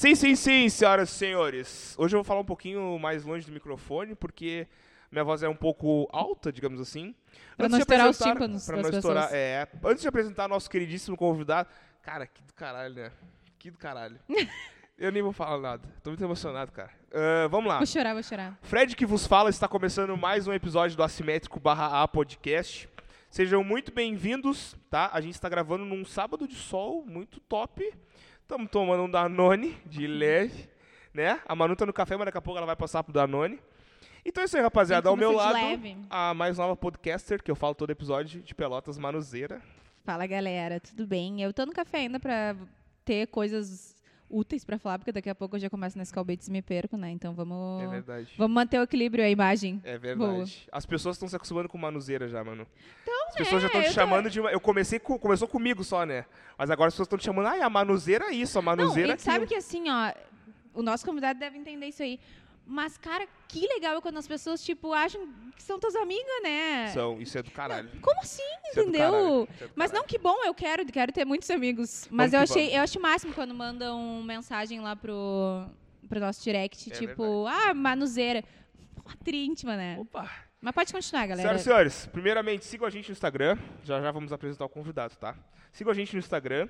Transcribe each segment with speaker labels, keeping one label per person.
Speaker 1: Sim, sim, sim, senhoras e senhores. Hoje eu vou falar um pouquinho mais longe do microfone, porque minha voz é um pouco alta, digamos assim.
Speaker 2: Pra
Speaker 1: Antes
Speaker 2: não
Speaker 1: de
Speaker 2: estourar os tímpanos
Speaker 1: pra
Speaker 2: das
Speaker 1: não estourar- é, antes de apresentar nosso queridíssimo convidado, cara, que do caralho, né? Que do caralho. eu nem vou falar nada. Tô muito emocionado, cara. Ah, vamos lá.
Speaker 2: Vou chorar, vou chorar.
Speaker 1: Fred que vos fala está começando mais um episódio do Assimétrico barra A Podcast. Sejam muito bem-vindos, tá? A gente está gravando num sábado de sol muito top. Estamos tomando um Danone de leve, né? A Manu tá no café, mas daqui a pouco ela vai passar pro Danone. Então é isso aí, rapaziada. Ao meu lado,
Speaker 2: leve.
Speaker 1: a mais nova podcaster, que eu falo todo episódio, de Pelotas Manuzeira.
Speaker 2: Fala, galera, tudo bem? Eu tô no café ainda pra ter coisas úteis pra falar, porque daqui a pouco eu já começo nas calbetes e me perco, né? Então vamos...
Speaker 1: É verdade.
Speaker 2: Vamos manter o equilíbrio, a imagem.
Speaker 1: É
Speaker 2: Boa.
Speaker 1: verdade. As pessoas estão se acostumando com manuseira já, mano.
Speaker 2: Então,
Speaker 1: As pessoas já estão
Speaker 2: né,
Speaker 1: te
Speaker 2: eu tô-
Speaker 1: chamando de. Eu comecei com. Começou comigo só, né? Mas agora as pessoas estão te chamando, ai, a manuseira é isso, a
Speaker 2: Não,
Speaker 1: manuseira
Speaker 2: e
Speaker 1: aquilo.
Speaker 2: sabe que assim, ó, o nosso convidado deve entender isso aí. Mas, cara, que legal é quando as pessoas, tipo, acham que são tuas amigas, né?
Speaker 1: São, isso é do caralho.
Speaker 2: Como assim,
Speaker 1: Isso é
Speaker 2: entendeu?
Speaker 1: é do
Speaker 2: Mas não, que bom, eu quero, quero ter muitos amigos. Mas eu achei, eu acho o máximo quando mandam mensagem lá pro, pro nosso direct,
Speaker 1: É
Speaker 2: tipo, ah, manuseira. Uma íntima, né?
Speaker 1: Opa!
Speaker 2: Mas pode continuar, galera.
Speaker 1: Senhoras e senhores, primeiramente, sigam a gente no Instagram. Já já vamos apresentar o convidado, tá? Sigam a gente no Instagram,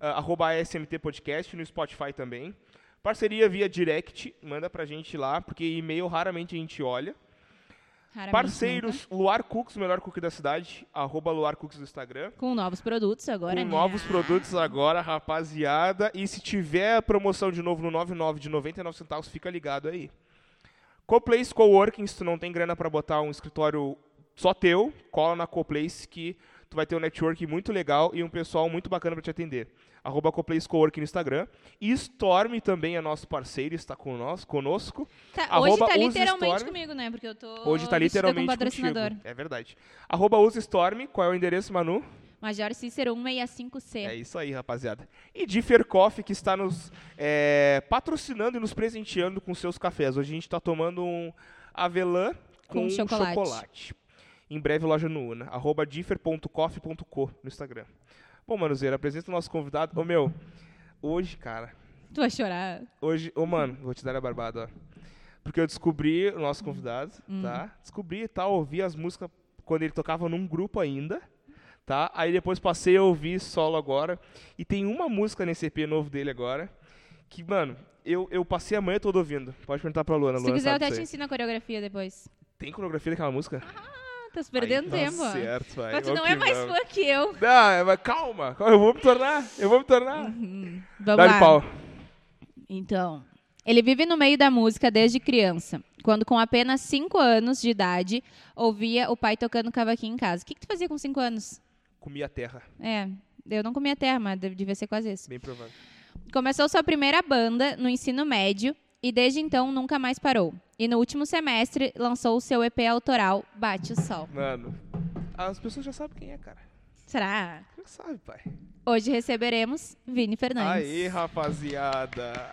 Speaker 1: ah, arroba ASMT Podcast, no Spotify também. Parceria via direct, manda pra gente lá, porque e-mail raramente a gente olha.
Speaker 2: Raramente
Speaker 1: Parceiros, Luar Cooks, o melhor cookie da cidade, arroba Luar Cooks no Instagram.
Speaker 2: nunca. Com novos produtos agora,
Speaker 1: com
Speaker 2: né?
Speaker 1: novos produtos agora, rapaziada. E se tiver promoção de novo no 99 de 99 centavos, fica ligado aí. Coplace Coworking, se tu não tem grana pra botar um escritório só teu, cola na Coplace que tu vai ter um network muito legal e um pessoal muito bacana pra te atender. Arroba Coplace Coworking no Instagram. E Storm também é nosso parceiro, está conosco. conosco.
Speaker 2: Tá,
Speaker 1: Arroba
Speaker 2: hoje tá literalmente
Speaker 1: Storm.
Speaker 2: comigo, né? Porque eu tô
Speaker 1: Hoje tá literalmente
Speaker 2: patrocinador.
Speaker 1: contigo. É verdade. Arroba Use Storm, qual é o endereço, Manu?
Speaker 2: Major Cícero 165C.
Speaker 1: É isso aí, rapaziada. E Differ Coffee, que está nos é, patrocinando e nos presenteando com seus cafés. Hoje a gente está tomando um avelã com,
Speaker 2: Com chocolate.
Speaker 1: chocolate. Em breve, loja no Una. Arroba differ.coffee.co no Instagram. Bom, Manuzeira, apresenta o nosso convidado. Ô, meu, hoje, cara,
Speaker 2: Tu vai chorar.
Speaker 1: hoje... Ô, mano, vou te dar a barbada, ó. Porque eu descobri o nosso convidado,
Speaker 2: Hum.
Speaker 1: tá? Descobri e tal, ouvi as músicas quando ele tocava num grupo ainda, tá? Aí depois passei a ouvir solo agora. E tem uma música nesse EP novo dele agora, que, mano, eu, eu passei a manhã toda ouvindo. Pode perguntar pra Luana,
Speaker 2: Se
Speaker 1: Luana
Speaker 2: quiser, eu até te ensino a coreografia depois.
Speaker 1: Tem coreografia daquela música?
Speaker 2: Ah, tá se perdendo tempo.
Speaker 1: Tá
Speaker 2: ó.
Speaker 1: certo, vai.
Speaker 2: Mas tu não é mais
Speaker 1: vamos.
Speaker 2: fã que eu.
Speaker 1: Não, é, mas calma, eu vou me tornar, eu vou me tornar.
Speaker 2: Vamos
Speaker 1: Dá-lhe
Speaker 2: lá.
Speaker 1: pau.
Speaker 2: Então, ele vive no meio da música desde criança. Quando, com apenas 5 anos de idade, ouvia o pai tocando cavaquinho em casa. O que, que tu fazia com 5 anos?
Speaker 1: Comi a terra,
Speaker 2: É, eu não comia terra, mas devia ser quase isso.
Speaker 1: bem provável.
Speaker 2: Começou sua primeira banda no ensino médio e desde então nunca mais parou. E no último semestre lançou o seu EP autoral, Bate o Sol.
Speaker 1: Mano, as pessoas já sabem quem é, cara.
Speaker 2: Será?
Speaker 1: Já sabe, pai.
Speaker 2: Hoje receberemos Vini Fernandes.
Speaker 1: Aí, rapaziada.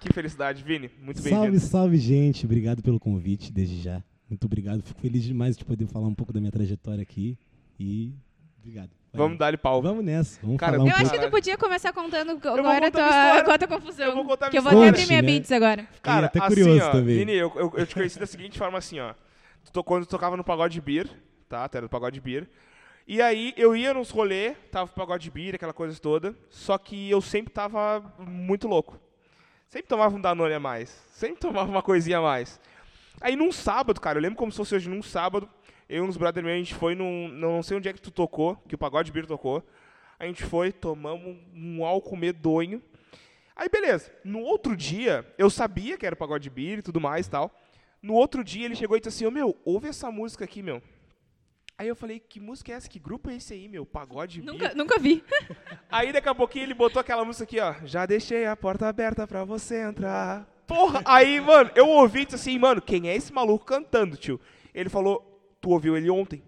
Speaker 1: Que felicidade, Vini. Muito
Speaker 3: Salve,
Speaker 1: bem-vindo.
Speaker 3: salve, gente. Obrigado pelo convite, desde já. Muito obrigado. Fico feliz demais de poder falar um pouco da minha trajetória aqui. E obrigado.
Speaker 1: Vamos dar-lhe pau.
Speaker 3: Vamos nessa. Vamos
Speaker 1: Cara,
Speaker 3: falar um
Speaker 2: Eu acho
Speaker 3: pouco.
Speaker 2: que tu podia começar contando agora a tua, qual a tua confusão.
Speaker 1: Eu vou contar
Speaker 2: que eu vou até abrir minha
Speaker 3: né?
Speaker 2: beats agora.
Speaker 1: Cara,
Speaker 3: até
Speaker 1: assim,
Speaker 3: curioso
Speaker 1: ó,
Speaker 3: também.
Speaker 1: Vini, eu, eu, eu te conheci da seguinte forma assim, ó. Tu quando tu tocava no Pagode Beer, tá? Tu era do Pagode Beer. E aí eu ia nos rolê, tava no Pagode Beer, aquela coisa toda. Só que eu sempre tava muito louco. Sempre tomava um Danone a mais. Sempre tomava uma coisinha a mais. Aí num sábado, cara, eu lembro como se fosse hoje, num sábado, eu e uns brother meus, a gente foi num. Não sei onde é que tu tocou, que o Pagode Beer tocou. A gente foi, tomamos um álcool medonho. Aí beleza. No outro dia, eu sabia que era o Pagode Beer e tudo mais e tal. No outro dia ele chegou e disse assim, ô meu, ouve essa música aqui, meu. Aí eu falei, que música é essa? Que grupo é esse aí, meu? Pagode?
Speaker 2: Nunca, nunca vi.
Speaker 1: Aí daqui a pouquinho ele botou aquela música aqui, ó. Já deixei a porta aberta pra você entrar. Porra, aí, mano, eu ouvi e disse assim, mano, quem é esse maluco cantando, tio? Ele falou, tu ouviu ele ontem?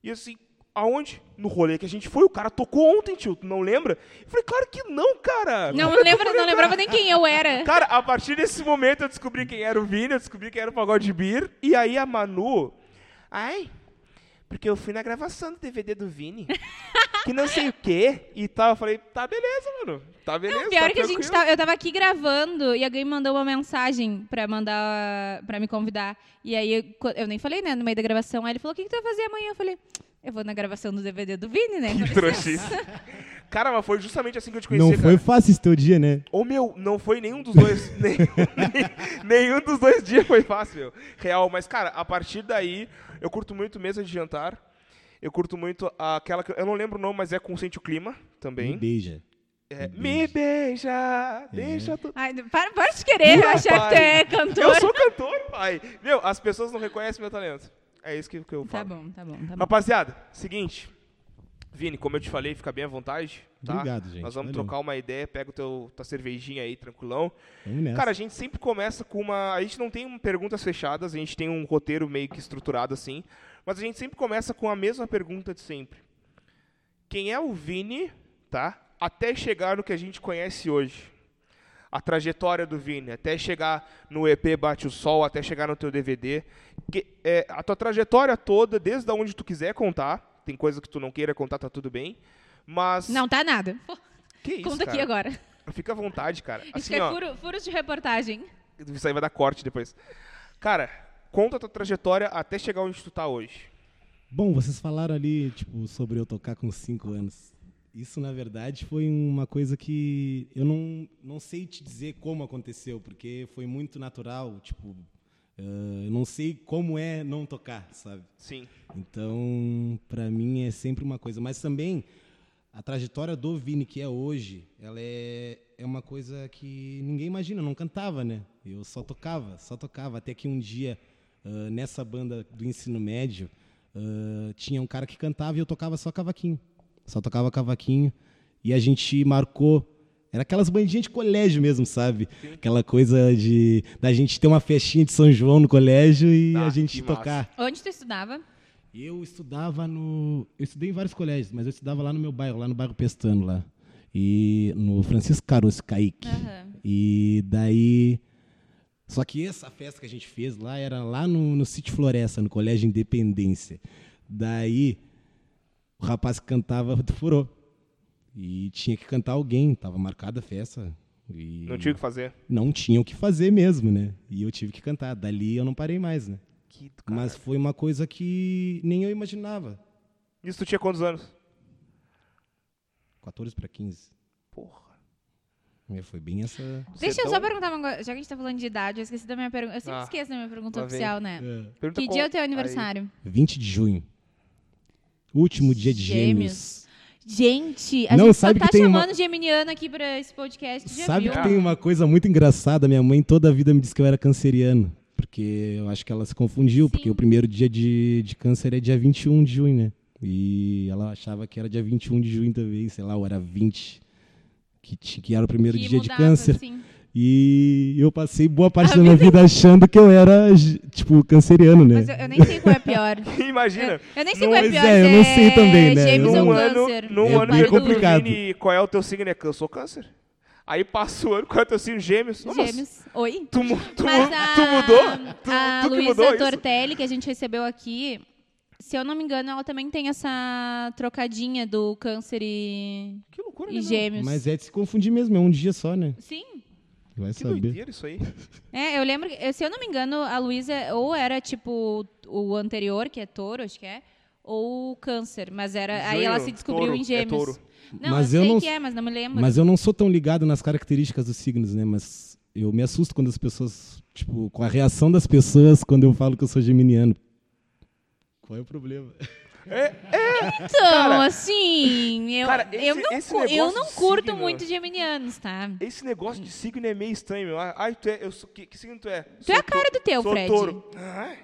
Speaker 1: E assim, aonde? No rolê que a gente foi, o cara tocou ontem, tio, tu não lembra? Eu falei, claro que não, cara.
Speaker 2: Não,
Speaker 1: eu
Speaker 2: lembra, não lembrava nem quem eu era.
Speaker 1: Cara, a partir desse momento eu descobri quem era o Vini, eu descobri quem era o Pagode Beer. E aí a Manu. Ai, porque eu fui na gravação do DVD do Vini. que não sei o quê. E tal. Eu falei, tá beleza, mano. Tá beleza.
Speaker 2: Pior
Speaker 1: tá
Speaker 2: que a gente
Speaker 1: tranquilo."
Speaker 2: tava, eu tava aqui gravando e alguém mandou uma mensagem pra mandar para me convidar. E aí eu, eu nem falei, né, no meio da gravação. Aí ele falou: "O que, que tu vai fazer amanhã?" Eu falei: "Eu vou na gravação do DVD do Vini, né?"
Speaker 1: Que trouxice. Cara, mas foi justamente assim que eu te conheci,
Speaker 3: Não
Speaker 1: cara.
Speaker 3: foi fácil esse teu dia, né?
Speaker 1: Ô meu, não foi nenhum dos dois. nem- nenhum dos dois dias foi fácil, meu. Real. Mas, cara, a partir daí, eu curto muito mesa de jantar. Eu curto muito aquela que. Eu não lembro o nome, mas é com Sente o Clima
Speaker 3: Me
Speaker 1: também.
Speaker 3: beija.
Speaker 1: É, Me beija, deixa tu.
Speaker 2: Ai, para, para de querer achar que tu é cantor.
Speaker 1: Eu sou cantor, pai. Meu, as pessoas não reconhecem meu talento. É isso que, que eu
Speaker 2: Tá
Speaker 1: falo.
Speaker 2: bom, tá bom, tá bom.
Speaker 1: Rapaziada, seguinte. Vini, como eu te falei, fica bem à vontade. Tá?
Speaker 3: Obrigado, gente.
Speaker 1: Nós vamos
Speaker 3: Valeu.
Speaker 1: trocar uma ideia, pega o teu, tua cervejinha aí, tranquilão. Cara, a gente sempre começa com uma. A gente não tem perguntas fechadas, a gente tem um roteiro meio que estruturado assim. Mas a gente sempre começa com a mesma pergunta de sempre. Quem é o Vini, tá? Até chegar no que a gente conhece hoje. A trajetória do Vini, até chegar no EP Bate o Sol, até chegar no teu DVD. Que, é, a tua trajetória toda, desde onde tu quiser contar. Tem coisa que tu não queira contar, tá tudo bem. Mas.
Speaker 2: Não tá nada.
Speaker 1: que isso,
Speaker 2: Conta aqui
Speaker 1: cara?
Speaker 2: agora.
Speaker 1: Fica à vontade, cara.
Speaker 2: Isso
Speaker 1: Assim,
Speaker 2: que é
Speaker 1: ó,
Speaker 2: furo- furos de reportagem.
Speaker 1: isso aí vai dar corte depois. Cara, conta a tua trajetória até chegar onde tu tá hoje.
Speaker 3: Bom, vocês falaram ali, tipo, sobre eu tocar com 5 anos. Isso, na verdade, foi uma coisa que eu não, não sei te dizer como aconteceu, porque foi muito natural, tipo, eu não sei como é não tocar, sabe?
Speaker 1: Sim.
Speaker 3: Então, pra mim é sempre uma coisa. Mas também, a trajetória do Vini, que é hoje, ela é, é uma coisa que ninguém imagina. Eu não cantava, né? Eu só tocava, só tocava. Até que um dia, ah, nessa banda do ensino médio, ah, tinha um cara que cantava e eu tocava só cavaquinho. Só tocava cavaquinho. E a gente marcou. Era aquelas bandinhas de colégio mesmo, sabe? Aquela coisa de da gente ter uma festinha de São João no colégio e
Speaker 1: Ah,
Speaker 3: a gente
Speaker 1: que massa.
Speaker 3: tocar.
Speaker 2: Onde tu estudava?
Speaker 3: Eu estudava no. Eu estudei em vários colégios, mas eu estudava lá no meu bairro, lá no bairro Pestano, lá. E no Francisco Caruso Kaique.
Speaker 2: Aham.
Speaker 3: E daí. Só que essa festa que a gente fez lá era lá no, no Sítio Floresta, no Colégio Independência. Daí, o rapaz que cantava furou. E tinha que cantar alguém, tava marcada a festa. E
Speaker 1: Não tinha o que fazer.
Speaker 3: não tinha o que fazer mesmo, né? E eu tive que cantar. Dali eu não parei mais, né?
Speaker 1: Que do
Speaker 3: Mas foi uma coisa que nem eu imaginava.
Speaker 1: Isso tu tinha quantos anos?
Speaker 3: 14 para 15.
Speaker 1: Porra.
Speaker 3: É, foi bem essa.
Speaker 2: Deixa eu
Speaker 1: Cedão?
Speaker 2: só perguntar uma coisa. Já que a gente tá falando de idade, eu esqueci da minha pergunta. Eu sempre
Speaker 1: Ah,
Speaker 2: esqueço da minha pergunta
Speaker 1: lá vem.
Speaker 2: oficial, né?
Speaker 1: Pergunta
Speaker 2: Que
Speaker 1: qual-
Speaker 2: dia é o teu
Speaker 1: aí.
Speaker 2: aniversário?
Speaker 3: 20 de junho. Último dia de
Speaker 2: Gêmeos.
Speaker 3: gêmeos.
Speaker 2: Gente, a
Speaker 3: Não,
Speaker 2: gente só
Speaker 3: sabe
Speaker 2: tá
Speaker 3: que tem uma-
Speaker 2: chamando geminiano aqui pra esse podcast. Já
Speaker 3: Sabe
Speaker 2: viu?
Speaker 3: que tem uma coisa muito engraçada? Minha mãe toda a vida me disse que eu era canceriano. Porque eu acho que ela se confundiu, porque
Speaker 2: Sim.
Speaker 3: o primeiro dia de, de câncer é dia 21 de junho, né? E ela achava que era dia 21 de junho também, sei lá, ou era 20, que, que era o primeiro
Speaker 2: que
Speaker 3: dia
Speaker 2: mudava,
Speaker 3: de câncer.
Speaker 2: assim.
Speaker 3: E eu passei boa parte
Speaker 2: A
Speaker 3: da minha
Speaker 2: vida
Speaker 3: achando que eu era, tipo, canceriano, né?
Speaker 2: Mas eu, eu nem sei qual é pior.
Speaker 1: Imagina.
Speaker 2: Eu, eu nem sei
Speaker 1: Não,
Speaker 2: qual é pior.
Speaker 3: é, eu não sei também, né?
Speaker 2: Gêmeos
Speaker 3: Eu
Speaker 2: ou
Speaker 1: Num ano,
Speaker 2: câncer.
Speaker 1: num
Speaker 3: É
Speaker 1: ano
Speaker 3: bem complicado.
Speaker 1: Vini qual é o teu signo, é que eu sou câncer. Aí passa o ano, qual é o teu signo? Gêmeos. Nossa,
Speaker 2: Gêmeos. Oi?
Speaker 1: Tu, tu,
Speaker 2: Mas a,
Speaker 1: tu mudou? Tu,
Speaker 2: a
Speaker 1: tu que
Speaker 2: Luísa
Speaker 1: mudou isso?
Speaker 2: Tortelli, que a gente recebeu aqui, se eu não me engano, ela também tem essa trocadinha do câncer e,
Speaker 1: Que loucura,
Speaker 2: e
Speaker 1: né,
Speaker 2: gêmeos.
Speaker 3: Mas é de se confundir mesmo, é um dia só, né?
Speaker 2: Sim.
Speaker 3: Vai
Speaker 1: Que
Speaker 3: saber.
Speaker 1: doideira isso aí.
Speaker 2: É, eu lembro, que- se eu não me engano, a Luísa ou era tipo o anterior, que é touro, acho que é, ou câncer, mas era aí ela se descobriu
Speaker 1: touro,
Speaker 2: em
Speaker 1: é
Speaker 2: gêmeos.
Speaker 1: touro.
Speaker 2: Não,
Speaker 3: Mas
Speaker 2: eu
Speaker 3: eu
Speaker 2: sei
Speaker 3: não-
Speaker 2: que é, mas não me lembro.
Speaker 3: Mas eu não sou tão ligado nas características dos signos, né? Mas eu me assusto quando as pessoas, tipo, com a reação das pessoas quando eu falo que eu sou geminiano. Qual é o problema?
Speaker 2: Então,
Speaker 1: Cara,
Speaker 2: assim, eu,
Speaker 1: cara,
Speaker 2: eu
Speaker 1: esse-
Speaker 2: não,
Speaker 1: esse
Speaker 2: cu- eu não curto
Speaker 1: signo-
Speaker 2: muito geminianos, tá?
Speaker 1: Esse negócio de signo é meio estranho, meu. Ai, tu é. Eu sou, que, que signo tu é?
Speaker 2: Tu é a cara do teu,
Speaker 1: sou
Speaker 2: Fred.
Speaker 1: Touro. Ai,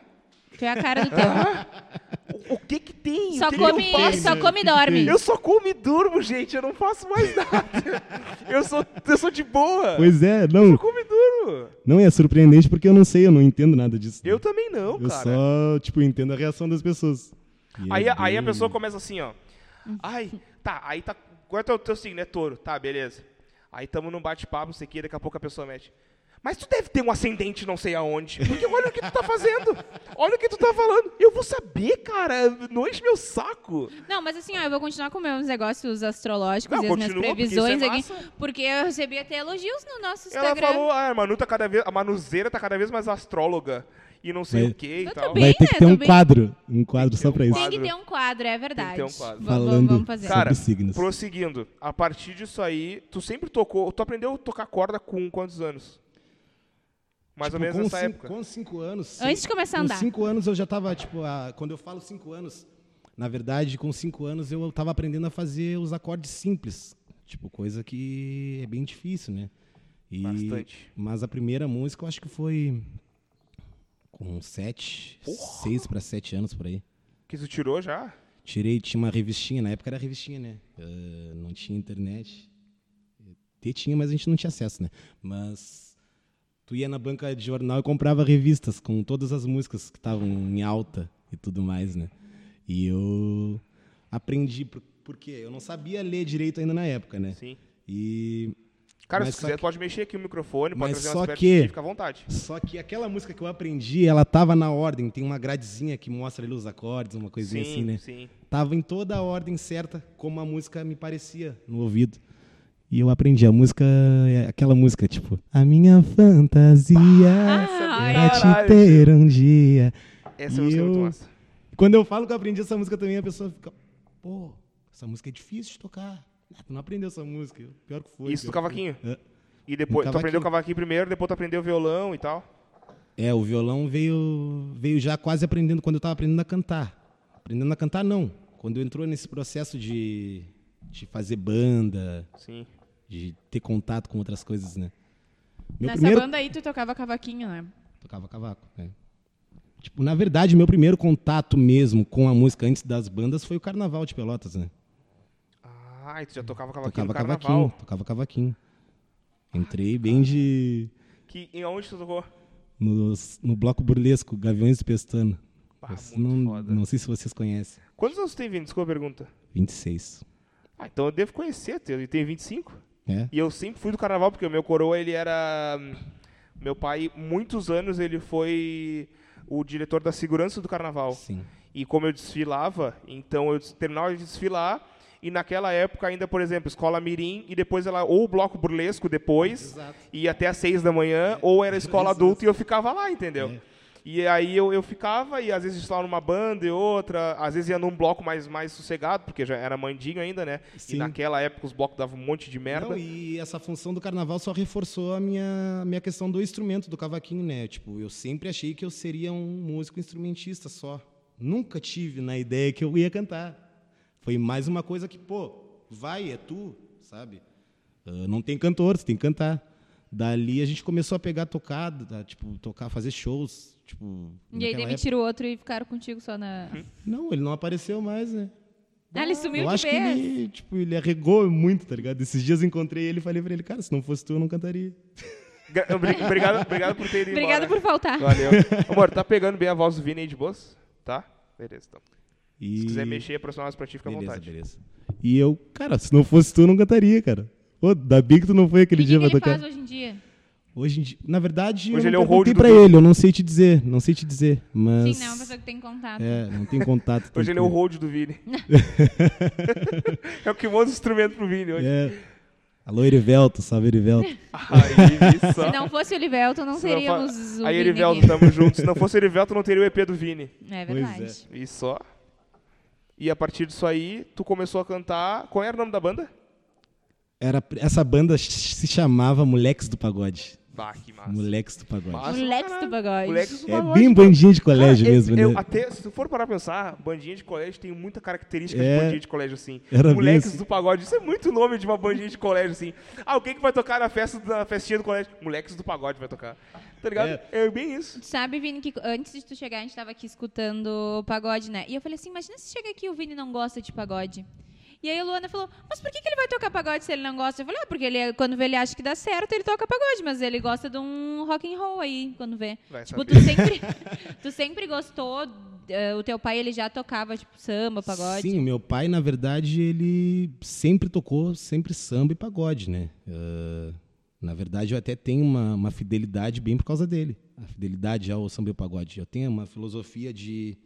Speaker 2: Tu é a cara do teu.
Speaker 1: o, o que que tem?
Speaker 2: só
Speaker 1: o que
Speaker 2: come,
Speaker 1: que eu faço?
Speaker 2: só come e dorme.
Speaker 1: Eu só como e durmo, gente. Eu não faço mais nada. eu, sou, eu sou de boa.
Speaker 3: Pois é,
Speaker 1: Eu
Speaker 3: não,
Speaker 1: como e durmo.
Speaker 3: não é surpreendente porque eu não sei, eu não entendo nada disso.
Speaker 1: Eu também não,
Speaker 3: Eu
Speaker 1: cara.
Speaker 3: só, tipo, entendo a reação das pessoas. E é
Speaker 1: Aí, aí a pessoa começa assim, ó. Ai, tá, aí tá. Qual é o teu, teu signo? É touro. Tá, beleza. Aí tamo num bate-papo, não sei o que, daqui a pouco a pessoa mete. Mas tu deve ter um ascendente não sei aonde. Porque olha o que tu tá fazendo. Olha o que tu tá falando. Eu vou saber, cara. Não enche meu saco.
Speaker 2: Não, mas assim, ó, eu vou continuar com meus negócios astrológicos
Speaker 1: Não,
Speaker 2: e as minhas
Speaker 1: porque
Speaker 2: previsões
Speaker 1: isso é
Speaker 2: aqui. Porque eu recebi até elogios no nosso
Speaker 1: Ela
Speaker 2: Instagram.
Speaker 1: falou, ah, a Manu tá cada vez. A Manuzeira tá cada vez mais astróloga. E não sei
Speaker 3: Vai-
Speaker 1: o que e
Speaker 2: Eu
Speaker 1: tal.
Speaker 2: também.
Speaker 3: Vai ter
Speaker 2: né?
Speaker 3: que ter um
Speaker 2: Também.
Speaker 3: quadro. Um quadro só
Speaker 1: um
Speaker 3: pra isso.
Speaker 2: Tem que ter um quadro, é verdade.
Speaker 1: ter um quadro.
Speaker 2: Vamos,
Speaker 3: Falando
Speaker 2: vamos fazer.
Speaker 3: sobre
Speaker 1: Cara,
Speaker 3: signos.
Speaker 1: Prosseguindo, a partir disso aí, tu sempre tocou. Tu aprendeu a tocar corda com quantos anos? Mais ou
Speaker 3: Tipo,
Speaker 1: menos
Speaker 3: com
Speaker 1: nessa
Speaker 3: cinco,
Speaker 1: época.
Speaker 3: Com cinco anos.
Speaker 2: Antes de começar a
Speaker 3: com
Speaker 2: andar.
Speaker 3: cinco anos eu já tava, tipo, a- quando eu falo cinco anos, na verdade, com cinco anos eu tava aprendendo a fazer os acordes simples. Tipo, coisa que é bem difícil, né? E,
Speaker 1: Bastante.
Speaker 3: Mas a primeira música eu acho que foi com sete, seis para sete anos por aí.
Speaker 1: Que tu tirou já?
Speaker 3: Tirei, tinha uma revistinha, na época era revistinha, né? Ah, não tinha internet. Ter tinha, mas a gente não tinha acesso, né? Mas tu ia na banca de jornal e comprava revistas com todas as músicas que estavam em alta e tudo mais, né? E eu aprendi, por, porque eu não sabia ler direito ainda na época, né?
Speaker 1: Sim.
Speaker 3: E
Speaker 1: Cara,
Speaker 3: Mas
Speaker 1: se quiser,
Speaker 3: que-
Speaker 1: pode mexer aqui o microfone, pode
Speaker 3: Mas
Speaker 1: trazer
Speaker 3: só que-
Speaker 1: fica à vontade.
Speaker 3: só que aquela música que eu aprendi, ela tava na ordem, tem uma gradezinha que mostra ali os acordes, uma coisinha
Speaker 1: sim,
Speaker 3: assim, né?
Speaker 1: sim.
Speaker 3: Tava em toda a ordem certa, como a música me parecia no ouvido. E eu aprendi a música, é aquela música, tipo, a minha fantasia
Speaker 2: Ah,
Speaker 3: era
Speaker 1: caralho.
Speaker 3: te ter um dia.
Speaker 1: Essa
Speaker 3: E
Speaker 1: música é muito
Speaker 3: eu-
Speaker 1: massa.
Speaker 3: Quando eu falo que eu aprendi essa música também, a pessoa fica, pô, essa música é difícil de tocar. Ah, tu não aprendeu essa música. Pior que foi.
Speaker 1: Isso do cavaquinho?
Speaker 3: É.
Speaker 1: E depois, tu aprendeu o
Speaker 3: cavaquinho.
Speaker 1: primeiro, depois tu aprendeu violão e tal.
Speaker 3: É, o violão veio, veio já quase aprendendo quando eu estava aprendendo a cantar. Aprendendo a cantar, não. Quando entrou nesse processo de, de fazer banda,
Speaker 1: Sim.
Speaker 3: De ter contato com outras coisas, né? Meu
Speaker 2: Nessa
Speaker 3: primeiro
Speaker 2: banda aí tu tocava cavaquinho, né?
Speaker 3: tocava cavaco, né? Tipo, na verdade, meu primeiro contato mesmo com a música antes das bandas foi o Carnaval de Pelotas, né?
Speaker 1: Ah, e tu já tocava cavaquinho
Speaker 3: Tocava
Speaker 1: no carnaval.
Speaker 3: cavaquinho, tocava cavaquinho. Entrei bem de
Speaker 1: Que, em onde tu tocou?
Speaker 3: no, no bloco burlesco, Gaviões do Pestano.
Speaker 1: Ah,
Speaker 3: não,
Speaker 1: foda.
Speaker 3: não sei se vocês conhecem.
Speaker 1: Quantos anos tu tem vindo? Desculpa a pergunta.
Speaker 3: 26.
Speaker 1: Ah, então eu devo conhecer, ele tem 25.
Speaker 3: É?
Speaker 1: E eu sempre fui do carnaval, porque o meu coroa, ele era... hum, Meu pai, muitos anos, ele foi o diretor da segurança do carnaval.
Speaker 3: Sim.
Speaker 1: E como eu desfilava, então eu terminava de desfilar e naquela época ainda, por exemplo, escola mirim e depois ela ou o bloco burlesco depois
Speaker 3: Exato.
Speaker 1: ia até às seis da manhã ou era escola
Speaker 3: Exato.
Speaker 1: adulta e eu ficava lá, entendeu?
Speaker 3: É.
Speaker 1: E aí eu, eu ficava e às vezes estava numa banda e outra, às vezes ia num bloco mais, mais sossegado, porque já era mandinho ainda, né?
Speaker 3: Sim.
Speaker 1: E naquela época os blocos davam um monte de merda.
Speaker 3: Não, e essa função do carnaval só reforçou a minha, a minha questão do instrumento, do cavaquinho, né? Tipo, eu sempre achei que eu seria um músico instrumentista só. Nunca tive na ideia que eu ia cantar. Foi mais uma coisa que, pô, vai, é tu, sabe? Ah, não tem cantor, você tem que cantar. Dali a gente começou a pegar tocada, tipo, tocar, fazer shows, tipo...
Speaker 2: E aí demitiram o outro e ficaram contigo só na.
Speaker 3: época- Não, ele não apareceu mais, né?
Speaker 2: Ah, ele sumiu
Speaker 3: eu
Speaker 2: de
Speaker 3: acho que
Speaker 2: vez.
Speaker 3: ele, tipo, ele arregou muito, tá ligado? Esses dias eu encontrei ele e falei pra ele, cara, se não fosse tu, eu não cantaria.
Speaker 1: Obrigado, obrigado por ter ido
Speaker 2: Obrigada
Speaker 1: embora.
Speaker 2: por faltar.
Speaker 1: Valeu. Amor, tá pegando bem a voz do Vini aí de boas? Tá? Beleza, então.
Speaker 3: E...
Speaker 1: Se quiser mexer e aproximar mais pra ti, fica à
Speaker 3: beleza,
Speaker 1: vontade.
Speaker 3: beleza. E eu, cara, se não fosse tu, eu não cantaria, cara. Pô, da que tu não foi
Speaker 2: E
Speaker 3: aquele
Speaker 2: o que,
Speaker 3: dia
Speaker 2: que
Speaker 3: pra
Speaker 2: ele
Speaker 3: tocar.
Speaker 2: faz hoje em dia?
Speaker 3: Hoje em dia, na verdade,
Speaker 1: Hoje
Speaker 3: eu
Speaker 1: ele é
Speaker 3: não
Speaker 1: o
Speaker 3: perguntei pra ele, eu não sei te dizer, não sei te dizer, mas...
Speaker 2: Sim, não, é uma pessoa que tem contato.
Speaker 3: É, não tem contato.
Speaker 1: Hoje ele é o hold do Vini. é o que monta o instrumento pro Vini hoje.
Speaker 3: É. Alô, Erivelto, salve, Erivelto.
Speaker 1: Aí.
Speaker 2: Se não fosse o Livelto, não
Speaker 1: Se não
Speaker 2: teríamos
Speaker 1: fa-
Speaker 2: o
Speaker 1: Aí,
Speaker 2: Vini
Speaker 1: Erivelto,
Speaker 2: aqui.
Speaker 1: tamo junto. Se não fosse o Erivelto, não teria o EP do Vini.
Speaker 2: É
Speaker 3: Pois
Speaker 2: verdade.
Speaker 3: é.
Speaker 1: E só. E a partir disso aí, tu começou a cantar. Qual era o nome da banda?
Speaker 3: Era, essa banda se chamava Moleques do Pagode.
Speaker 1: Bah, que massa.
Speaker 3: Moleques do Pagode.
Speaker 1: Massa.
Speaker 2: Moleques do pagode.
Speaker 1: Moleques do
Speaker 3: É
Speaker 1: Pagode.
Speaker 3: bem bandinha de colégio
Speaker 1: Cara, eu-
Speaker 3: mesmo,
Speaker 1: eu
Speaker 3: né?
Speaker 1: até, se tu for parar pra pensar, bandinha de colégio tem muita característica
Speaker 3: É.
Speaker 1: de bandinha de colégio, assim.
Speaker 3: Era
Speaker 1: Moleques
Speaker 3: assim.
Speaker 1: do pagode, isso é muito nome de uma bandinha de colégio, assim. Ah, o que que vai tocar na festa na festinha do colégio? Moleques do pagode vai tocar. Tá ligado?
Speaker 3: É.
Speaker 1: É, bem isso.
Speaker 2: Sabe, Vini, que antes de tu chegar, a gente tava aqui escutando o pagode, né? E eu falei assim, imagina se chega aqui e o Vini não gosta de pagode. E aí a Luana falou, mas por que, que ele vai tocar pagode se ele não gosta? Eu falei, ah, porque ele, quando vê, ele acha que dá certo, ele toca pagode, mas ele gosta de um rock and roll aí, quando vê.
Speaker 1: Vai
Speaker 2: tipo,
Speaker 1: saber.
Speaker 2: tu sempre, tu sempre gostou, eh, o teu pai, ele já tocava, tipo, samba, pagode.
Speaker 3: Sim, meu pai, na verdade, ele sempre tocou sempre samba e pagode, né? Ah, Na verdade, eu até tenho uma, uma fidelidade bem por causa dele. A fidelidade ao samba e ao pagode. Eu tenho uma filosofia de,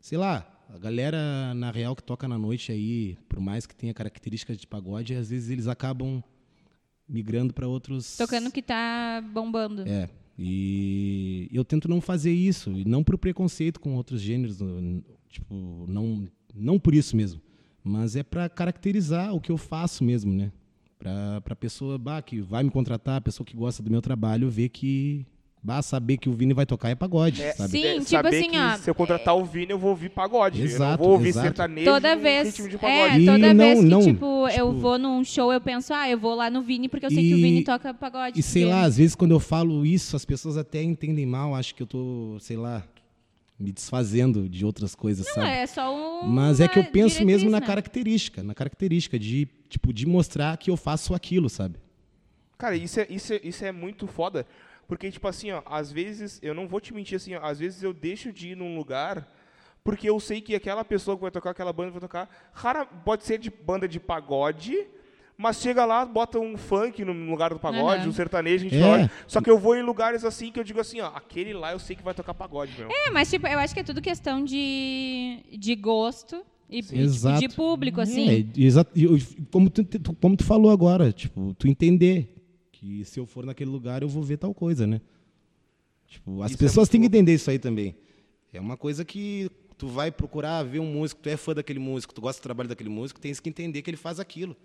Speaker 3: sei lá, a galera na real que toca na noite aí, por mais que tenha características de pagode, às vezes eles acabam migrando para outros.
Speaker 2: Tocando que tá bombando.
Speaker 3: É. E eu tento não fazer isso, e não por preconceito com outros gêneros, tipo, não, não por isso mesmo, mas é para caracterizar o que eu faço mesmo, né? Para a pessoa bah, que vai me contratar, a pessoa que gosta do meu trabalho, ver que, bah, saber que o Vini vai tocar é pagode,
Speaker 1: É,
Speaker 3: sabe?
Speaker 2: Sim,
Speaker 1: É,
Speaker 2: tipo
Speaker 1: saber
Speaker 2: assim,
Speaker 1: que
Speaker 2: ó,
Speaker 1: Se eu contratar o Vini, eu vou ouvir pagode. eu não
Speaker 3: Exato,
Speaker 1: vou ouvir
Speaker 3: exato.
Speaker 1: sertanejo
Speaker 2: Toda vez,
Speaker 1: ritmo de
Speaker 2: é,
Speaker 1: pagode.
Speaker 3: E
Speaker 2: toda
Speaker 3: não-
Speaker 2: vez que,
Speaker 3: não,
Speaker 2: tipo, eu
Speaker 3: tipo-
Speaker 2: vou num show, eu penso, ah, eu vou lá no Vini porque eu sei que o
Speaker 3: E-
Speaker 2: Vini toca pagode.
Speaker 3: E sei lá, às vezes quando eu falo isso, as pessoas até entendem mal, acham que eu tô, sei lá, me desfazendo de outras coisas,
Speaker 2: Não,
Speaker 3: sabe?
Speaker 2: é só um.
Speaker 3: Mas é que eu penso mesmo na
Speaker 2: né?
Speaker 3: característica, na característica de, tipo, de mostrar que eu faço aquilo, sabe?
Speaker 1: Cara, isso é, isso, é, isso é muito foda. Porque, tipo assim, ó, às vezes, eu não vou te mentir assim, ó, às vezes eu deixo de ir num lugar porque eu sei que aquela pessoa que vai tocar, aquela banda que vai tocar, rara, pode ser de banda de pagode, mas chega lá, bota um funk no lugar do pagode,
Speaker 2: Aham.
Speaker 1: um sertanejo, a gente
Speaker 3: É.
Speaker 1: olha. Só que eu vou em lugares assim que eu digo assim, ó, aquele lá eu sei que vai tocar pagode, meu.
Speaker 2: É, mas tipo, eu acho que é tudo questão de, de gosto e, e, tipo,
Speaker 3: Exato.
Speaker 2: de público, assim.
Speaker 3: É, exa- e eu- como, tu, tu- como tu falou agora, tipo, tu entender que se eu for naquele lugar eu vou ver tal coisa, né? Tipo, as
Speaker 1: Isso é
Speaker 3: pessoas
Speaker 1: muito
Speaker 3: têm que entender isso aí também. É uma coisa que tu vai procurar ver um músico, tu é fã daquele músico, tu gosta do trabalho daquele músico, tens que entender que ele faz aquilo.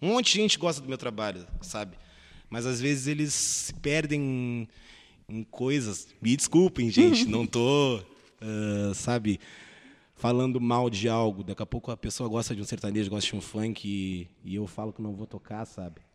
Speaker 3: Um monte de gente gosta do meu trabalho, sabe? Mas às vezes eles se perdem em, em coisas. Me desculpem, gente, não tô, ah, sabe, falando mal de algo. Daqui a pouco a pessoa gosta de um sertanejo, gosta de um funk e, e eu falo que não vou tocar, sabe?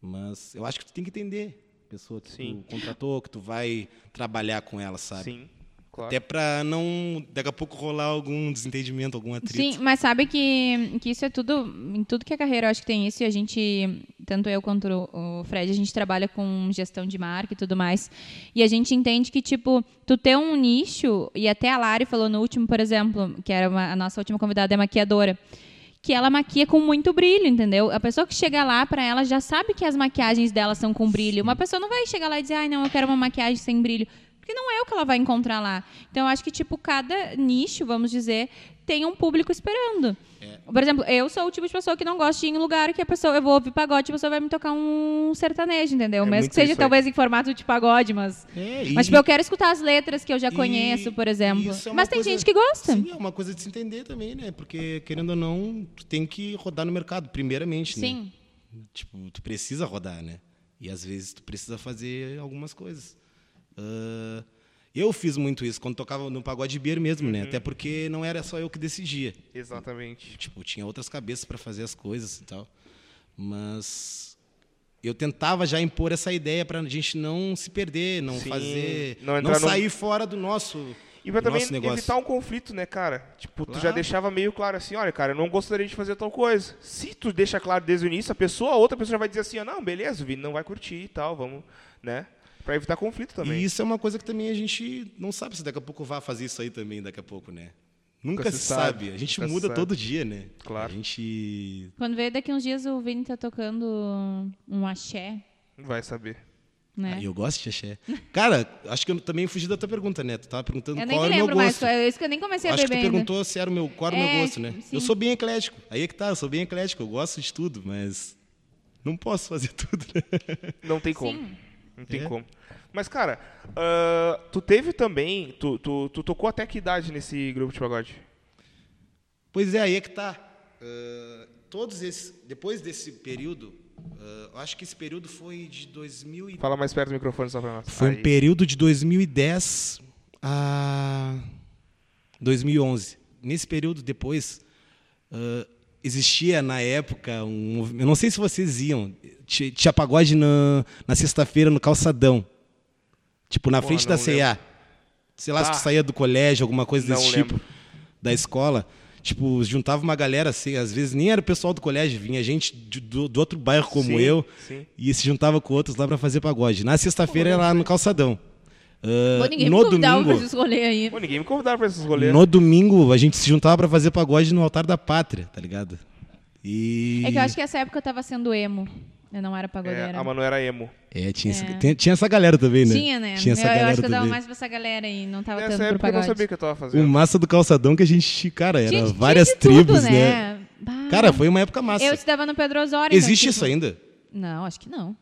Speaker 3: Mas eu acho que tu tem que entender a pessoa que
Speaker 1: Sim.
Speaker 3: tu contratou, que tu vai trabalhar com ela, sabe?
Speaker 1: Sim, claro.
Speaker 3: Até pra não, daqui a pouco, rolar algum desentendimento, algum atrito.
Speaker 2: Sim, mas sabe que, que isso é tudo, em tudo que é carreira, eu acho que tem isso, e a gente, tanto eu quanto o Fred, a gente trabalha com gestão de marca e tudo mais, e a gente entende que, tipo, tu ter um nicho, e até a Lari falou no último, por exemplo, que era uma- a nossa última convidada, é maquiadora, que ela maquia com muito brilho, entendeu? A pessoa que chega lá, pra ela, já sabe que as maquiagens dela são com brilho. Uma pessoa não vai chegar lá e dizer, ai, não, eu quero uma maquiagem sem brilho. Porque não é o que ela vai encontrar lá. Então, eu acho que, tipo, cada nicho, vamos dizer, tem um público esperando. Por exemplo, eu sou o tipo de pessoa que não gosta de ir em lugar que a pessoa, eu vou ouvir pagode e a pessoa vai me tocar um sertanejo, entendeu?
Speaker 1: É
Speaker 2: Mesmo que seja talvez em formato de pagode, mas.
Speaker 3: É, e-
Speaker 2: Mas, tipo, eu quero escutar as letras que eu já
Speaker 3: e-
Speaker 2: conheço, por exemplo.
Speaker 3: é
Speaker 2: mas tem
Speaker 3: coisa-
Speaker 2: gente que gosta.
Speaker 3: Sim, é uma coisa de se entender também, né? Porque, querendo ou não, tu tem que rodar no mercado, primeiramente, né?
Speaker 2: Sim.
Speaker 3: Tipo, tu precisa rodar, né? E às vezes tu precisa fazer algumas coisas. Ah, eu fiz muito isso quando tocava no pagode beer mesmo,
Speaker 1: Uhum.
Speaker 3: né? Até porque não era só eu que decidia.
Speaker 1: Exatamente.
Speaker 3: Tipo, tinha outras cabeças para fazer as coisas e tal. Mas eu tentava já impor essa ideia para a gente não se perder, não
Speaker 1: Sim,
Speaker 3: fazer,
Speaker 1: não
Speaker 3: não,
Speaker 1: entrar no-
Speaker 3: sair fora do nosso
Speaker 1: E pra também
Speaker 3: negócio.
Speaker 1: evitar um conflito, né, cara? Tipo, tu já
Speaker 3: Claro.
Speaker 1: deixava meio claro assim, olha, cara, eu não gostaria de fazer tal coisa. Se tu deixa claro desde o início, a pessoa, a outra pessoa já vai dizer assim, ó, não, beleza, o Vini não vai curtir e tal, vamos, né? Pra evitar conflito também.
Speaker 3: E isso é uma coisa que também a gente não sabe se daqui a pouco vai fazer isso aí também, daqui a pouco, né? Nunca,
Speaker 1: se
Speaker 3: se
Speaker 1: sabe,
Speaker 3: sabe. A gente
Speaker 1: nunca
Speaker 3: muda todo dia, né?
Speaker 1: Claro.
Speaker 3: A gente.
Speaker 2: Quando vê daqui uns dias o Vini tá tocando um axé,
Speaker 1: Vai saber.
Speaker 2: né?
Speaker 3: Ah, eu gosto de axé. Cara, acho que eu também fugi da tua pergunta, né? Tu tava perguntando
Speaker 2: Eu
Speaker 3: qual era o meu
Speaker 2: lembro mais,
Speaker 3: gosto.
Speaker 2: é isso que eu nem comecei a
Speaker 3: Acho que
Speaker 2: beber
Speaker 3: tu
Speaker 2: ainda.
Speaker 3: perguntou se era o meu, qual era o
Speaker 2: É,
Speaker 3: meu gosto, né?
Speaker 2: sim.
Speaker 3: Eu sou bem eclético. Aí é que tá, eu sou bem eclético. Eu gosto de tudo, mas não posso fazer tudo, né?
Speaker 1: Não tem como.
Speaker 2: Sim.
Speaker 1: Não tem
Speaker 3: É.
Speaker 1: como. Mas, cara, ah, tu teve também, tu, tu, tu tocou até que idade nesse grupo de pagode?
Speaker 3: Pois é, aí é que tá. Ah, todos esses, depois desse período, eu acho que esse período foi de 2000 e
Speaker 1: Fala mais perto do microfone só pra nós.
Speaker 3: Foi
Speaker 1: Aí.
Speaker 3: um período de 2010 a 2011. Nesse período depois, ah, existia na época um. Eu não sei se vocês iam. ti- Tinha pagode na, na sexta-feira no calçadão. Tipo, na frente da CA. Sei lá se
Speaker 1: Tá.
Speaker 3: tu saía do colégio, alguma coisa
Speaker 1: Não
Speaker 3: desse
Speaker 1: lembro.
Speaker 3: tipo. Da escola. Tipo, juntava uma galera assim, às vezes nem era o pessoal do colégio, vinha gente do, do outro bairro como
Speaker 1: Sim,
Speaker 3: eu
Speaker 1: sim.
Speaker 3: e se juntava com outros lá pra fazer pagode. Na sexta-feira era lá no calçadão. Ah,
Speaker 2: Pô, ninguém
Speaker 3: no
Speaker 2: me convidava pra
Speaker 3: domingo,
Speaker 2: esses rolês aí.
Speaker 1: Pô, ninguém me convidava pra esses rolês.
Speaker 3: no domingo a gente se juntava pra fazer pagode no altar da pátria, tá ligado? E
Speaker 2: É que eu acho que essa época eu tava sendo emo. Eu não era
Speaker 1: É,
Speaker 2: pagodeira.
Speaker 1: a Manu era emo.
Speaker 3: É, tinha,
Speaker 2: É.
Speaker 3: tem- tinha essa galera também, né?
Speaker 2: Tinha, né?
Speaker 3: Tinha essa
Speaker 2: eu, eu
Speaker 3: galera
Speaker 2: acho que eu dava
Speaker 3: também.
Speaker 2: mais pra essa galera aí, não tava
Speaker 1: Nessa
Speaker 2: tanto pro
Speaker 1: época eu não sabia o que eu tava
Speaker 3: O
Speaker 1: fazendo.
Speaker 3: massa do calçadão que a gente, cara, era
Speaker 2: Tinha- tinha
Speaker 3: várias
Speaker 2: de tudo,
Speaker 3: tribos, né?
Speaker 2: Bah.
Speaker 3: Cara, foi uma época massa.
Speaker 2: Eu estudava no Pedro Osório.
Speaker 3: Existe
Speaker 2: então,
Speaker 3: isso
Speaker 2: tipo,
Speaker 3: ainda?
Speaker 2: Não, acho que não.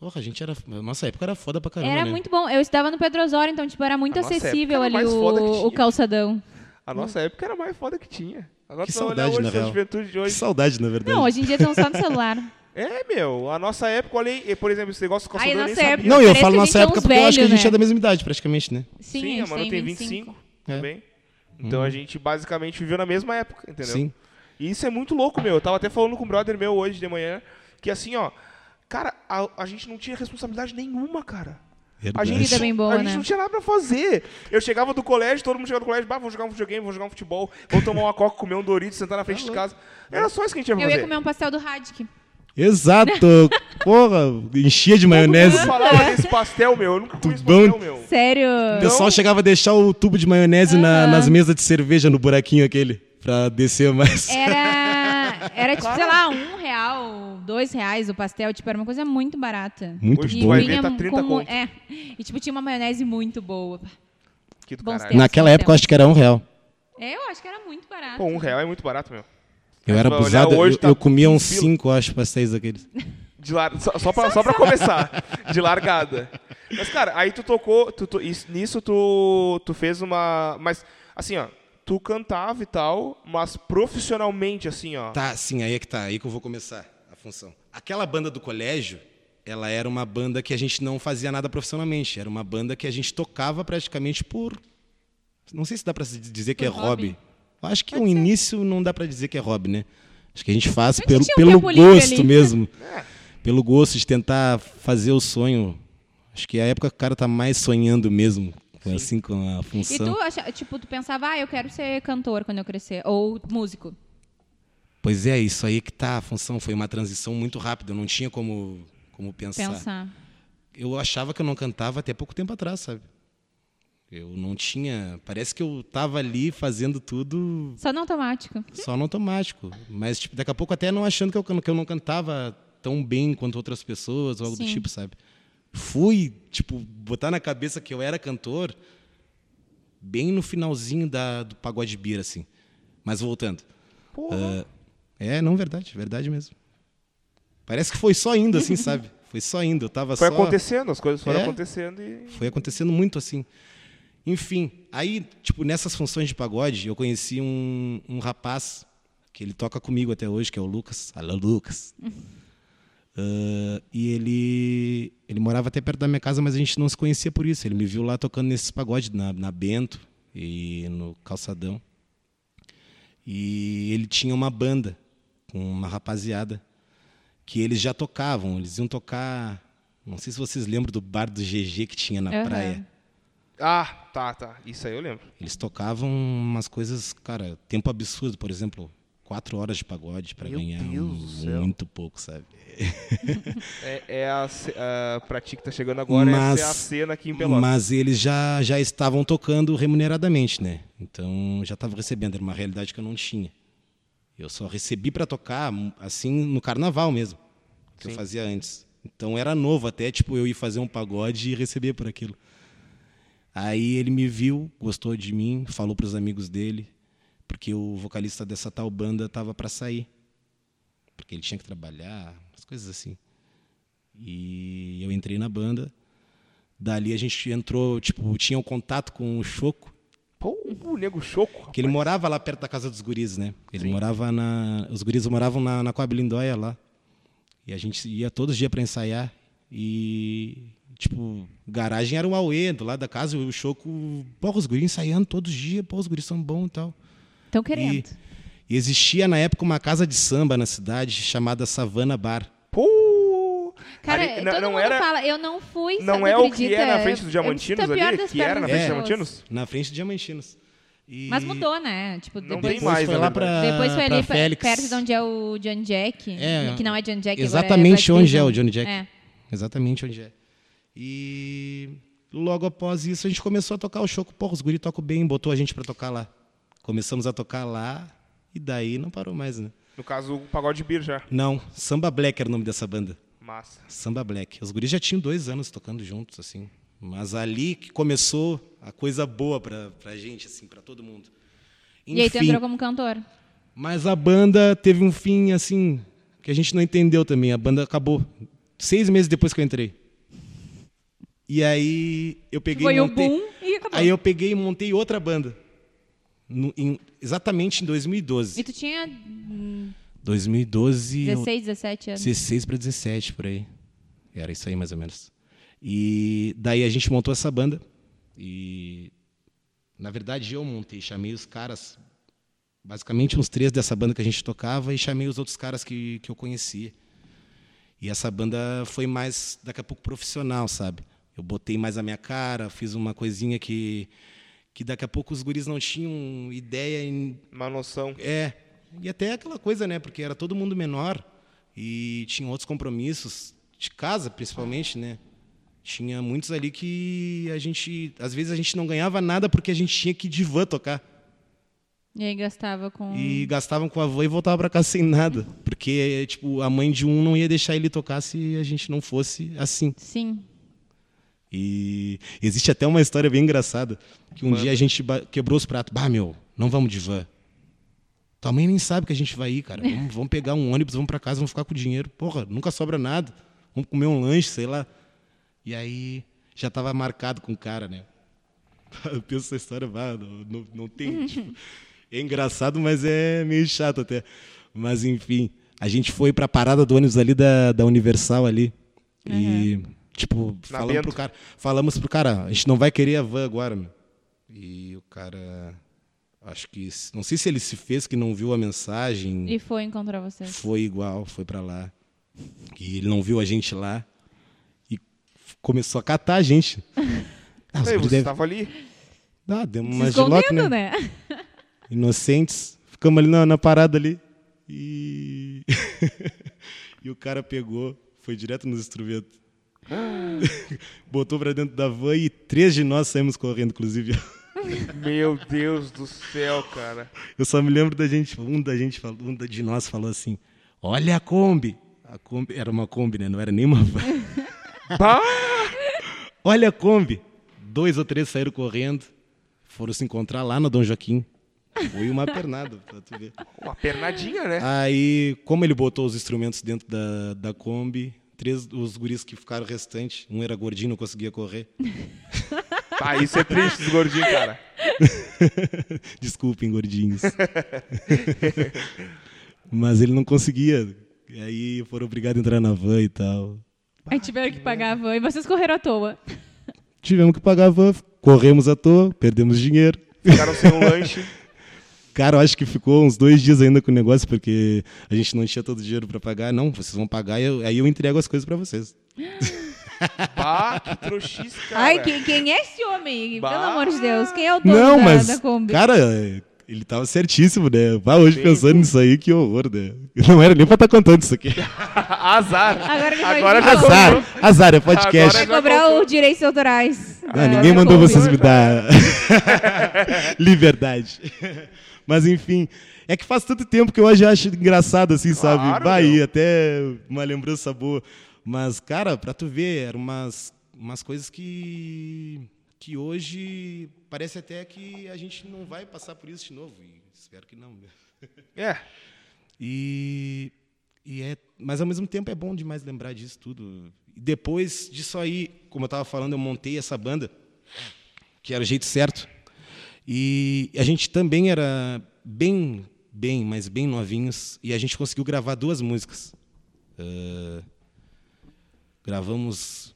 Speaker 3: Porra, a gente era. Nossa época era foda pra caramba.
Speaker 2: Era
Speaker 3: né?
Speaker 2: muito bom. Eu estudava no Pedro Osório, então, tipo, era muito
Speaker 1: A
Speaker 2: acessível
Speaker 1: era
Speaker 2: ali
Speaker 1: mais foda que
Speaker 2: o,
Speaker 1: tinha.
Speaker 2: o calçadão.
Speaker 1: A nossa época era mais foda que tinha. Agora
Speaker 3: Que
Speaker 1: tu vai olhar
Speaker 3: saudade,
Speaker 1: hoje,
Speaker 3: na real.
Speaker 1: juventude de
Speaker 3: Que
Speaker 1: hoje.
Speaker 3: saudade, na verdade.
Speaker 2: Não, hoje em dia estão só no celular.
Speaker 1: É, meu, a nossa época, olha aí, por exemplo, esse negócio calçador eu nem
Speaker 2: nossa
Speaker 1: sabia.
Speaker 2: época-
Speaker 3: Não, eu falo
Speaker 2: que a
Speaker 3: nossa
Speaker 2: gente é
Speaker 3: época porque eu acho que a gente
Speaker 2: né?
Speaker 3: é da mesma idade, praticamente, né?
Speaker 2: Sim,
Speaker 1: Sim,
Speaker 2: a
Speaker 1: a Manu
Speaker 2: tem
Speaker 1: tem
Speaker 2: 25.
Speaker 1: 25 também. Então a gente basicamente viveu na mesma época, entendeu?
Speaker 3: Sim.
Speaker 1: E isso é muito louco, meu. Eu tava até falando com um brother meu hoje de manhã, que assim, ó, cara, a, a gente não tinha responsabilidade nenhuma, cara. A gente,
Speaker 2: bem boa,
Speaker 1: a gente
Speaker 2: né?
Speaker 1: não tinha nada pra fazer. Eu chegava do colégio, todo mundo chegava do colégio, bah, vamos jogar um videogame, vamos jogar um futebol, vamos tomar uma coca, comer um Doritos, sentar na frente de casa. Era só isso que a gente ia
Speaker 2: Eu
Speaker 1: fazer.
Speaker 2: ia comer um pastel do Radic.
Speaker 3: Exato! Porra, enchia de maionese.
Speaker 1: mundo falava desse pastel, meu. Eu nunca comi esse
Speaker 3: Tubão.
Speaker 1: pastel, meu.
Speaker 2: Sério?
Speaker 3: O pessoal chegava a deixar o tubo de maionese na- nas mesas de cerveja, no buraquinho aquele, pra descer mais.
Speaker 2: Era, era tipo, sei lá, um real, dois reais o pastel. Tipo, era uma coisa muito barata.
Speaker 3: Muito
Speaker 1: Hoje
Speaker 2: E
Speaker 1: vai
Speaker 2: vinha
Speaker 1: tá 30
Speaker 2: com,
Speaker 1: conto.
Speaker 2: é, e tipo, tinha uma maionese muito boa.
Speaker 1: Que do
Speaker 2: Bons
Speaker 1: caralho.
Speaker 2: tempos.
Speaker 3: Naquela época eu acho que era um real.
Speaker 2: É, eu acho que era muito barato.
Speaker 1: Pô, um real é muito barato, meu.
Speaker 3: Eu era abusado,
Speaker 1: hoje,
Speaker 3: eu,
Speaker 1: tá
Speaker 3: eu comia uns
Speaker 1: 15 pila.
Speaker 3: cinco, acho, pastéis daqueles.
Speaker 1: De lar... só, só, pra, só pra começar, de largada. Mas, cara, aí tu tocou, tu, tu- isso- nisso tu, tu fez uma. Mas, assim, ó, tu cantava e tal, mas profissionalmente, assim, ó.
Speaker 3: Tá, sim, aí é que tá, aí que eu vou começar a função. Aquela banda do colégio, ela era uma banda que a gente não fazia nada profissionalmente, era uma banda que a gente tocava praticamente por não sei se dá pra se dizer que
Speaker 2: Por
Speaker 3: é hobby.
Speaker 2: hobby.
Speaker 3: Acho que o início não dá pra dizer que é hobby, né? Acho que a gente faz
Speaker 2: gente
Speaker 3: pelo,
Speaker 2: um
Speaker 3: pelo gosto
Speaker 2: ali.
Speaker 3: mesmo.
Speaker 1: É.
Speaker 3: Pelo gosto de tentar fazer o sonho. Acho que é a época que o cara tá mais sonhando mesmo, assim, com a
Speaker 2: E
Speaker 3: função.
Speaker 2: tu, acha, tipo, tu pensava, ah, eu quero ser cantor quando eu crescer. Ou músico.
Speaker 3: Pois é, isso aí que tá, a função foi uma transição muito rápida, eu não tinha como, como pensar.
Speaker 2: Pensar.
Speaker 3: Eu achava que eu não cantava até pouco tempo atrás, sabe? Eu não tinha. Parece que eu tava ali fazendo tudo
Speaker 2: Só no automático.
Speaker 3: só no automático. Mas, tipo, daqui a pouco até não achando que eu, que eu não cantava tão bem quanto outras pessoas, ou algo do
Speaker 2: Sim.
Speaker 3: tipo, sabe? Fui, tipo, botar na cabeça que eu era cantor bem no finalzinho da, do pagode bira, assim. Mas voltando.
Speaker 1: Porra.
Speaker 3: É, não, verdade, verdade mesmo. Parece que foi só indo, assim, sabe? Foi só indo. Eu tava
Speaker 1: Foi
Speaker 3: só.
Speaker 1: acontecendo, as coisas foram
Speaker 3: É.
Speaker 1: acontecendo e.
Speaker 3: Foi acontecendo muito assim. Enfim, aí, tipo, nessas funções de pagode, eu conheci um, um rapaz que ele toca comigo até hoje, que é o Lucas. Alô, Lucas. Ah, e ele, ele morava até perto da minha casa, mas a gente não se conhecia por isso. Ele me viu lá tocando nesses pagodes, na, na Bento e no Calçadão. E ele tinha uma banda com uma rapaziada que eles já tocavam. Eles iam tocar. Não sei se vocês lembram do bar do GG que tinha na
Speaker 2: Aham.
Speaker 3: praia.
Speaker 1: Ah, tá, tá. Isso aí eu lembro.
Speaker 3: Eles tocavam umas coisas, cara, tempo absurdo. Por exemplo, quatro horas de pagode para ganhar
Speaker 1: céu.
Speaker 3: muito pouco, sabe?
Speaker 1: É, é a, a, pra ti que tá chegando agora,
Speaker 3: Mas-
Speaker 1: é a cena aqui em Pelotas.
Speaker 3: Mas eles já, já estavam tocando remuneradamente, né? Então já estava recebendo, era uma realidade que eu não tinha. Eu só recebi para tocar assim no carnaval mesmo, que eu
Speaker 1: Sim.
Speaker 3: fazia antes. Então era novo até, tipo, eu ir fazer um pagode e receber por aquilo. Aí ele me viu, gostou de mim, falou para os amigos dele, porque o vocalista dessa tal banda tava para sair. Porque ele tinha que trabalhar, as coisas assim. E eu entrei na banda. Dali a gente entrou, tipo, tinha um contato com o Choco,
Speaker 1: Pô, o nego choco.
Speaker 3: que ele
Speaker 1: rapaz.
Speaker 3: morava lá perto da casa dos guris, né? Ele
Speaker 1: Sim.
Speaker 3: morava na. Os guris moravam na, na Coab Lindóia lá. E a gente ia todos os dias para ensaiar. E, tipo, garagem era o Aue, do lado da casa. E o Choco, porra, os guris ensaiando todos os dias, pô, os guris são bons e tal.
Speaker 2: Estão querendo.
Speaker 3: E existia na época uma casa de samba na cidade chamada Savana Bar.
Speaker 1: Pô!
Speaker 2: Cara,
Speaker 1: Ali- não,
Speaker 2: todo
Speaker 1: não
Speaker 2: mundo
Speaker 1: era,
Speaker 2: fala, eu não fui,
Speaker 1: não
Speaker 2: sabe,
Speaker 1: é o que
Speaker 2: acredita?
Speaker 1: é na frente dos Diamantinos
Speaker 2: pior
Speaker 1: ali? Que era na frente
Speaker 3: É.
Speaker 1: dos Diamantinos?
Speaker 3: Na frente de Diamantinos. E
Speaker 2: Mas mudou, né? Tipo,
Speaker 1: Não
Speaker 2: depois,
Speaker 1: tem mais,
Speaker 3: foi
Speaker 1: na
Speaker 3: lá pra,
Speaker 2: depois foi
Speaker 3: pra
Speaker 2: ali
Speaker 3: Félix.
Speaker 2: perto de onde é o John Jack.
Speaker 3: É,
Speaker 2: que não é John Jack,
Speaker 3: exatamente
Speaker 2: agora é
Speaker 3: onde é o Johnny. Jack.
Speaker 2: É.
Speaker 3: Exatamente onde é. E logo após isso a gente começou a tocar o Choco. Porra, os guri tocam bem, botou a gente pra tocar lá. Começamos a tocar lá e daí não parou mais, né?
Speaker 1: No caso, o Pagode Beer já.
Speaker 3: Não, Samba Black era o nome dessa banda.
Speaker 1: Massa.
Speaker 3: Samba Black. Os guris já tinham dois anos tocando juntos, assim. Mas ali que começou a coisa boa pra, pra gente, assim, pra todo mundo.
Speaker 2: E aí tu
Speaker 3: Enfim,
Speaker 2: entrou como cantor.
Speaker 3: Mas a banda teve um fim, assim, que a gente não entendeu também. A banda acabou seis meses depois que eu entrei. E aí eu peguei
Speaker 2: Foi
Speaker 3: e
Speaker 2: o
Speaker 3: montei...
Speaker 2: boom e acabou.
Speaker 3: Aí eu peguei e montei outra banda. No- em- exatamente em 2012.
Speaker 2: E tu tinha hum,
Speaker 3: 2012... eu-
Speaker 2: 16, 17 anos.
Speaker 3: 16 para 17, por aí. Era isso aí, mais ou menos. E daí a gente montou essa banda. E, na verdade, eu montei. Chamei os caras, basicamente uns três dessa banda que a gente tocava, e chamei os outros caras que, que eu conhecia. E essa banda foi mais, daqui a pouco, profissional, sabe? Eu botei mais a minha cara, fiz uma coisinha que, que daqui a pouco os guris não tinham ideia em
Speaker 1: Uma noção.
Speaker 3: é. E até aquela coisa, né? Porque era todo mundo menor e tinha outros compromissos, de casa principalmente, né? Tinha muitos ali que a gente. Às vezes a gente não ganhava nada porque a gente tinha que ir de van tocar.
Speaker 2: E aí gastava com.
Speaker 3: E gastavam com a van e voltava para casa sem nada. Porque, tipo, a mãe de um não ia deixar ele tocar se a gente não fosse assim.
Speaker 2: Sim.
Speaker 3: E existe até uma história bem engraçada. Que um
Speaker 1: Manda.
Speaker 3: dia a gente quebrou os pratos. Bah, meu, não vamos de van. Tua mãe nem sabe que a gente vai ir, cara. Vamos, vamos pegar um ônibus, vamos para casa, vamos ficar com o dinheiro. Porra, nunca sobra nada. Vamos comer um lanche, sei lá. E aí já estava marcado com o cara, né? Eu penso essa história, bah, não, não, não tem. tipo, é engraçado, mas é meio chato até. Mas enfim, a gente foi pra parada do ônibus ali da, da Universal ali. E, tipo,
Speaker 1: Na
Speaker 3: falamos
Speaker 1: Bento.
Speaker 3: pro cara, falamos pro cara, a gente não vai querer a van agora, meu. E o cara. Acho que. Não sei se ele se fez que não viu a mensagem.
Speaker 2: E foi encontrar vocês.
Speaker 3: Foi igual, foi pra lá. E ele não viu a gente lá. E começou a catar a gente. Ah,
Speaker 1: Ei, você
Speaker 3: deve-
Speaker 1: tava ali?
Speaker 3: Ah, demos uma giloca,
Speaker 2: escondendo,
Speaker 3: né?
Speaker 2: né?
Speaker 3: Inocentes. Ficamos ali na, na parada ali. E... e o cara pegou, foi direto nos instrumentos. Botou pra dentro da van e três de nós saímos correndo, inclusive.
Speaker 1: Meu Deus do céu, cara.
Speaker 3: Eu só me lembro da gente, um da gente, falou- um de nós falou assim: "Olha a Kombi". A Kombi era uma Kombi, né? Não era nem uma van. Olha a Kombi. Dois ou três saíram correndo, foram se encontrar lá no Dom Joaquim. Foi uma pernada, pra tu ver.
Speaker 1: Uma pernadinha, né?
Speaker 3: Aí, como ele botou os instrumentos dentro da, da Kombi, três, os guris que ficaram restante, um era gordinho, não conseguia correr.
Speaker 1: Ah, isso é triste, os gordinhos, cara.
Speaker 3: Desculpem, gordinhos. Mas ele não conseguia. E aí foram obrigados a entrar na van e tal.
Speaker 2: Aí tiveram que pagar a van e vocês correram à toa.
Speaker 3: Tivemos que pagar a van, corremos à toa, perdemos dinheiro.
Speaker 1: Ficaram sem um lanche.
Speaker 3: Cara, eu acho que ficou uns dois dias ainda com o negócio, porque a gente não tinha todo o dinheiro pra pagar. Não, vocês vão pagar e eu- aí eu entrego as coisas pra vocês.
Speaker 1: Bah, que trouxice, cara.
Speaker 2: Ai, quem, quem é esse homem?
Speaker 1: Bah.
Speaker 2: Pelo amor de Deus, quem é o dono
Speaker 3: Não,
Speaker 2: da,
Speaker 3: mas,
Speaker 2: da Kombi?
Speaker 3: cara, ele tava certíssimo, né? Vá hoje
Speaker 1: Bem,
Speaker 3: pensando nisso aí, que horror, né? Não era nem pra estar contando isso aqui.
Speaker 1: Azar.
Speaker 2: Agora ele vai
Speaker 1: Agora já
Speaker 3: Azar,
Speaker 1: comprou.
Speaker 3: azar, é podcast.
Speaker 2: Vai
Speaker 1: Agora-
Speaker 2: cobrar
Speaker 1: contou.
Speaker 2: os direitos autorais.
Speaker 3: Não,
Speaker 2: Ah,
Speaker 3: ninguém mandou
Speaker 2: Kombi.
Speaker 3: vocês me dar liberdade. Mas enfim, é que faz tanto tempo que eu hoje acho engraçado, assim, sabe?
Speaker 1: Claro,
Speaker 3: Vai,
Speaker 1: meu.
Speaker 3: até uma lembrança boa. Mas, cara, pra tu ver, eram umas, umas coisas que, que hoje parece até que a gente não vai passar por isso de novo. E espero que não.
Speaker 1: É.
Speaker 3: E, e é, mas ao mesmo tempo é bom demais lembrar disso tudo. E depois disso aí, como eu estava falando, eu montei essa banda, que era o jeito certo. E a gente também era bem, bem, mas bem novinhos. E a gente conseguiu gravar duas músicas. Ah, gravamos,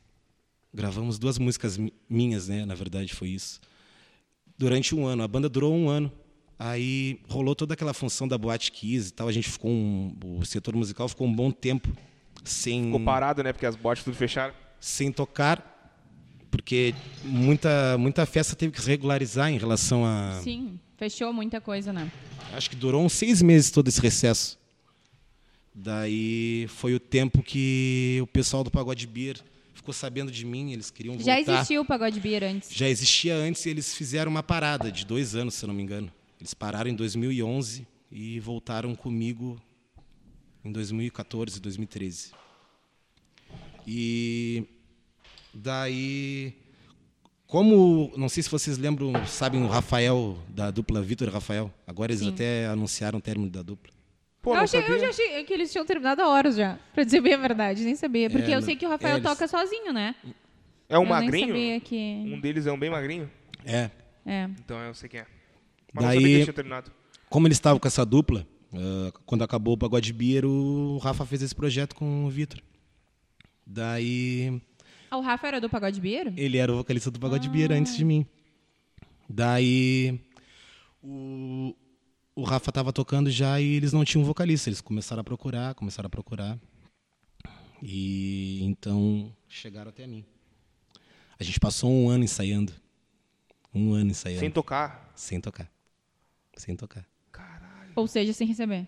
Speaker 3: gravamos duas músicas mi- minhas, né? Na verdade, foi isso durante um ano. A banda durou um ano. Aí rolou toda aquela função da Boate Kiss e tal. A gente ficou um, o setor musical ficou um bom tempo sem
Speaker 1: Ficou parado, né? Porque as botes tudo fecharam.
Speaker 3: sem tocar, porque muita muita festa teve que se regularizar em relação a.
Speaker 2: Sim, fechou muita coisa, né?
Speaker 3: Acho que durou uns seis meses todo esse recesso. Daí foi o tempo que o pessoal do Pagode Beer ficou sabendo de mim. Eles queriam
Speaker 2: Já
Speaker 3: voltar.
Speaker 2: existiu o Pagode Beer antes.
Speaker 3: Já existia antes e eles fizeram uma parada de dois anos, se eu não me engano. Eles pararam em 2011 e voltaram comigo em 2014, 2013. E daí, como, não sei se vocês lembram, sabem o Rafael, da dupla Vitor e Rafael. Agora eles
Speaker 2: Sim.
Speaker 3: até anunciaram o término da dupla.
Speaker 1: Pô,
Speaker 2: eu, achei, eu já achei que eles tinham terminado há horas já, pra dizer bem a verdade, nem sabia. Porque
Speaker 3: É,
Speaker 2: eu
Speaker 3: não-
Speaker 2: sei que o Rafael
Speaker 3: é, eles-
Speaker 2: toca sozinho, né?
Speaker 1: É um
Speaker 2: eu
Speaker 1: magrinho?
Speaker 2: nem sabia que...
Speaker 1: Um deles é um bem magrinho?
Speaker 3: É.
Speaker 2: É.
Speaker 1: Então eu sei quem é. Mas não
Speaker 3: Daí-
Speaker 1: sabia que eles tinham terminado.
Speaker 3: Como eles estavam com essa dupla, ah, quando acabou o Pagode Beer, o Rafa fez esse projeto com o Vitor. Daí,
Speaker 2: o Rafa era do Pagode Beer?
Speaker 3: ele era o vocalista do Pagode Beer antes de mim. Daí, o, o Rafa tava tocando já e eles não tinham vocalista. Eles começaram a procurar, começaram a procurar. E então chegaram até mim. A gente passou um ano ensaiando. Um ano ensaiando.
Speaker 1: Sem tocar.
Speaker 3: Sem tocar. Sem tocar.
Speaker 2: Ou seja, sem receber.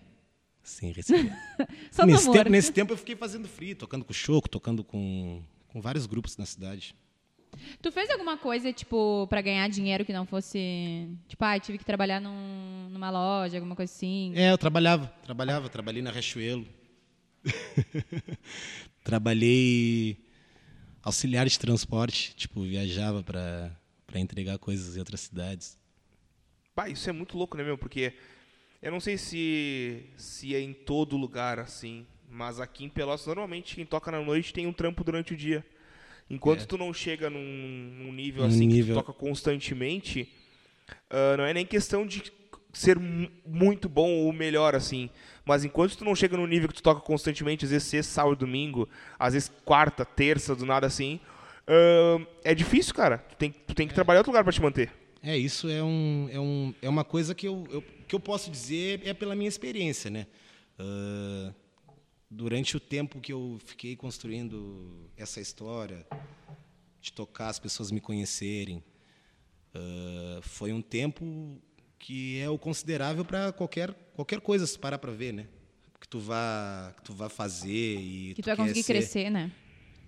Speaker 3: Sem receber.
Speaker 2: Só no
Speaker 3: nesse, tempo, nesse tempo eu fiquei fazendo free, tocando com o Choco, tocando com, com vários grupos na cidade.
Speaker 2: Tu fez alguma coisa, tipo, pra ganhar dinheiro que não fosse... Tipo, ah, tive que trabalhar num- numa loja, alguma coisa assim.
Speaker 3: É, eu trabalhava, trabalhava, trabalhei na Riachuelo. Trabalhei auxiliar de transporte, tipo, viajava pra para entregar coisas em outras cidades.
Speaker 1: Pá, isso é muito louco, né, meu? Porque eu não sei se, se é em todo lugar assim, mas aqui em Pelotas, normalmente quem toca na noite tem um trampo durante o dia. Enquanto
Speaker 3: É.
Speaker 1: tu não chega num, num nível
Speaker 3: Num
Speaker 1: assim que
Speaker 3: nível-
Speaker 1: tu toca constantemente, ah, não é nem questão de ser mu- muito bom ou melhor assim, mas enquanto tu não chega no nível que tu toca constantemente, às vezes sexta, sábado, domingo, às vezes quarta, terça, do nada assim, ah, é difícil, cara. Tu tem, tu tem que trabalhar em outro lugar pra te manter.
Speaker 3: É, isso é, um, é, um, é uma coisa que eu, eu- que eu posso dizer é pela minha experiência, né? Ah, durante o tempo que eu fiquei construindo essa história, de tocar, as pessoas me conhecerem, ah, foi um tempo que é o considerável para qualquer, qualquer coisa, se parar para ver, né? Que tu vá, que tu vá fazer e
Speaker 2: Que tu vai
Speaker 3: quer
Speaker 2: conseguir
Speaker 3: ser-
Speaker 2: crescer, né?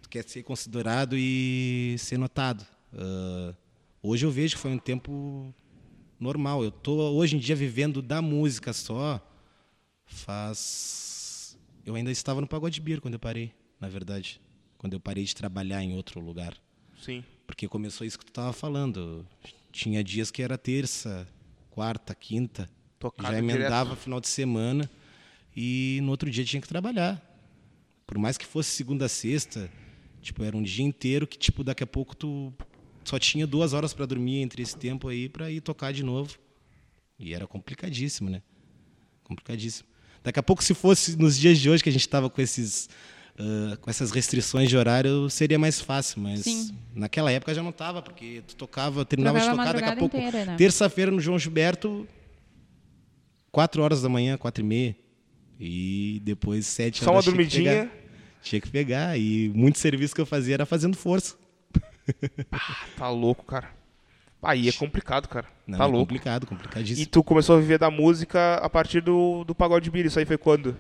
Speaker 3: tu quer ser considerado e ser notado. Ah, hoje eu vejo que foi um tempo normal. Eu tô hoje em dia vivendo da música só. Faz. Eu ainda estava no Pagode Beer quando eu parei, na verdade. Quando eu parei de trabalhar em outro lugar.
Speaker 1: Sim.
Speaker 3: Porque começou isso que tu estava falando. Tinha dias que era terça, quarta, quinta.
Speaker 1: Tocado
Speaker 3: já emendava final de semana e no outro dia tinha que trabalhar. Por mais que fosse segunda a sexta, tipo, era um dia inteiro que tipo daqui a pouco tu só tinha duas horas para dormir entre esse tempo aí para ir tocar de novo. E era complicadíssimo, né? Complicadíssimo. Daqui a pouco se fosse nos dias de hoje que a gente estava com esses ah, com essas restrições de horário seria mais fácil, mas
Speaker 2: Sim.
Speaker 3: naquela época já não tava, porque tu tocava, terminava de tocar daqui a pouco.
Speaker 2: né?
Speaker 3: Terça-feira no João Gilberto, quatro horas da manhã, quatro e meia. E depois sete
Speaker 1: Só uma
Speaker 3: horas tinha que
Speaker 1: dormidinha.
Speaker 3: pegar. Tinha que pegar. E muito serviço que eu fazia era fazendo força.
Speaker 1: Tá louco, cara. Aí é complicado, cara.
Speaker 3: Não,
Speaker 1: tá
Speaker 3: é
Speaker 1: louco.
Speaker 3: complicado,
Speaker 1: E
Speaker 3: complicadíssimo.
Speaker 1: tu começou a viver da música a partir do, do Pagode Beer. Isso aí foi quando?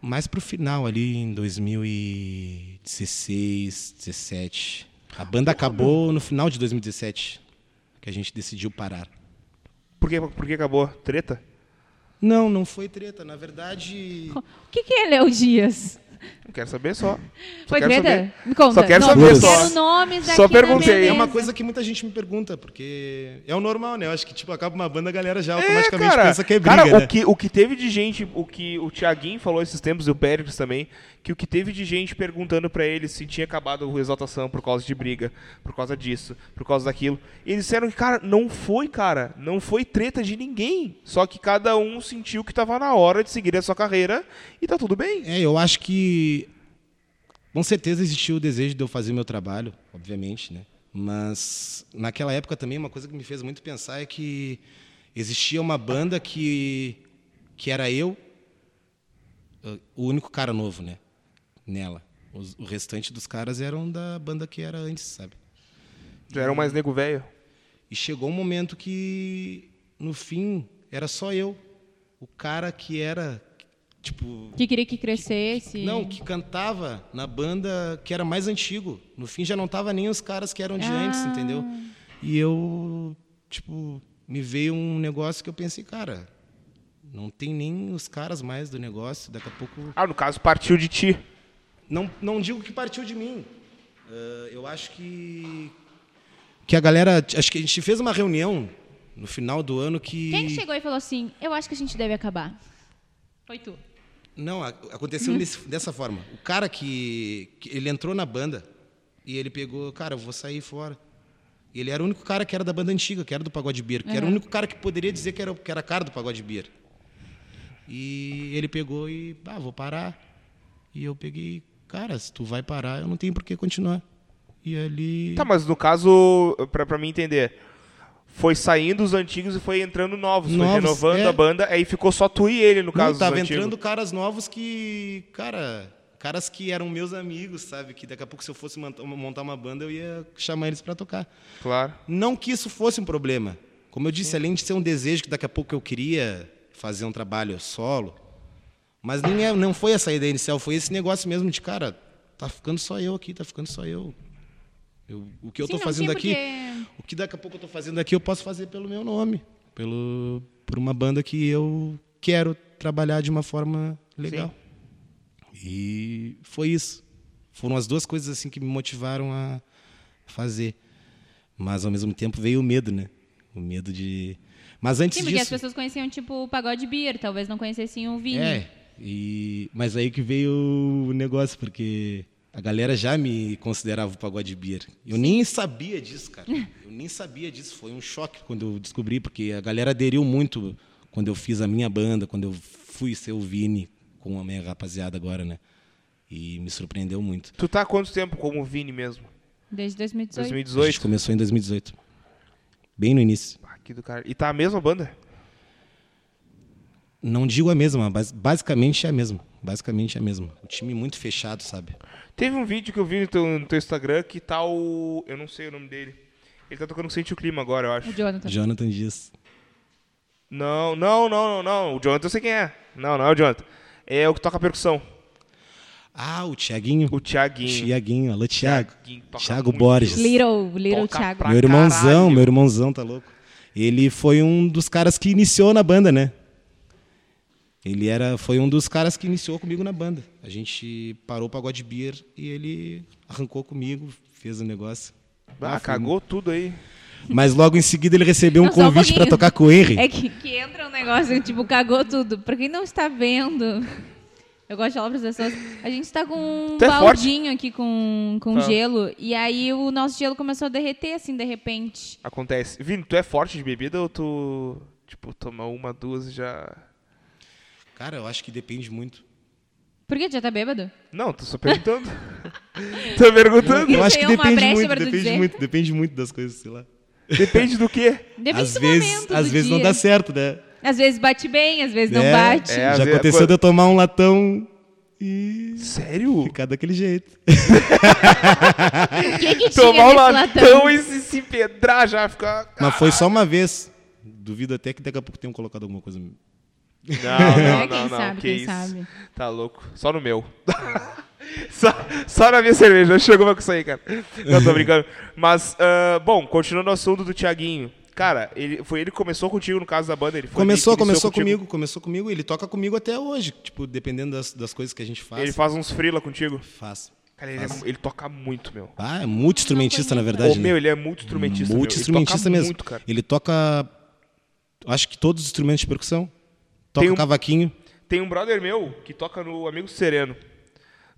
Speaker 3: Mais pro final ali, em 2016, 17. A banda acabou no final de 2017, que a gente decidiu parar.
Speaker 1: Por que, por que acabou? Treta?
Speaker 3: Não, não foi treta. Na verdade,
Speaker 2: O que, que é Léo Dias?
Speaker 1: Não quero saber só. Só
Speaker 2: Foi
Speaker 1: quero
Speaker 2: treta?
Speaker 1: saber.
Speaker 2: Me conta.
Speaker 1: Só quero
Speaker 2: Nomes,
Speaker 3: saber,
Speaker 2: Quero
Speaker 3: só.
Speaker 2: nomes
Speaker 1: Só perguntei.
Speaker 3: é uma coisa que muita gente me pergunta, porque é o normal, né? Eu acho que tipo acaba uma banda, a galera já
Speaker 1: É,
Speaker 3: automaticamente
Speaker 1: cara,
Speaker 3: pensa que é briga,
Speaker 1: cara
Speaker 3: né?
Speaker 1: o, que, o que teve de gente, o que o Thiaguinho falou esses tempos, e o Péricles também, que o que teve de gente perguntando pra ele se tinha acabado o Exaltação por causa de briga, por causa disso, por causa daquilo. E eles disseram que, cara, não foi, cara, não foi treta de ninguém. Só que cada um sentiu que tava na hora de seguir a sua carreira e tá tudo bem.
Speaker 3: É, eu acho que com certeza existiu o desejo de eu fazer meu trabalho, obviamente, né? Mas naquela época também uma coisa que me fez muito pensar é que existia uma banda que que era eu, o único cara novo, né? Nela. Os- o restante dos caras eram da banda que era antes, sabe?
Speaker 1: Já era um mais nego velho.
Speaker 3: E chegou um momento que no fim era só eu, o cara que era tipo
Speaker 2: Que queria que crescesse.
Speaker 3: Não, que cantava na banda que era mais antigo. No fim já não tava nem os caras que eram de
Speaker 2: Ah.
Speaker 3: antes, entendeu? E eu, tipo, me veio um negócio que eu pensei, cara, não tem nem os caras mais do negócio, daqui a pouco.
Speaker 1: Ah, no caso, partiu de ti.
Speaker 3: Não, não digo que partiu de mim. Ah, eu acho que. Que a galera. Acho que a gente fez uma reunião no final do ano que.
Speaker 2: Quem chegou e falou assim, eu acho que a gente deve acabar? Foi tu.
Speaker 3: Não, aconteceu desse- dessa forma. O cara que, que ele entrou na banda e ele pegou, cara, eu vou sair fora. E ele era o único cara que era da banda antiga, que era do Pagode Beer, que era o único cara que poderia dizer que era, que era a cara do Pagode Beer. E ele pegou e, ah, vou parar. E eu peguei, cara, se tu vai parar, eu não tenho por que continuar. E ali
Speaker 1: Tá, mas no caso, pra, pra mim entender, foi saindo os antigos e foi entrando novos. foi
Speaker 3: Novos,
Speaker 1: renovando
Speaker 3: é.
Speaker 1: a banda, aí ficou só tu e ele, no
Speaker 3: Não,
Speaker 1: caso.
Speaker 3: tava
Speaker 1: dos antigos.
Speaker 3: entrando caras novos que, cara, caras que eram meus amigos, sabe? Que daqui a pouco se eu fosse monta- montar uma banda, eu ia chamar eles pra tocar.
Speaker 1: Claro.
Speaker 3: Não que isso fosse um problema. Como eu disse, além de ser um desejo que daqui a pouco eu queria fazer um trabalho solo, mas nem é, não foi essa ideia inicial, foi esse negócio mesmo de, cara, tá ficando só eu aqui, tá ficando só eu. Eu- o que eu
Speaker 2: Sim, não
Speaker 3: fazendo aqui,
Speaker 2: porque-
Speaker 3: o que daqui a pouco eu tô fazendo aqui, eu posso fazer pelo meu nome, pelo por uma banda que eu quero trabalhar de uma forma legal. E foi isso. Foram as duas coisas assim que me motivaram a fazer. Mas ao mesmo tempo veio o medo, né? O medo de. Mas antes
Speaker 2: Sim, porque as
Speaker 3: disso.
Speaker 2: pessoas conheciam, tipo, o pagode beer, talvez não conhecessem o Vini.
Speaker 3: É. E mas aí que veio o negócio, porque a galera já me considerava o pagode beer. Eu nem sabia disso, cara. Eu nem sabia disso. Foi um choque quando eu descobri, porque a galera aderiu muito quando eu fiz a minha banda, quando eu fui ser o Vini com a minha rapaziada agora, né? E me surpreendeu muito.
Speaker 1: Tu tá há quanto tempo como Vini mesmo?
Speaker 2: Desde 2018.
Speaker 3: A gente
Speaker 1: 2018?
Speaker 3: começou em 2018. Bem no início.
Speaker 1: Que do cara. E tá a mesma banda?
Speaker 3: Não digo a mesma, mas basicamente é a mesma. Basicamente é a mesma. O time muito fechado, sabe?
Speaker 1: Teve um vídeo que eu vi no teu, no teu Instagram que tá o. Eu não sei o nome dele. Ele tá tocando Sente o Clima agora, eu acho.
Speaker 2: O Jonathan.
Speaker 3: Jonathan Dias.
Speaker 1: Não, não, não, não, não. O Jonathan eu sei quem é. Não, não é o Jonathan. É o que toca percussão.
Speaker 3: Ah, o Thiaguinho.
Speaker 1: O Thiaguinho.
Speaker 3: Tiaguinho, alô Thiago
Speaker 1: muito.
Speaker 3: Borges.
Speaker 2: Little, Little
Speaker 1: Toca
Speaker 2: Thiago.
Speaker 3: Meu irmãozão,
Speaker 1: caralho.
Speaker 3: meu irmãozão, tá louco. Ele foi um dos caras que iniciou na banda, né? Ele era, foi um dos caras que iniciou comigo na banda. A gente parou o pagode beer e ele arrancou comigo, fez o negócio.
Speaker 1: Ah,
Speaker 3: foi
Speaker 1: cagou tudo aí.
Speaker 3: Mas logo em seguida ele recebeu um
Speaker 2: Não, um
Speaker 3: convite pra
Speaker 2: pouquinho.
Speaker 3: tocar com o Henry.
Speaker 2: É que, que entra um negócio, tipo, cagou tudo. Pra quem não está vendo, eu gosto de falar pras pessoas, a gente tá com um
Speaker 1: Tu é
Speaker 2: baldinho aqui com, com
Speaker 1: Tá.
Speaker 2: gelo, e aí o nosso gelo começou a derreter, assim, de repente.
Speaker 1: Acontece. Vini, tu é forte de bebida ou tu, tipo, toma uma, duas e já.
Speaker 3: Cara, eu acho que depende muito.
Speaker 2: Por que? Tu já tá bêbado?
Speaker 1: Não, tô só perguntando. tô perguntando.
Speaker 3: Eu acho que
Speaker 2: uma
Speaker 3: depende muito, depende
Speaker 2: dizer.
Speaker 3: muito, depende muito das coisas, sei lá.
Speaker 1: Depende do quê?
Speaker 2: Depende
Speaker 3: às
Speaker 2: do
Speaker 3: vezes,
Speaker 2: momento
Speaker 3: às
Speaker 2: do
Speaker 3: vezes não
Speaker 2: dia.
Speaker 3: dá certo, né?
Speaker 2: Às vezes bate bem, às vezes não
Speaker 3: É,
Speaker 2: bate.
Speaker 1: é.
Speaker 3: Já
Speaker 1: vezes-
Speaker 3: aconteceu
Speaker 1: quando-
Speaker 3: de eu tomar um latão e
Speaker 1: Sério?
Speaker 3: ficar daquele jeito.
Speaker 2: O que que tinha
Speaker 1: Tomar um latão
Speaker 2: latão?
Speaker 1: e se, se empedrar já, ficar.
Speaker 3: Mas foi só uma vez. Duvido até que daqui a pouco tenham colocado alguma coisa.
Speaker 1: Não,
Speaker 2: É,
Speaker 1: não,
Speaker 2: quem
Speaker 1: não, não.
Speaker 2: sabe,
Speaker 1: que
Speaker 2: quem
Speaker 1: isso.
Speaker 2: sabe.
Speaker 1: Tá louco. Só no meu. só, só na minha cerveja. Não chegou com isso aí, cara. Não, tô brincando. Mas, ah, bom, continuando o assunto do Thiaguinho. Cara, ele, foi ele que começou contigo no caso da banda? Ele foi
Speaker 3: Começou, começou
Speaker 1: contigo?
Speaker 3: comigo, começou comigo. Ele toca comigo até hoje. Tipo, dependendo das, das coisas que a gente faz.
Speaker 1: Ele faz uns frila contigo?
Speaker 3: faz.
Speaker 1: Cara, ele, é ele toca muito, meu.
Speaker 3: Ah, é muito instrumentista, na verdade. né?
Speaker 1: meu, ele é muito instrumentista. meu.
Speaker 3: Muito
Speaker 1: Ele
Speaker 3: instrumentista
Speaker 1: toca
Speaker 3: mesmo.
Speaker 1: muito, cara.
Speaker 3: Ele toca, acho que todos os instrumentos de percussão. Toca
Speaker 1: Tem um-
Speaker 3: cavaquinho.
Speaker 1: Tem um brother meu que toca no Amigo Sereno.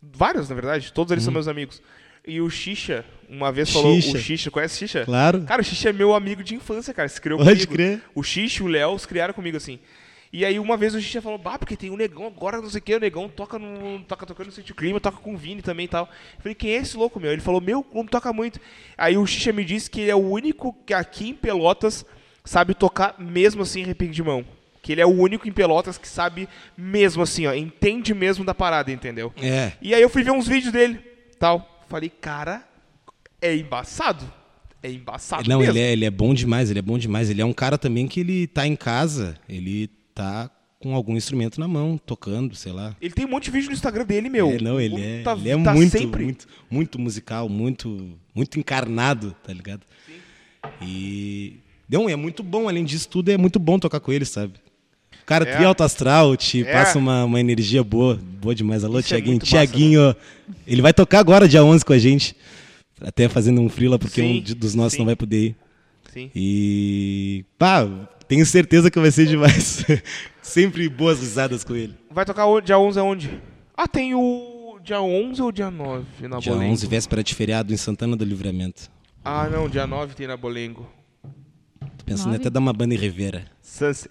Speaker 1: Vários, na verdade. Todos eles são meus amigos. E o Xixa, uma vez falou...
Speaker 3: Xixa.
Speaker 1: O Xixa, conhece o Xixa?
Speaker 3: Claro.
Speaker 1: Cara, o Xixa é meu amigo de infância, cara. Se criou
Speaker 3: Pode
Speaker 1: comigo.
Speaker 3: crer.
Speaker 1: O Xixa e o Léo se criaram comigo, assim. E aí, uma vez o Xixa falou, bah, porque tem um negão agora, não sei o que, o negão toca no. toca tocando no Sítio Clima, toca com o Vini também e tal. Eu falei, quem é esse louco, meu? Ele falou, meu, como toca muito. Aí o Xixa me disse que ele é o único que aqui em Pelotas sabe tocar mesmo assim repique de mão. Que ele é o único em Pelotas que sabe mesmo assim, ó, entende mesmo da parada, entendeu?
Speaker 3: É.
Speaker 1: E aí eu fui ver uns vídeos dele, tal. Falei, cara, é embaçado. É embaçado
Speaker 3: Não,
Speaker 1: mesmo.
Speaker 3: ele é, ele é bom demais, ele é bom demais. Ele é um cara também que ele tá em casa, ele tá com algum instrumento na mão, tocando, sei lá.
Speaker 1: Ele tem um monte de vídeo no Instagram dele, meu.
Speaker 3: É, não, ele é,
Speaker 1: Tá-
Speaker 3: ele é
Speaker 1: tá
Speaker 3: muito,
Speaker 1: sempre.
Speaker 3: muito, muito musical, muito, muito encarnado, tá ligado? E não, é muito bom, além disso tudo, é muito bom tocar com ele, sabe? Cara,
Speaker 1: É.
Speaker 3: alto astral, te
Speaker 1: É.
Speaker 3: passa uma, uma energia boa, boa demais. Alô,
Speaker 1: Isso é
Speaker 3: Tiaguinho.
Speaker 1: massa,
Speaker 3: Tiaguinho, ele vai tocar agora, dia 11, com a gente. Até fazendo um frila, porque
Speaker 1: Sim,
Speaker 3: um dos nossos
Speaker 1: sim.
Speaker 3: não vai poder ir.
Speaker 1: Sim.
Speaker 3: E. Pá, tenho certeza que vai ser demais. Sempre boas risadas com ele.
Speaker 1: Vai tocar dia 11 aonde? Ah, tem o dia 11 ou dia 9 na
Speaker 3: Dia
Speaker 1: Bolengo?
Speaker 3: 11, véspera de feriado em Santana do Livramento.
Speaker 1: Ah, não, dia 9 tem na Bolengo.
Speaker 3: Pensando
Speaker 2: Nove?
Speaker 3: até dar uma banda em Rivera.
Speaker 1: Sunset.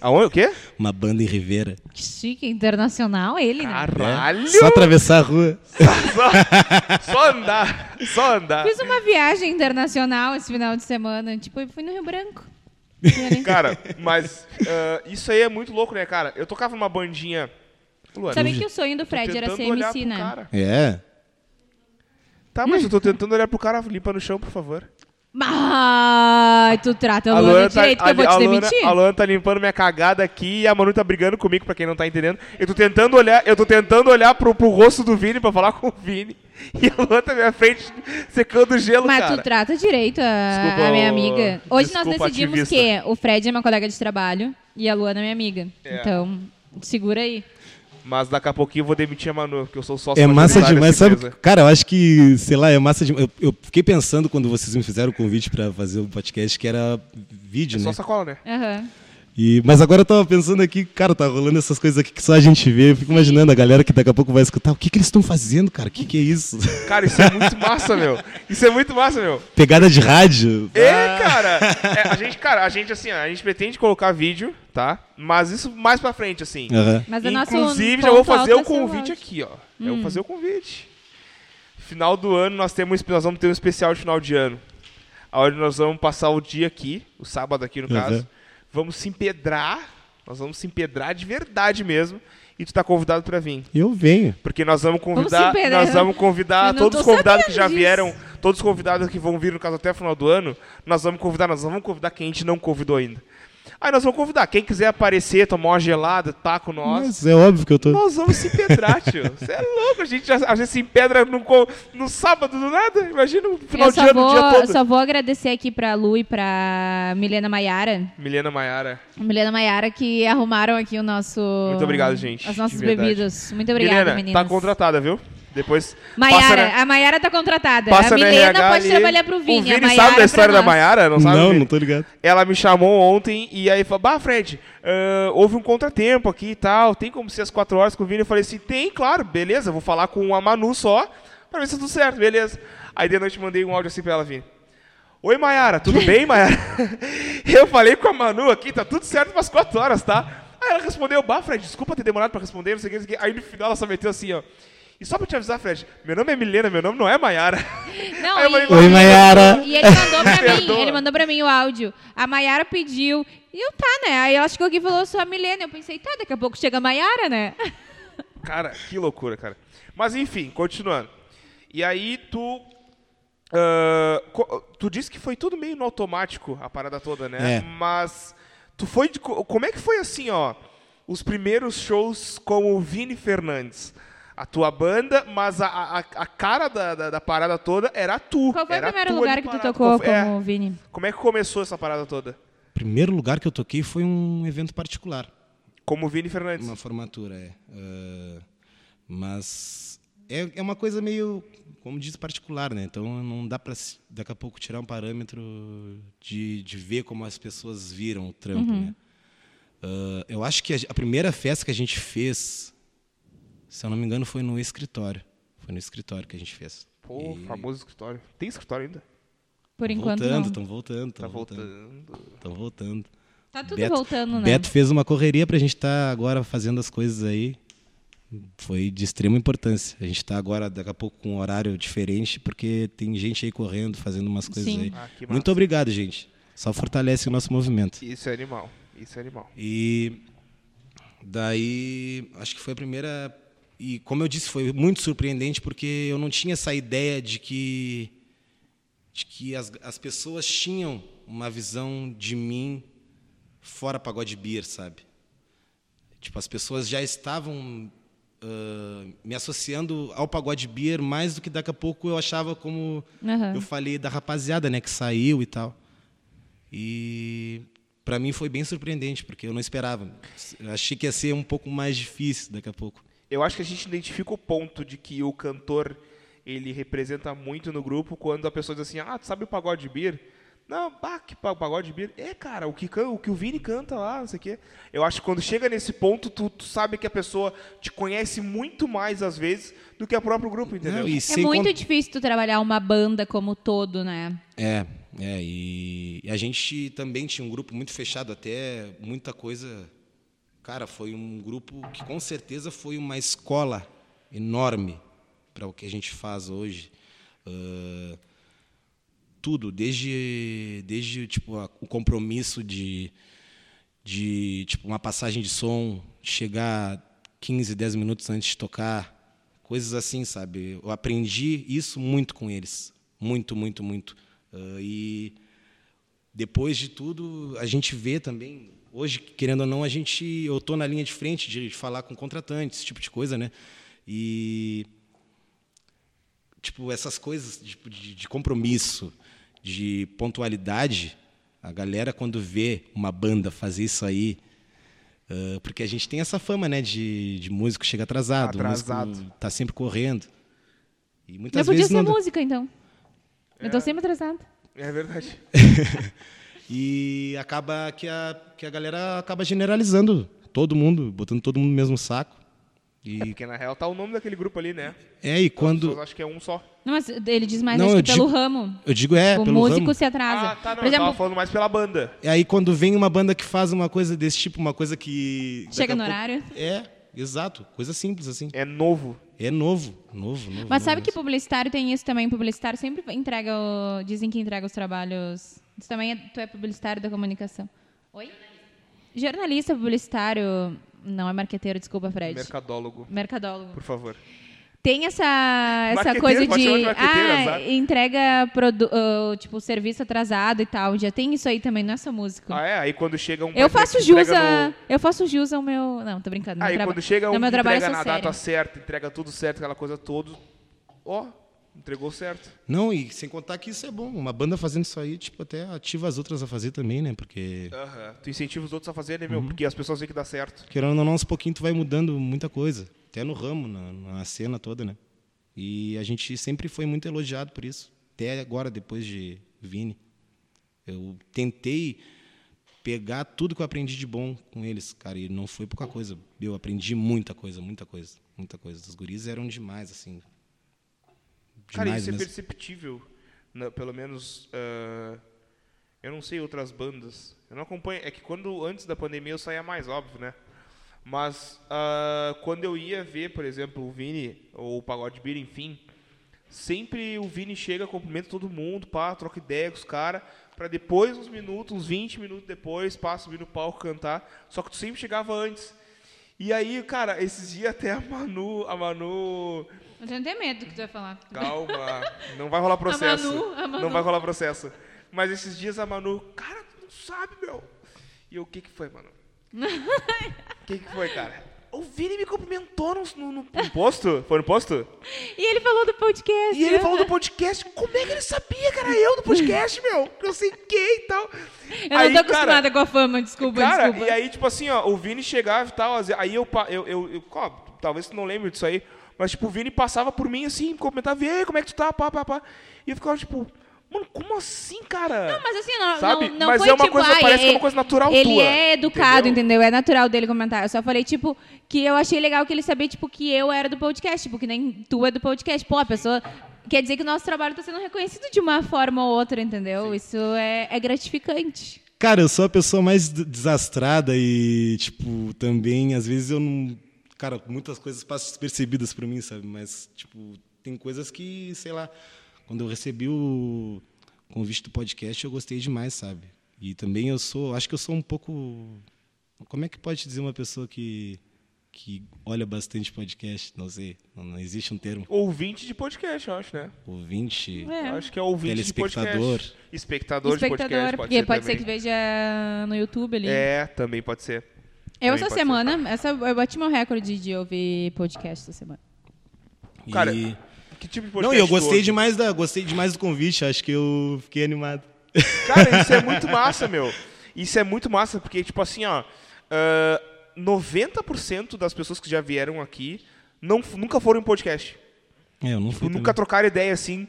Speaker 1: Aonde? O quê?
Speaker 3: Uma banda em Rivera.
Speaker 2: Que chique, internacional ele, né?
Speaker 1: Caralho!
Speaker 3: Só atravessar a rua.
Speaker 1: Só, só andar. Só andar.
Speaker 2: Fiz uma viagem internacional esse final de semana. Tipo, eu fui no Rio Branco. Fui ali.
Speaker 1: Cara, mas ah, isso aí é muito louco, né, cara? Eu tocava numa bandinha.
Speaker 2: Sabe que o sonho do Fred era ser MC, né?
Speaker 3: É.
Speaker 1: Tá, mas eu tô tentando olhar pro cara, limpa no chão, por favor.
Speaker 2: Ai, tu trata a Luana direito que eu vou te
Speaker 1: a, Luana,
Speaker 2: demitir.
Speaker 1: a Luana tá limpando minha cagada aqui e a Manu tá brigando comigo, pra quem não tá entendendo. Eu tô tentando olhar, eu tô tentando olhar pro, pro rosto do Vini pra falar com o Vini. E a Luana tá na minha frente secando gelo,
Speaker 2: Mas
Speaker 1: cara.
Speaker 2: tu trata direito a,
Speaker 1: Desculpa,
Speaker 2: a minha amiga. Hoje
Speaker 1: desculpa,
Speaker 2: nós decidimos
Speaker 1: ativista.
Speaker 2: que o Fred é meu colega de trabalho e a Luana é minha amiga.
Speaker 1: É.
Speaker 2: Então, segura aí.
Speaker 1: Mas daqui a pouquinho eu vou demitir a Manu, porque eu sou sócio
Speaker 3: É massa demais, sabe?
Speaker 1: empresa.
Speaker 3: Cara, eu acho que, sei lá, é massa demais. Eu, eu fiquei pensando quando vocês me fizeram o convite pra fazer o podcast que era vídeo,
Speaker 1: É
Speaker 3: né?
Speaker 1: só sacola, né?
Speaker 2: Aham.
Speaker 3: E, mas agora eu tava pensando aqui, cara, tá rolando essas coisas aqui que só a gente vê. Eu fico imaginando a galera que daqui a pouco vai escutar. O que, que eles estão fazendo, cara? O que, que é isso?
Speaker 1: Cara, isso é muito massa, meu. Isso é muito massa, meu.
Speaker 3: Pegada de rádio.
Speaker 1: É, cara. É, a gente, cara, a gente assim, a gente pretende colocar vídeo, tá? Mas isso mais pra frente, assim.
Speaker 3: Aham.
Speaker 2: Mas nosso
Speaker 1: Inclusive, já vou fazer o
Speaker 2: ser
Speaker 1: convite aqui, ó. Eu vou fazer o convite. Final do ano, nós, temos, nós vamos ter um especial de final de ano. Onde nós vamos passar o dia aqui, o sábado aqui no
Speaker 3: Uhum.
Speaker 1: caso. Vamos se empedrar. Nós vamos se empedrar de verdade mesmo. E tu tá convidado pra vir.
Speaker 3: Eu venho.
Speaker 1: Porque nós vamos
Speaker 2: Vamos
Speaker 1: convidar,
Speaker 2: empedrar.
Speaker 1: nós vamos convidar todos os convidados que já
Speaker 2: disso.
Speaker 1: vieram, todos os convidados que vão vir no caso até o final do ano, nós vamos convidar, nós vamos convidar quem a gente não convidou ainda. Aí nós vamos convidar quem quiser aparecer, tomar uma gelada, tá com nós.
Speaker 3: Mas é óbvio que eu tô.
Speaker 1: Nós vamos se empedrar, tio. Você é louco, a gente, já, a gente se empedra no, no sábado do nada. Imagina no final
Speaker 2: Eu
Speaker 1: de ano, o dia
Speaker 2: vou,
Speaker 1: todo.
Speaker 2: só vou agradecer aqui pra Lu e pra Milena Maiara.
Speaker 1: Milena Maiara.
Speaker 2: Milena Maiara que arrumaram aqui o nosso...
Speaker 1: Muito obrigado, gente,
Speaker 2: As nossas bebidas. Muito obrigada,
Speaker 1: Milena,
Speaker 2: meninas.
Speaker 1: tá contratada, viu? Depois passa
Speaker 2: Maiara,
Speaker 1: na,
Speaker 2: a Maiara tá contratada.
Speaker 1: passa
Speaker 2: a
Speaker 1: na
Speaker 2: Milena
Speaker 1: RH
Speaker 2: pode
Speaker 1: ali.
Speaker 2: trabalhar pro Vini.
Speaker 1: O Vini
Speaker 2: a Maiara
Speaker 1: sabe da história da. Maiara? Não sabe?
Speaker 3: Não,
Speaker 1: Vini?
Speaker 3: não tô ligado.
Speaker 1: Ela me chamou ontem e aí falou, bah, Fred, ah, houve um contratempo aqui e tal, tem como ser às quatro horas com o Vini? Eu falei assim, tem, claro, beleza, vou falar com a Manu só, pra ver se tá tudo certo, beleza. Aí de noite mandei um áudio assim pra ela, Vini. Oi, Maiara, tudo bem, Maiara? eu falei com a Manu aqui, tá tudo certo umas quatro horas, tá? Aí ela respondeu, bah, Fred, desculpa ter demorado pra responder, não sei o que, não sei o que. Aí no final ela só meteu assim, ó. E só pra te avisar, Fred, meu nome é Milena, meu nome não é Maiara.
Speaker 2: Não,
Speaker 1: Aí eu
Speaker 2: e,
Speaker 1: falei,
Speaker 3: Oi, Maiara.
Speaker 2: e ele mandou pra mim, ele mandou pra mim o áudio. A Maiara pediu. E eu tá, né? Aí ela chegou aqui e falou, eu sou a Milena. Eu pensei, tá, daqui a pouco chega a Maiara, né?
Speaker 1: Cara, que loucura, cara. Mas enfim, continuando. E aí tu. co- tu disse que foi tudo meio no automático a parada toda, né?
Speaker 3: É.
Speaker 1: Mas tu foi. de co- como é que foi assim, ó? Os primeiros shows com o Vini Fernandes. A tua banda, mas a, a, a cara da, da, da parada toda era tu.
Speaker 2: Qual foi
Speaker 1: era
Speaker 2: o primeiro
Speaker 1: tu
Speaker 2: lugar que tu tocou
Speaker 1: foi- é,
Speaker 2: como Vini?
Speaker 1: como é que começou essa parada toda?
Speaker 3: Primeiro lugar que eu toquei foi um evento particular.
Speaker 1: Como Vini Fernandes.
Speaker 3: Uma formatura, é. Ah, mas é, é uma coisa meio, como diz, particular, né? Então não dá para daqui a pouco tirar um parâmetro de, de ver como as pessoas viram o trampo, né? Ah, eu acho que a, a primeira festa que a gente fez, se eu não me engano, foi no escritório. Foi no escritório que a gente fez.
Speaker 1: Pô, famoso escritório. Tem escritório ainda?
Speaker 2: Por enquanto
Speaker 3: voltando, estão voltando,
Speaker 1: Tá
Speaker 3: estão voltando.
Speaker 1: voltando.
Speaker 3: Estão voltando.
Speaker 2: Tá tudo
Speaker 3: Beto-
Speaker 2: voltando, né?
Speaker 3: Beto fez uma correria pra gente estar agora fazendo as coisas aí. Foi de extrema importância. A gente está agora, daqui a pouco, com um horário diferente, porque tem gente aí correndo, fazendo umas coisas
Speaker 2: Sim.
Speaker 3: aí.
Speaker 1: Ah,
Speaker 3: Muito obrigado, gente. Só fortalece o nosso movimento.
Speaker 1: Isso é animal. Isso é animal.
Speaker 3: E daí, acho que foi a primeira. E como eu disse, foi muito surpreendente, porque eu não tinha essa ideia de que, de que as, as pessoas tinham uma visão de mim fora pagode beer, sabe? Tipo, as pessoas já estavam ah, me associando ao pagode beer mais do que daqui a pouco eu achava como
Speaker 2: Aham.
Speaker 3: eu falei da rapaziada, né, que saiu e tal. E para mim foi bem surpreendente, porque eu não esperava. Eu achei que ia ser um pouco mais difícil daqui a pouco.
Speaker 1: Eu acho que a gente identifica o ponto de que o cantor ele representa muito no grupo quando a pessoa diz assim: "Ah, tu sabe o pagode beer?" Não, bah, que pa- pagode beer. É, cara, o que, o que o Vini canta lá, não sei o quê. Eu acho que quando chega nesse ponto, tu, tu sabe que a pessoa te conhece muito mais, às vezes, do que o próprio grupo, entendeu?
Speaker 3: Não,
Speaker 2: É muito
Speaker 3: con-
Speaker 2: difícil tu trabalhar uma banda como todo, né?
Speaker 3: É, é, e, e a gente também tinha um grupo muito fechado, até muita coisa. Cara, foi um grupo que com certeza foi uma escola enorme para o que a gente faz hoje. Ah, tudo, desde, desde tipo, a- o compromisso de, de tipo, uma passagem de som, chegar 15, 10 minutos antes de tocar, coisas assim, sabe? Eu aprendi isso muito com eles, muito, muito, muito. Ah, e depois de tudo, a gente vê também, hoje, querendo ou não, a gente, eu estou na linha de frente de falar com contratantes, esse tipo de coisa, né? E tipo essas coisas tipo, de, de compromisso, de pontualidade, a galera quando vê uma banda fazer isso aí, ah, porque a gente tem essa fama, né, de, de músico chega atrasado,
Speaker 1: Atrasado.
Speaker 3: músico tá sempre correndo. E
Speaker 2: Eu
Speaker 3: muitas
Speaker 2: podia
Speaker 3: vezes
Speaker 2: ser
Speaker 3: não
Speaker 2: música, então. Eu tô sempre atrasada.
Speaker 1: É verdade.
Speaker 3: E acaba que a, que a galera acaba generalizando todo mundo, botando todo mundo no mesmo saco.
Speaker 1: É
Speaker 3: E
Speaker 1: porque na real tá o nome daquele grupo ali, né?
Speaker 3: é, e quando
Speaker 1: acham que é um só.
Speaker 2: Não, mas ele diz mais
Speaker 3: Não,
Speaker 2: acho
Speaker 3: eu
Speaker 2: que pelo
Speaker 3: digo-
Speaker 2: ramo.
Speaker 3: eu digo é,
Speaker 2: o
Speaker 3: pelo
Speaker 2: músico
Speaker 3: ramo.
Speaker 2: se atrasa.
Speaker 1: Ah, tá, não,
Speaker 2: Por
Speaker 1: eu
Speaker 2: exemplo,
Speaker 1: tava falando mais pela banda.
Speaker 3: E aí quando vem uma banda que faz uma coisa desse tipo, uma coisa que
Speaker 2: Chega no
Speaker 3: pouco-
Speaker 2: horário.
Speaker 3: É, exato, coisa simples assim.
Speaker 1: É novo.
Speaker 3: É novo, novo, novo.
Speaker 2: Mas
Speaker 3: novo
Speaker 2: sabe que publicitário tem isso também? Publicitário sempre entrega o... Dizem que entrega os trabalhos... Tu também é... Tu é publicitário da comunicação. Oi? Jornalista publicitário... Não é marqueteiro, desculpa, Fred.
Speaker 1: Mercadólogo,
Speaker 2: Mercadólogo.
Speaker 1: por favor.
Speaker 2: Tem essa, essa coisa de...
Speaker 1: de
Speaker 2: ah, entrega produ... ah, tipo, serviço atrasado e tal. Já tem isso aí também, não é só músico.
Speaker 1: Ah, é? Aí quando chega um...
Speaker 2: Eu faço jus a...
Speaker 1: no-
Speaker 2: Eu faço jus ao meu... Não, tô brincando.
Speaker 1: Aí quando chega um
Speaker 2: no meu
Speaker 1: que
Speaker 2: trabalho
Speaker 1: entrega na
Speaker 2: sou
Speaker 1: data certa, entrega tudo certo, aquela coisa toda. Ó, entregou certo.
Speaker 3: Não, e sem contar que isso é bom. Uma banda fazendo isso aí, tipo, até ativa as outras a fazer também, né? Porque
Speaker 1: Aham. Tu incentiva os outros a fazerem,
Speaker 2: Uhum.
Speaker 1: meu, porque as pessoas veem que dá certo.
Speaker 3: querendo ou não, aos pouquinhos tu vai mudando muita coisa. Até no ramo, na, na cena toda, né? E a gente sempre foi muito elogiado por isso. Até agora, depois de Vini. Eu tentei pegar tudo que eu aprendi de bom com eles, cara, e não foi pouca coisa. Eu aprendi muita coisa, muita coisa, muita coisa. Os guris eram demais, assim.
Speaker 1: Cara, isso é perceptível. na- pelo menos. ah, eu não sei outras bandas. Eu não acompanho. É que quando antes da pandemia eu saía mais, óbvio, né? Mas ah, quando eu ia ver, por exemplo, o Vini ou o Pagode Beer, enfim, sempre o Vini chega, cumprimenta todo mundo, pá, troca ideia com os caras, pra depois, uns minutos, uns 20 minutos depois, pá, subir no palco cantar. Só que tu sempre chegava antes. E aí, cara, esses dias até a Manu, a Manu
Speaker 2: Eu tenho até medo do que tu vai falar.
Speaker 1: Calma, não vai rolar processo.
Speaker 2: Manu, a Manu.
Speaker 1: Não vai rolar processo. Mas esses dias a Manu, cara, tu não sabe, meu. E eu, o que que foi, Manu? O que que foi, cara? O Vini me cumprimentou no, no, no- no posto. Foi no posto?
Speaker 2: E ele falou do podcast.
Speaker 1: E ele falou do podcast. Como é que ele sabia que era eu do podcast, meu? Que eu sei quem e tal.
Speaker 2: Eu não tô acostumada com a fama, desculpa,
Speaker 1: Cara,
Speaker 2: desculpa.
Speaker 1: e aí, tipo assim, ó, o Vini chegava e tal, aí eu, eu, eu, eu ó, talvez tu não lembre disso aí, mas, tipo, o Vini passava por mim, assim, comentava, e aí, como é que tu tá, pá, pá, pá. E eu ficava, tipo, mano, como assim, cara?
Speaker 2: Não, mas assim, não,
Speaker 1: Sabe?
Speaker 2: não, não
Speaker 1: Mas
Speaker 2: foi
Speaker 1: é uma
Speaker 2: tipo,
Speaker 1: coisa-
Speaker 2: ai,
Speaker 1: parece que é uma coisa natural
Speaker 2: Ele
Speaker 1: tua,
Speaker 2: é educado,
Speaker 1: entendeu?
Speaker 2: entendeu? É natural dele comentar. Eu só falei, tipo, que eu achei legal que ele sabia, tipo, que eu era do podcast, tipo, que nem tu é do podcast. Pô, a pessoa... Quer dizer que o nosso trabalho está sendo reconhecido de uma forma ou outra, entendeu? Isso é, é gratificante.
Speaker 3: Cara, eu sou a pessoa mais desastrada e, tipo, também, às vezes eu não. Cara, muitas coisas passam despercebidas pra mim, sabe? Mas, tipo, tem coisas que, sei lá. Quando eu recebi o convite do podcast, eu gostei demais, sabe? E também eu sou. Acho que eu sou um pouco. Como é que pode dizer uma pessoa que. que olha bastante podcast? Não sei. Não, não existe um termo.
Speaker 1: Ouvinte de podcast, eu acho, né?
Speaker 3: Ouvinte.
Speaker 2: É.
Speaker 1: Eu acho que é ouvinte de
Speaker 3: Telespectador.
Speaker 1: podcast. Espectador, de
Speaker 2: Espectador,
Speaker 1: podcast, pode
Speaker 2: porque
Speaker 1: ser
Speaker 2: pode ser
Speaker 1: também.
Speaker 2: que veja no YouTube ali.
Speaker 1: É, também pode ser.
Speaker 2: Eu, essa semana, essa, eu bati meu recorde de ouvir podcast essa semana.
Speaker 1: Cara,
Speaker 3: E-
Speaker 1: Que tipo de
Speaker 3: Não,
Speaker 1: podcast
Speaker 3: e eu gostei
Speaker 1: ouve?
Speaker 3: demais, da, gostei demais do convite, acho que eu fiquei animado.
Speaker 1: Cara, isso é muito massa, meu. Isso é muito massa, porque, tipo assim, ó. ah, 90% das pessoas que já vieram aqui não, nunca foram em podcast.
Speaker 3: É, eu não
Speaker 1: Tipo,
Speaker 3: fui
Speaker 1: nunca
Speaker 3: também.
Speaker 1: trocaram ideia assim.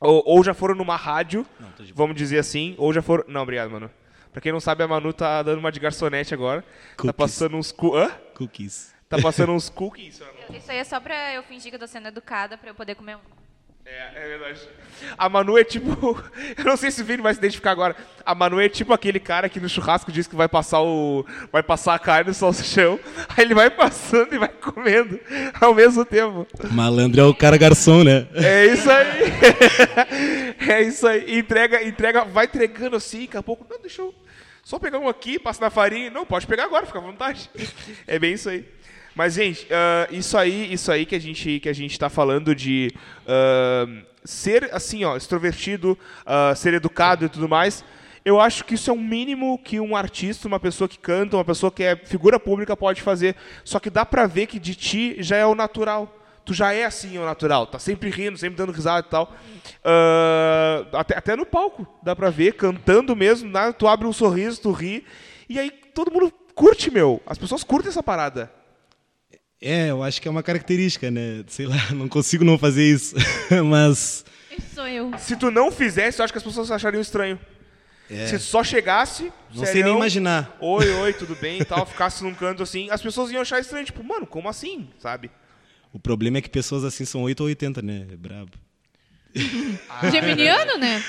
Speaker 1: Ou, ou já foram numa rádio,
Speaker 3: Não, boa.
Speaker 1: vamos dizer assim, ou já foram. Não, obrigado, Manu. Pra quem não sabe, a Manu tá dando uma de garçonete agora. Tá
Speaker 3: Cookies.
Speaker 1: passando uns. Cu... Hã?
Speaker 3: Cookies.
Speaker 1: Tá passando uns cookies. Manu.
Speaker 2: Isso aí é só pra eu fingir que eu tô sendo educada pra eu poder comer um.
Speaker 1: É, é verdade. A Manu é tipo. Eu não sei se o Vini vai se identificar agora. A Manu é tipo aquele cara que no churrasco diz que vai passar o. Vai passar a carne no salsichão. Aí ele vai passando e vai comendo ao mesmo tempo.
Speaker 3: Malandro é o cara garçom, né?
Speaker 1: É isso aí. É isso aí. Entrega, entrega, vai entregando assim, daqui a pouco. Não, deixa eu só pegar um aqui, passa na farinha. Não, pode pegar agora, fica à vontade. É bem isso aí. Mas, gente, ah, isso aí, isso aí que a gente, que a gente tá falando de ah, ser assim, ó, extrovertido, ah, ser educado e tudo mais. Eu acho que isso é um mínimo que um artista, uma pessoa que canta, uma pessoa que é figura pública pode fazer. Só que dá pra ver que de ti já é o natural tu já é assim o natural, tá sempre rindo, sempre dando risada e tal. Ah, até, até no palco, dá pra ver, cantando mesmo, né? tu abre um sorriso, tu ri, e aí todo mundo curte, meu. As pessoas curtem essa parada.
Speaker 3: É, eu acho que é uma característica, né? Sei lá, não consigo não fazer isso. Mas.
Speaker 2: Esse sou eu.
Speaker 1: Se tu não fizesse, eu acho que as pessoas achariam estranho.
Speaker 3: É,
Speaker 1: Se tu só chegasse,
Speaker 3: não sei
Speaker 1: serião,
Speaker 3: nem imaginar.
Speaker 1: Oi, oi, tudo bem e tal, ficasse num canto assim, as pessoas iam achar estranho, tipo, mano, como assim, sabe?
Speaker 3: O problema é que pessoas assim são 8 ou 80, né? É brabo.
Speaker 2: Geminiano, né?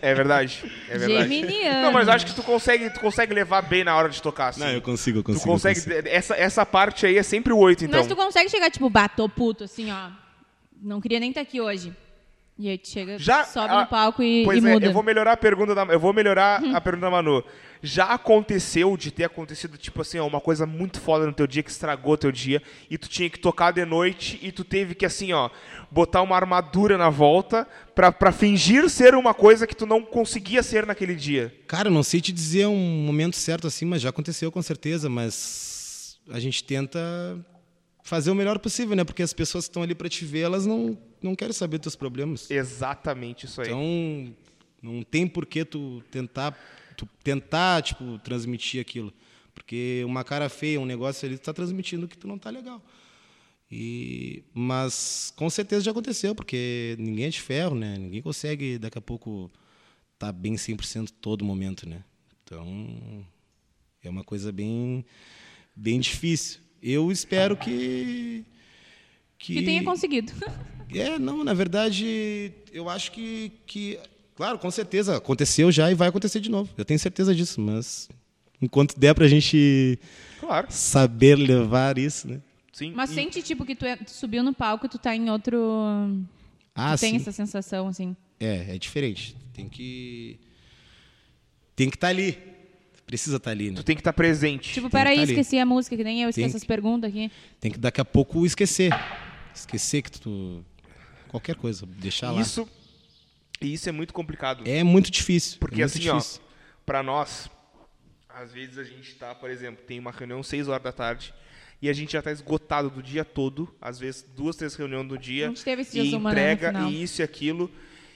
Speaker 1: É verdade, é verdade.
Speaker 2: Geminiano.
Speaker 1: Não, mas acho que tu consegue, tu consegue levar bem na hora de tocar, assim.
Speaker 3: Não, eu consigo, eu
Speaker 1: Tu
Speaker 3: consigo. eu
Speaker 1: consegue.
Speaker 3: consigo.
Speaker 1: Essa, essa parte aí é sempre o 8, então.
Speaker 2: Mas tu consegue chegar, tipo, batou puto, assim, ó. Não queria nem estar aqui hoje. E aí tu chega,
Speaker 1: Já-
Speaker 2: sobe
Speaker 1: ah,
Speaker 2: no palco e,
Speaker 1: Pois
Speaker 2: e
Speaker 1: é,
Speaker 2: muda.
Speaker 1: eu vou melhorar a pergunta da, eu vou melhorar a pergunta da Manu. Já aconteceu de ter acontecido tipo assim, ó, uma coisa muito foda no teu dia que estragou teu dia e tu tinha que tocar de noite e tu teve que assim, ó, botar uma armadura na volta pra, pra fingir ser uma coisa que tu não conseguia ser naquele dia.
Speaker 3: Cara, não sei te dizer um momento certo assim, mas já aconteceu com certeza, mas a gente tenta fazer o melhor possível, né? Porque as pessoas que estão ali para te ver, elas não, não querem saber dos teus problemas.
Speaker 1: Exatamente isso aí.
Speaker 3: Então, não tem por que tu tentar, tu tentar, tipo, transmitir aquilo. Porque uma cara feia, um negócio ali, tu tá transmitindo que tu não tá legal. E, mas com certeza já aconteceu, porque ninguém é de ferro, né? Ninguém consegue daqui a pouco estar tá bem 100% todo momento, né? Então, é uma coisa bem bem difícil. Eu espero que
Speaker 2: Que tenha conseguido.
Speaker 3: é, não, na verdade, eu acho que, que, claro, com certeza, aconteceu já e vai acontecer de novo. Eu tenho certeza disso, mas enquanto der pra gente
Speaker 1: Claro.
Speaker 3: saber levar isso, né?
Speaker 1: Sim.
Speaker 2: Mas
Speaker 1: E-
Speaker 2: sente, tipo, que tu, é- tu subiu no palco e tu tá em outro...
Speaker 3: Ah,
Speaker 2: tu tem
Speaker 3: sim.
Speaker 2: essa sensação, assim.
Speaker 3: É, é diferente. Tem que tem que estar ali. Precisa estar ali, né?
Speaker 1: Tu tem que estar presente.
Speaker 2: Tipo, peraí,
Speaker 3: tá ali.
Speaker 2: esqueci a música, que nem eu esqueço
Speaker 3: Tem
Speaker 2: as perguntas aqui.
Speaker 3: Tem que daqui a pouco esquecer. Esquecer que tu qualquer coisa, deixar lá.
Speaker 1: isso, e isso é muito complicado.
Speaker 3: É muito difícil.
Speaker 1: Porque
Speaker 3: é muito
Speaker 1: assim,
Speaker 3: difícil.
Speaker 1: ó, pra nós, às vezes a gente tá, por exemplo, tem uma reunião 6 horas da tarde e a gente já tá esgotado do dia todo, às vezes duas, três reuniões do dia.
Speaker 2: A gente teve esses
Speaker 1: e
Speaker 2: uma, né, no
Speaker 1: entrega
Speaker 2: final.
Speaker 1: e isso e aquilo.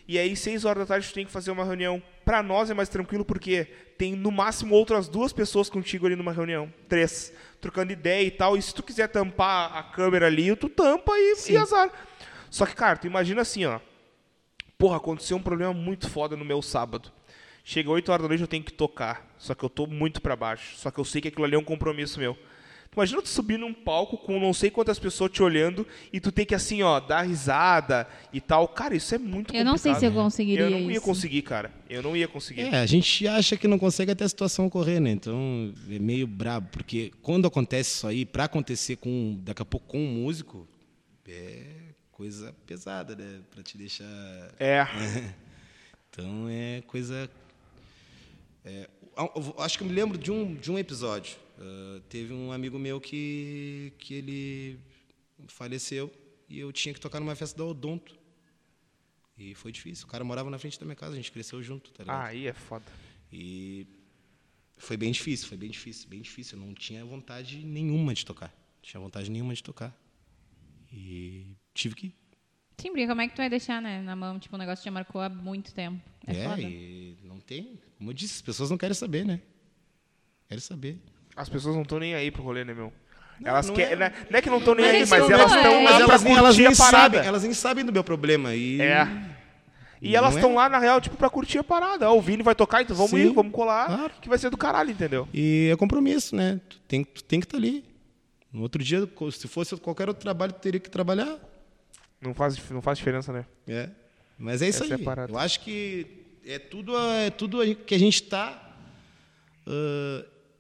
Speaker 1: E aí, 6 horas da tarde, tu tem que fazer uma reunião. Pra nós é mais tranquilo porque tem no máximo outras duas pessoas contigo ali numa reunião. Três. Trocando ideia e tal. E se tu quiser tampar a câmera ali, tu tampa e, e azar. Só que, cara, tu imagina assim, ó. Porra, aconteceu um problema muito foda no meu sábado. Chega 8 horas da noite eu tenho que tocar. Só que eu tô muito pra baixo. Só que eu sei que aquilo ali é um compromisso meu. Imagina tu subir num palco com não sei quantas pessoas te olhando e tu ter que assim, ó, dar risada e tal. Cara, isso é muito
Speaker 2: Eu não sei se eu
Speaker 1: complicado.
Speaker 2: conseguiria
Speaker 1: Eu não ia
Speaker 2: isso.
Speaker 1: conseguir, cara. Eu não ia conseguir.
Speaker 3: É, a gente acha que não consegue até a situação ocorrer, né? Então é meio brabo, porque quando acontece isso aí, para acontecer com daqui a pouco com um músico, é coisa pesada, né? Para te deixar.
Speaker 1: É.
Speaker 3: Então é coisa. é, acho que eu me lembro de um de um episódio. Ah, teve um amigo meu que que ele faleceu e eu tinha que tocar numa festa da Odonto. E foi difícil. O cara morava na frente da minha casa, a gente cresceu junto, tá ligado?
Speaker 1: Ah, aí é foda.
Speaker 3: E foi bem difícil, foi bem difícil, bem difícil. Eu não tinha vontade nenhuma de tocar. Não tinha vontade nenhuma de tocar. E tive que.
Speaker 2: Sim, porque como é que tu vai deixar, né, na mão? Tipo, o negócio já marcou há muito tempo. É,
Speaker 3: É,
Speaker 2: foda.
Speaker 3: e não tem. Como eu disse, as pessoas não querem saber, né? Querem saber.
Speaker 1: As pessoas não estão nem aí pro rolê, né, meu? Elas
Speaker 3: não
Speaker 1: querem.
Speaker 3: é.
Speaker 1: né? Não é que não estão nem
Speaker 2: Mas
Speaker 1: aí, mas
Speaker 2: não
Speaker 1: elas
Speaker 2: é.
Speaker 1: estão
Speaker 2: Mas
Speaker 1: lá pra
Speaker 3: elas, nem- elas nem
Speaker 1: a parada.
Speaker 3: sabem, elas nem sabem do meu problema. E
Speaker 1: É. E elas
Speaker 3: Não é?
Speaker 1: estão lá, na real, tipo, pra curtir a parada. Ó, o Vini vai tocar, então vamos
Speaker 3: Sim,
Speaker 1: ir, vamos colar,
Speaker 3: claro.
Speaker 1: que vai ser do caralho, entendeu?
Speaker 3: E é compromisso, né? Tu tem, tu tem que estar ali. No outro dia, se fosse qualquer outro trabalho, tu teria que trabalhar.
Speaker 1: Não faz, não faz diferença, né?
Speaker 3: É. Mas é isso
Speaker 1: Essa é
Speaker 3: aí. Eu acho que é tudo, é tudo que a gente está.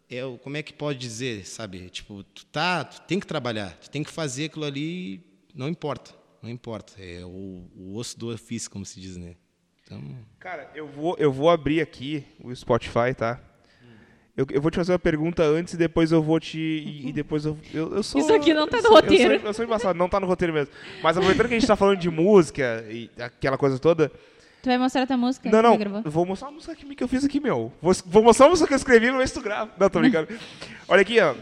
Speaker 3: é, o- como é que pode dizer, sabe? Tipo, tu tá, tu tem que trabalhar, tu tem que fazer aquilo ali, não importa, não importa. É o, o osso do ofício, como se diz, né? Então,
Speaker 1: Cara, eu vou, eu vou abrir aqui o Spotify, tá? Eu, eu vou te fazer uma pergunta antes e depois eu vou te. E, e depois eu, eu. eu sou,
Speaker 2: Isso aqui não tá
Speaker 1: eu
Speaker 2: no
Speaker 1: sou-
Speaker 2: roteiro.
Speaker 1: Eu sou, eu sou embaçado, não tá no roteiro mesmo. Mas aproveitando que a gente tá falando de música e aquela coisa toda.
Speaker 2: Tu vai mostrar tua música?
Speaker 1: Não, não.
Speaker 2: tu gravou?
Speaker 1: eu Vou mostrar a música que, que eu fiz aqui, meu. Vou, vou mostrar a música que eu escrevi no tu grava. Não, tô brincando. Olha aqui, ó.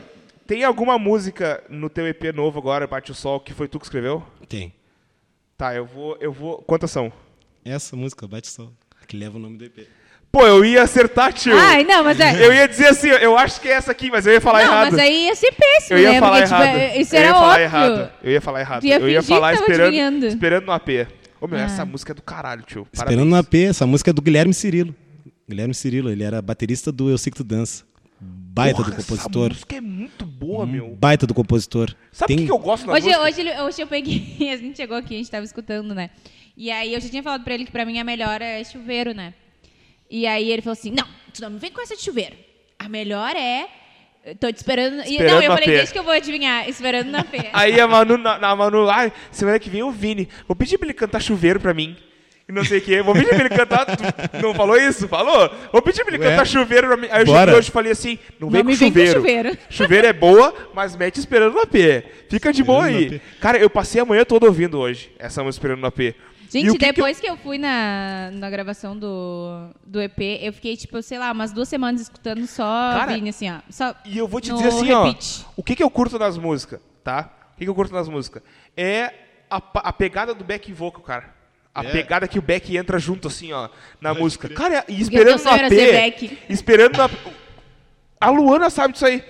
Speaker 1: Tem alguma música no teu EP novo agora, Bate o Sol, que foi tu que escreveu?
Speaker 3: tem.
Speaker 1: Tá, eu vou. Eu vou. Quantas são?
Speaker 3: Essa música, Bate Sol, que leva o nome do EP.
Speaker 1: Pô, eu ia acertar, tio.
Speaker 2: Ai, não, mas é.
Speaker 1: Eu ia dizer assim, eu acho que é essa aqui, mas eu ia falar
Speaker 2: não,
Speaker 1: errado.
Speaker 2: mas aí ia ser péssimo,
Speaker 1: Eu ia
Speaker 2: né?
Speaker 1: falar
Speaker 2: Porque, tipo,
Speaker 1: errado.
Speaker 2: é- isso
Speaker 1: eu
Speaker 2: era
Speaker 1: ia falar
Speaker 2: óbvio.
Speaker 1: errado. Eu ia falar errado.
Speaker 2: Ia
Speaker 1: eu ia falar esperando,
Speaker 2: adivinhando.
Speaker 1: esperando no AP. Ô, meu,
Speaker 2: Ah.
Speaker 1: essa música é do caralho, tio.
Speaker 3: Esperando no AP, essa música é do Guilherme Cirilo. Guilherme Cirilo, ele era baterista do Eu Sei Que Tu Dança. Baita
Speaker 1: Porra,
Speaker 3: do compositor.
Speaker 1: Essa música é muito boa, meu.
Speaker 3: Baita do compositor.
Speaker 1: Sabe o
Speaker 3: Tem-
Speaker 1: que, que eu gosto da
Speaker 2: Hoje,
Speaker 1: música?
Speaker 2: hoje, hoje eu peguei, a gente chegou aqui, a gente tava escutando, né? E aí eu já tinha falado pra ele que pra mim a melhor é chuveiro, né? E aí ele falou assim: não, tu não vem com essa de chuveiro. A melhor é. Tô te esperando. e,
Speaker 1: Esperando
Speaker 2: não, eu
Speaker 1: na
Speaker 2: falei,
Speaker 1: P.
Speaker 2: deixa que eu vou adivinhar. Esperando na P.
Speaker 1: Aí a Manu, na, na Manu, ai, semana que vem o Vini. Vou pedir pra ele cantar chuveiro pra mim. E não sei o quê. Vou pedir pra ele cantar. Tu não falou isso? Falou? Vou pedir pra ele
Speaker 3: Ué?
Speaker 1: cantar chuveiro pra mim. Aí eu
Speaker 3: Bora.
Speaker 1: cheguei hoje e falei assim: não vem
Speaker 2: Não
Speaker 1: com
Speaker 2: me vem com
Speaker 1: chuveiro.
Speaker 2: chuveiro.
Speaker 1: Chuveiro é boa, mas mete esperando no AP. Fica de boa aí. Cara, eu passei a manhã toda ouvindo hoje essa música esperando no AP.
Speaker 2: Gente,
Speaker 1: o que que eu-
Speaker 2: depois que eu... fui na, na gravação do, do EP, eu fiquei, tipo, sei lá, umas duas semanas escutando só
Speaker 1: Cara,
Speaker 2: Vini, assim, ó. Só
Speaker 1: E eu vou te dizer assim,
Speaker 2: repeat.
Speaker 1: ó. O que, que eu curto nas músicas, tá? O que, que eu curto nas músicas? É a, a pegada do back vocal, cara. A
Speaker 3: É.
Speaker 1: pegada que o back entra junto, assim, ó, na
Speaker 3: Pode
Speaker 1: música.
Speaker 3: crer.
Speaker 1: Cara, e esperando AP.
Speaker 2: ser back.
Speaker 1: Esperando na. A Luana sabe disso aí.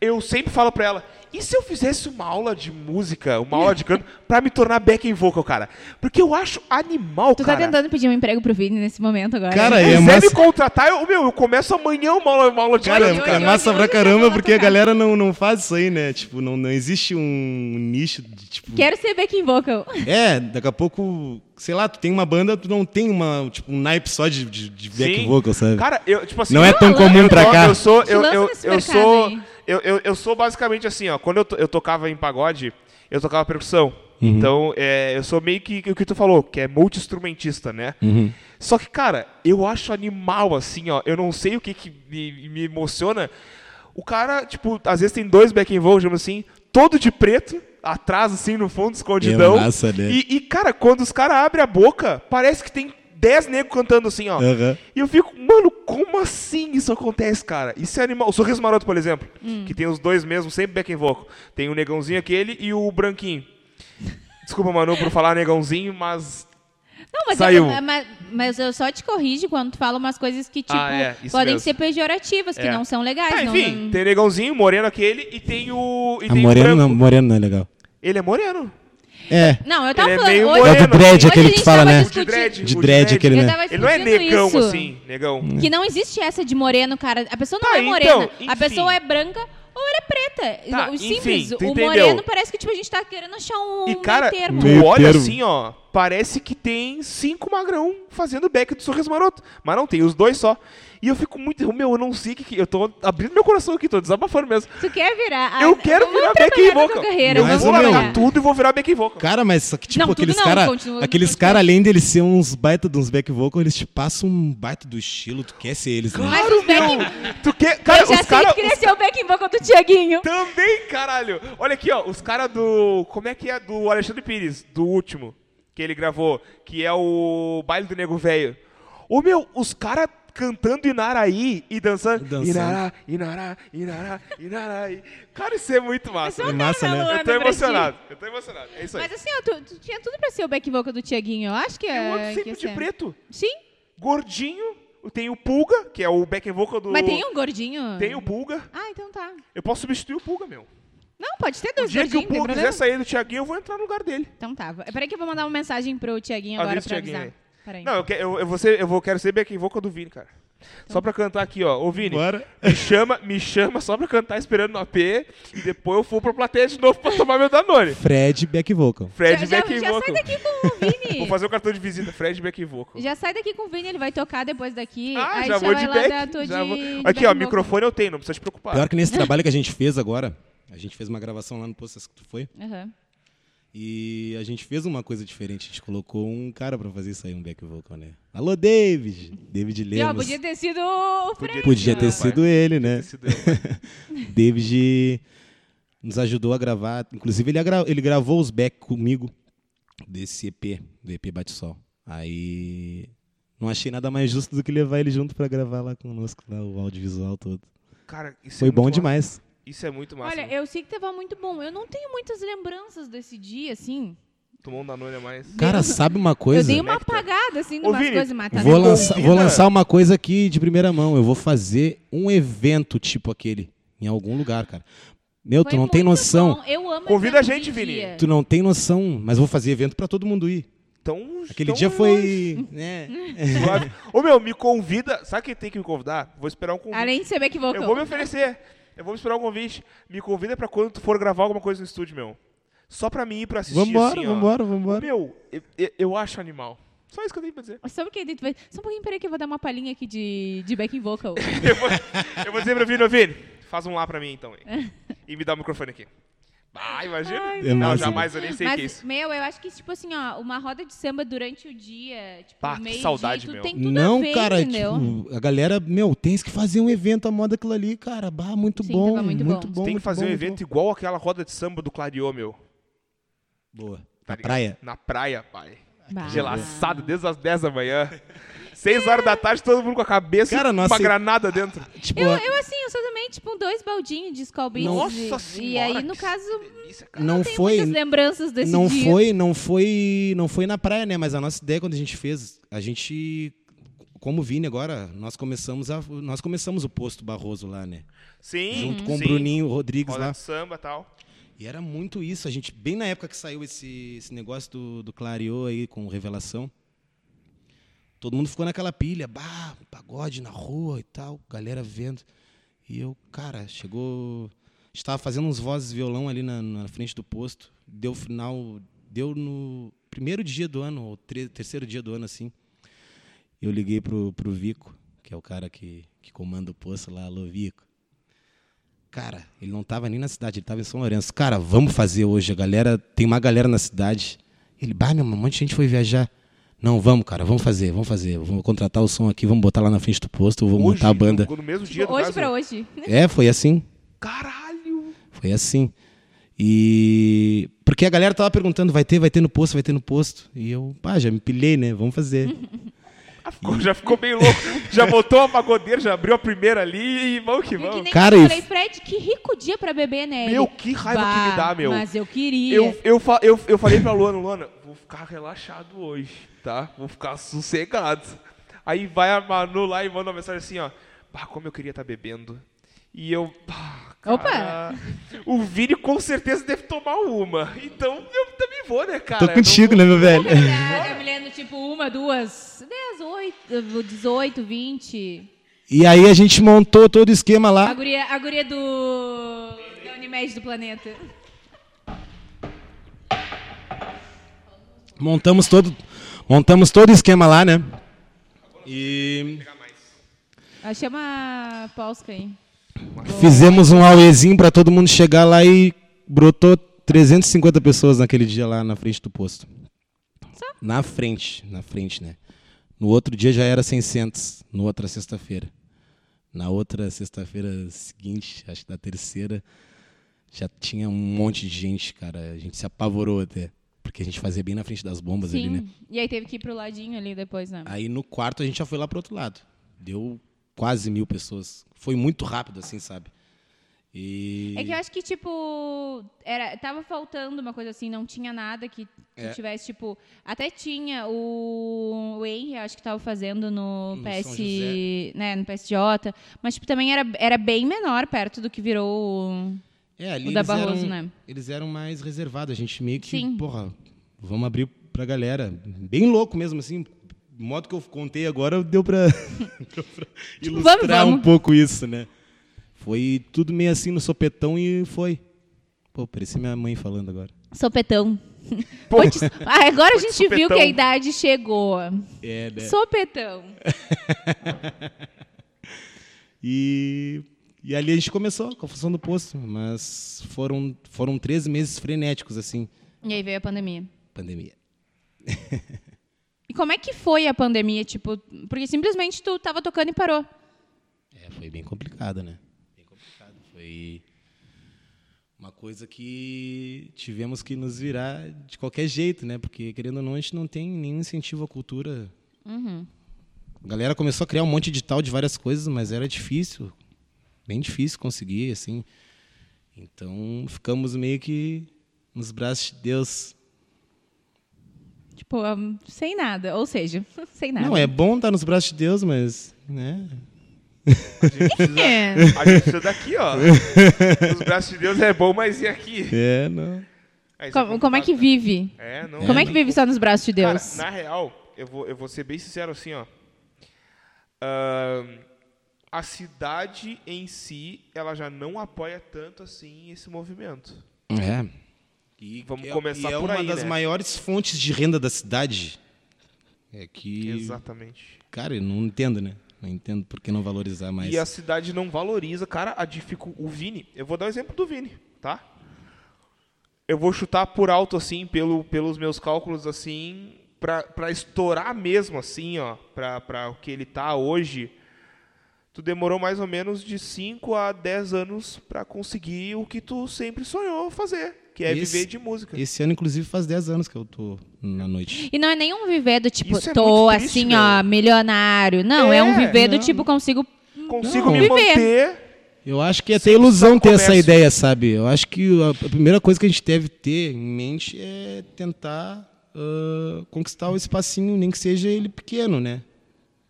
Speaker 1: Eu sempre falo pra ela. E se eu fizesse uma aula de música, uma aula de canto, pra me tornar back vocal, cara? Porque eu acho animal,
Speaker 2: Tu
Speaker 1: cara.
Speaker 2: tá tentando pedir um emprego pro Vini nesse momento agora.
Speaker 3: Cara,
Speaker 2: né?
Speaker 3: é
Speaker 1: quiser
Speaker 3: massa-
Speaker 1: me contratar, eu, meu, eu começo amanhã uma aula, uma aula de
Speaker 3: Cara,
Speaker 1: canto,
Speaker 3: é
Speaker 2: hoje,
Speaker 3: massa pra caramba, porque a galera não, não faz isso aí, né? Tipo, não, não existe um nicho de, tipo...
Speaker 2: Quero ser backing vocal.
Speaker 3: É, daqui a pouco, sei lá, tu tem uma banda, tu não tem uma, tipo, um naipe só de, de, de back
Speaker 1: Sim.
Speaker 3: vocal, sabe?
Speaker 1: Cara, eu, tipo assim.
Speaker 3: não é
Speaker 1: eu-
Speaker 3: tão comum
Speaker 1: eu,
Speaker 3: pra
Speaker 1: to-
Speaker 3: cá.
Speaker 1: eu sou,
Speaker 2: Te
Speaker 1: eu,
Speaker 2: lança
Speaker 1: eu,
Speaker 2: nesse
Speaker 1: eu
Speaker 2: mercado
Speaker 1: sou,
Speaker 2: aí.
Speaker 1: Eu, eu, eu sou basicamente assim, ó. Quando eu, to- eu tocava em pagode, eu tocava percussão.
Speaker 3: Uhum.
Speaker 1: Então, é, eu sou meio que o que tu falou, que é multi-instrumentista, né?
Speaker 3: Uhum.
Speaker 1: Só que, cara, eu acho animal, assim, ó. Eu não sei o que, que me, me emociona. O cara, tipo, às vezes tem dois back and vocals, digamos assim, todo de preto, atrás, assim, no fundo, escondidão.
Speaker 3: É massa, né?
Speaker 1: e, e, cara, quando os caras abrem a boca, parece que tem dez negros cantando assim, ó.
Speaker 3: Aham.
Speaker 1: E eu fico, mano, como assim isso acontece, cara? Isso é animal. O Sorriso Maroto, por exemplo,
Speaker 2: Hum.
Speaker 1: que tem os dois mesmo, sempre back and vocal. Tem o negãozinho aquele e o branquinho. Desculpa, Manu, por falar negãozinho, mas
Speaker 2: Não, mas
Speaker 1: Saiu.
Speaker 2: Eu, mas, mas eu só te corrijo quando tu fala umas coisas que, tipo,
Speaker 1: Ah, é,
Speaker 2: podem
Speaker 1: mesmo.
Speaker 2: ser pejorativas, que
Speaker 1: É.
Speaker 2: não são legais.
Speaker 1: Ah,
Speaker 2: não-
Speaker 1: enfim, tem negãozinho, moreno aquele, e tem o. E
Speaker 3: A
Speaker 1: tem o
Speaker 3: moreno
Speaker 1: branco.
Speaker 3: não, moreno não é legal.
Speaker 1: Ele é moreno.
Speaker 3: É,
Speaker 2: Não, eu tava
Speaker 1: Ele é
Speaker 2: falando.
Speaker 1: meio
Speaker 2: hoje,
Speaker 3: é o do dread aquele que tu fala, né?
Speaker 1: De dread.
Speaker 3: De dread, aquele, né?
Speaker 1: Ele não é negão
Speaker 2: isso.
Speaker 1: assim, negão.
Speaker 2: Que não existe essa de moreno, cara. A pessoa não
Speaker 1: Tá,
Speaker 2: é morena.
Speaker 1: então,
Speaker 2: a
Speaker 1: enfim.
Speaker 2: pessoa é branca ou ela é preta.
Speaker 1: Tá,
Speaker 2: o
Speaker 1: enfim,
Speaker 2: simples.
Speaker 1: tu
Speaker 2: o
Speaker 1: entendeu.
Speaker 2: moreno parece que tipo, a gente tá querendo achar um
Speaker 1: E, cara,
Speaker 2: meio termo.
Speaker 1: tu
Speaker 3: Meio
Speaker 1: olha
Speaker 3: termo.
Speaker 1: assim, ó, parece que tem cinco magrão fazendo back do Sorriso Maroto. Mas não, tem os dois só. E eu fico muito. Meu, eu não sei o que. que- Eu tô abrindo meu coração aqui, tô desabafando mesmo.
Speaker 2: Tu quer virar. a-
Speaker 1: Eu quero virar back
Speaker 2: trabalhar
Speaker 1: and
Speaker 2: na tua
Speaker 1: vocal.
Speaker 2: Carreira,
Speaker 1: eu vou
Speaker 3: meu,
Speaker 1: largar tudo e vou virar back and vocal.
Speaker 3: Cara, mas só que, tipo,
Speaker 2: Não,
Speaker 3: aqueles caras. Aqueles caras, além deles ser uns baita de uns back vocal, eles te passam um baita do estilo, tu quer ser eles, né?
Speaker 2: Mas os back...
Speaker 1: Tu quer. Cara,
Speaker 2: eu já
Speaker 1: os
Speaker 2: sei
Speaker 1: caras.
Speaker 2: que queria ser o back vocal do Tiaguinho.
Speaker 1: Também, caralho. Olha aqui, ó. Os caras do. Como é que é? Do Alexandre Pires, do último que ele gravou, que é o Baile do Nego Velho. Ô meu, os caras cantando Inaraí e dançando.
Speaker 3: Dançando.
Speaker 1: Inará, Inará, Inará, Inaraí. Cara, isso é muito massa.
Speaker 3: É massa, né?
Speaker 2: Luana
Speaker 1: Eu tô
Speaker 2: ti.
Speaker 1: emocionado. Eu tô emocionado. É isso aí.
Speaker 2: Mas assim, ó, tu, tu tinha tudo pra ser o back vocal do Tiaguinho. Eu acho que
Speaker 1: Eu
Speaker 2: é.
Speaker 1: ando
Speaker 2: que
Speaker 1: sempre
Speaker 2: ia
Speaker 1: de
Speaker 2: ser.
Speaker 1: preto.
Speaker 2: Sim.
Speaker 1: Gordinho. tem o Pulga, que é o back vocal do...
Speaker 2: Mas tem um gordinho?
Speaker 1: Tem o Pulga.
Speaker 2: Ah, então tá.
Speaker 1: Eu posso substituir o Pulga, meu.
Speaker 2: Não, pode ter
Speaker 1: O
Speaker 2: dois
Speaker 1: dia que o Pulga
Speaker 2: problema.
Speaker 1: quiser sair do Thiaguinho, eu vou entrar no lugar dele.
Speaker 2: Então tá. Peraí que eu vou mandar uma mensagem pro Tiaguinho agora
Speaker 1: Avisa o
Speaker 2: pra
Speaker 1: Thiaguinho
Speaker 2: avisar. Peraí.
Speaker 1: Não, eu, que- eu, eu, vou ser, eu vou, quero ser back vocal do Vini, cara. Só pra cantar aqui, ó. Ô, Vini,
Speaker 3: Bora.
Speaker 1: me chama, me chama só pra cantar esperando no AP e depois eu vou pra plateia de novo pra tomar meu Danone.
Speaker 3: Fred back vocal.
Speaker 1: Fred
Speaker 2: já, já,
Speaker 1: back
Speaker 2: já sai
Speaker 1: vocal.
Speaker 2: daqui com o Vini.
Speaker 1: Vou fazer o cartão de visita, Fred back vocal.
Speaker 2: Já sai daqui com o Vini, ele vai tocar depois daqui.
Speaker 1: Ah,
Speaker 2: aí
Speaker 1: já vou de back.
Speaker 2: dar a tua
Speaker 1: já
Speaker 2: de,
Speaker 1: vou-
Speaker 2: de
Speaker 1: Aqui,
Speaker 2: back
Speaker 1: ó,
Speaker 2: vocal.
Speaker 1: microfone eu tenho, não precisa te preocupar.
Speaker 3: Pior que nesse trabalho que a gente fez agora, a gente fez uma gravação lá no Poço que tu foi,
Speaker 2: Aham.
Speaker 3: E a gente fez uma coisa diferente. A gente colocou um cara pra fazer isso aí, um back vocal, né? Alô, David! David Lemos.
Speaker 2: podia ter sido o Fred.
Speaker 3: Podia ter
Speaker 1: Não,
Speaker 3: sido ele, né? David nos ajudou a gravar. Inclusive, ele, agra- ele gravou os back comigo desse EP, do EP Bate-Sol. Aí não achei nada mais justo do que levar ele junto pra gravar lá conosco, lá, o audiovisual todo.
Speaker 1: Cara, isso
Speaker 3: Foi
Speaker 1: é
Speaker 3: bom demais.
Speaker 1: Isso é muito massa.
Speaker 2: Olha, eu sei que tava muito bom. Eu não tenho muitas lembranças desse dia, assim.
Speaker 1: Tomou um Danone a mais.
Speaker 3: Cara, sabe uma coisa?
Speaker 2: Eu dei uma apagada, assim, de umas
Speaker 1: Vini,
Speaker 2: coisas, mas tá
Speaker 3: Vou, lançar, vou lançar uma coisa aqui de primeira mão. Eu vou fazer um evento tipo aquele em algum lugar, cara. Meu,
Speaker 2: Foi
Speaker 3: tu não tem noção.
Speaker 2: bom. Eu amo
Speaker 1: Convida a gente, Vini.
Speaker 2: dia.
Speaker 3: Tu não tem noção, mas vou fazer evento pra todo mundo ir.
Speaker 1: Então,
Speaker 3: Aquele dia foi, né?
Speaker 1: Ô, meu, me convida. Sabe quem tem que me convidar? Vou esperar um convite.
Speaker 2: Além de ser back vocal.
Speaker 1: Eu vou me oferecer. Eu vou esperar um convite. Me convida pra quando tu for gravar alguma coisa no estúdio, meu. Só pra mim ir pra assistir,
Speaker 3: Vambora,
Speaker 1: assim, ó.
Speaker 3: vambora, vambora.
Speaker 1: Meu, eu, eu- eu acho animal. Só isso que eu tenho pra dizer.
Speaker 2: Sabe o que tu vai... Só um pouquinho, peraí que eu vou dar uma palhinha aqui de, de backing vocal.
Speaker 1: Eu vou, eu vou dizer pro Vini, ô Vini, faz um lá pra mim então. E me dá o microfone aqui. Ah, imagina.
Speaker 2: Ai,
Speaker 1: não,
Speaker 3: massa.
Speaker 1: jamais, eu nem sei o que é
Speaker 2: Mas,
Speaker 1: isso.
Speaker 2: meu, eu acho que, tipo assim, ó, uma roda de samba durante o dia, tipo,
Speaker 1: Pá, que
Speaker 2: meio
Speaker 1: saudade,
Speaker 2: dia, tu
Speaker 1: meu.
Speaker 2: tem tudo
Speaker 3: Não,
Speaker 2: a ver,
Speaker 3: cara,
Speaker 2: entendeu?
Speaker 3: tipo, a galera, meu, tens que fazer um evento a moda aquilo ali, cara. Bah, muito
Speaker 2: Sim,
Speaker 3: bom,
Speaker 2: muito
Speaker 3: muito,
Speaker 2: bom.
Speaker 3: bom.
Speaker 1: Tem que fazer
Speaker 3: bom,
Speaker 1: um evento
Speaker 3: bom.
Speaker 1: igual aquela roda de samba do Clariô, meu.
Speaker 3: Boa.
Speaker 1: Tá
Speaker 3: Na
Speaker 1: ligado?
Speaker 3: praia.
Speaker 1: Na praia, pai.
Speaker 2: Bah.
Speaker 1: Gelaçado desde as 10 da manhã. 6 horas da tarde, todo mundo com a cabeça
Speaker 3: Cara,
Speaker 1: e
Speaker 3: nossa,
Speaker 1: uma granada dentro.
Speaker 3: Tipo,
Speaker 2: Eu, eu, assim, eu sou também, tipo, dois baldinhos de Beats.
Speaker 1: Nossa
Speaker 2: e,
Speaker 1: senhora,
Speaker 2: E aí, no
Speaker 1: que
Speaker 2: caso,
Speaker 1: delícia, cara.
Speaker 3: não foi,
Speaker 2: muitas lembranças desse
Speaker 3: não
Speaker 2: dia.
Speaker 3: foi, não foi, não foi na praia, né? Mas a nossa ideia quando a gente fez, a gente, como Vini agora, nós começamos a, nós começamos o posto Barroso lá, né?
Speaker 1: Sim,
Speaker 3: Junto com
Speaker 1: sim.
Speaker 3: o Bruninho Rodrigues
Speaker 1: Roda
Speaker 3: lá.
Speaker 1: de samba e tal.
Speaker 3: E era muito isso. A gente, bem na época que saiu esse, esse negócio do, do Clareou aí com Revelação, todo mundo ficou naquela pilha, bah, pagode na rua e tal, galera vendo. E eu, cara, chegou. Estava fazendo uns vozes violão ali na, na frente do posto. Deu final. Deu no primeiro dia do ano, ou tre- terceiro dia do ano, assim. Eu liguei pro, pro Vico, que é o cara que, que comanda o posto lá, alô Vico. Cara, ele não tava nem na cidade, ele tava em São Lourenço. Cara, vamos fazer hoje. A galera, tem uma galera na cidade. Ele, bah, meu, um monte de gente foi viajar. Não, vamos, cara, vamos fazer, vamos fazer. Vamos contratar o som aqui, vamos botar lá na frente do posto, vamos
Speaker 1: Hoje,
Speaker 3: montar a banda.
Speaker 1: No, no mesmo dia do
Speaker 2: Hoje
Speaker 1: caso.
Speaker 2: pra hoje.
Speaker 3: É, foi assim.
Speaker 1: Caralho!
Speaker 3: Foi assim. E. Porque a galera tava perguntando, vai ter, vai ter no posto, vai ter no posto. E eu, pá, já me pilhei, né? Vamos fazer.
Speaker 1: Ah, ficou- já ficou bem louco. já botou a pagodeira, já abriu a primeira ali e vamos que
Speaker 2: que
Speaker 1: vamos.
Speaker 2: nem
Speaker 3: Cara,
Speaker 2: eu falei, Fred, que rico dia pra beber, né?
Speaker 1: Meu, que raiva que
Speaker 2: "Bah,
Speaker 1: me dá, meu.
Speaker 2: Mas eu queria.
Speaker 1: Eu, eu, eu, eu falei pra Luana, Luana, vou ficar relaxado hoje, tá? Vou ficar sossegado. Aí vai a Manu lá e manda uma mensagem assim, ó. Bah, como eu queria estar bebendo. E eu. Pá, cara, O Vini com certeza deve tomar uma. Então eu também vou, né, cara?
Speaker 3: Tô contigo, né, meu velho?
Speaker 2: Tá, tá me lendo, tipo, uma, duas, dez, oito, dezoito, vinte.
Speaker 3: E aí a gente montou todo o esquema
Speaker 2: A
Speaker 3: lá.
Speaker 2: guria, a guria do... da Unimed do planeta.
Speaker 3: Montamos todo, montamos todo o esquema lá, né? E
Speaker 2: Ah, chama a Polska aí.
Speaker 3: fizemos um auezinho pra todo mundo chegar lá e brotou 350 pessoas naquele dia lá na frente do posto.
Speaker 2: Só?
Speaker 3: Na frente, na frente, né? No outro dia já era 600, no outra sexta-feira. Na outra sexta-feira seguinte, acho que da terceira, já tinha um monte de gente, cara. A gente se apavorou até. Porque a gente fazia bem na frente das bombas ali,
Speaker 2: Sim.
Speaker 3: né?
Speaker 2: E aí teve que ir pro ladinho ali depois, né?
Speaker 3: Aí no quarto a gente já foi lá pro outro lado. Deu quase mil pessoas. Foi muito rápido, assim, sabe? E
Speaker 2: É que eu acho que, tipo, era, tava faltando uma coisa assim, não tinha nada que, que
Speaker 3: É.
Speaker 2: tivesse, tipo. Até tinha o, o Henry, acho que tava fazendo no,
Speaker 3: No
Speaker 2: PS. Né, no PSJ. Mas, tipo, também era, era bem menor perto do que virou o,
Speaker 3: é, ali
Speaker 2: o da
Speaker 3: eles
Speaker 2: Barroso,
Speaker 3: eram,
Speaker 2: né?
Speaker 3: eles eram mais reservados. A gente meio que,
Speaker 2: Sim.
Speaker 3: porra, vamos abrir pra galera. Bem louco mesmo, assim. O modo que eu contei agora deu pra, deu pra
Speaker 2: Tipo,
Speaker 3: ilustrar
Speaker 2: vamos, vamos.
Speaker 3: um pouco isso, né? Foi tudo meio assim no sopetão e foi. Pô, parecia minha mãe falando agora.
Speaker 2: Sopetão.
Speaker 1: Pô,
Speaker 2: Ah, agora a gente viu que a
Speaker 1: sopetão.
Speaker 2: idade chegou.
Speaker 3: É, né?
Speaker 2: Sopetão.
Speaker 3: E, e ali a gente começou com a função do posto, mas foram, foram 13 meses frenéticos, assim,
Speaker 2: E aí veio a pandemia.
Speaker 3: pandemia.
Speaker 2: E como é que foi a pandemia, tipo, porque simplesmente tu tava tocando e parou.
Speaker 3: É, foi bem complicado, né? Bem complicado. Foi uma coisa que tivemos que nos virar de qualquer jeito, né? Porque, querendo ou não, a gente não tem nenhum incentivo à cultura. A galera começou a criar um monte de tal de várias coisas, mas era difícil. Bem difícil conseguir, assim. Então, ficamos meio que nos braços de Deus.
Speaker 2: Tipo, um, sem nada. Ou seja, sem nada.
Speaker 3: Não, é bom estar nos braços de Deus, mas, né?
Speaker 1: a gente precisa,
Speaker 2: É.
Speaker 1: a gente precisa daqui, ó. Os braços de Deus é bom, mas e aqui?
Speaker 3: É, não.
Speaker 1: Aí
Speaker 2: Como, como é que vive?
Speaker 1: É, não.
Speaker 2: Como é que vive só nos braços de
Speaker 1: Cara,
Speaker 2: Deus?
Speaker 1: na real, eu vou, eu vou ser bem sincero assim, ó. Ahn, a cidade em si, ela já não apoia tanto assim esse movimento.
Speaker 3: É. E
Speaker 1: Vamos
Speaker 3: é-
Speaker 1: começar
Speaker 3: e é
Speaker 1: por
Speaker 3: uma
Speaker 1: aí,
Speaker 3: das
Speaker 1: né?
Speaker 3: maiores fontes de renda da cidade. É que,
Speaker 1: Exatamente.
Speaker 3: cara, eu não entendo, né? Não entendo por que não valorizar mais.
Speaker 1: E a cidade não valoriza, cara, a dificu... o Vini. Eu vou dar o exemplo do Vini, tá? Eu vou chutar por alto, assim, pelo, pelos meus cálculos, assim, pra, pra estourar mesmo, assim, ó, pra, pra o que ele tá hoje. Tu demorou mais ou menos de 5 a 10 anos pra conseguir o que tu sempre sonhou fazer, que é
Speaker 3: Esse-
Speaker 1: viver de música.
Speaker 3: Esse ano, inclusive, faz 10 anos que eu tô na noite.
Speaker 2: E não é nenhum viver do tipo,
Speaker 1: Isso é
Speaker 2: tô
Speaker 1: triste,
Speaker 2: assim, ó,
Speaker 1: meu.
Speaker 2: milionário. Não, é, um
Speaker 1: É,
Speaker 2: viver do tipo, consigo.
Speaker 1: Consigo
Speaker 3: Não.
Speaker 1: me
Speaker 2: Viver.
Speaker 1: manter.
Speaker 3: Eu acho que é até ilusão ter essa ideia, sabe? Eu acho que a primeira coisa que a gente deve ter em mente é tentar ah, conquistar o espacinho, nem que seja ele pequeno, né?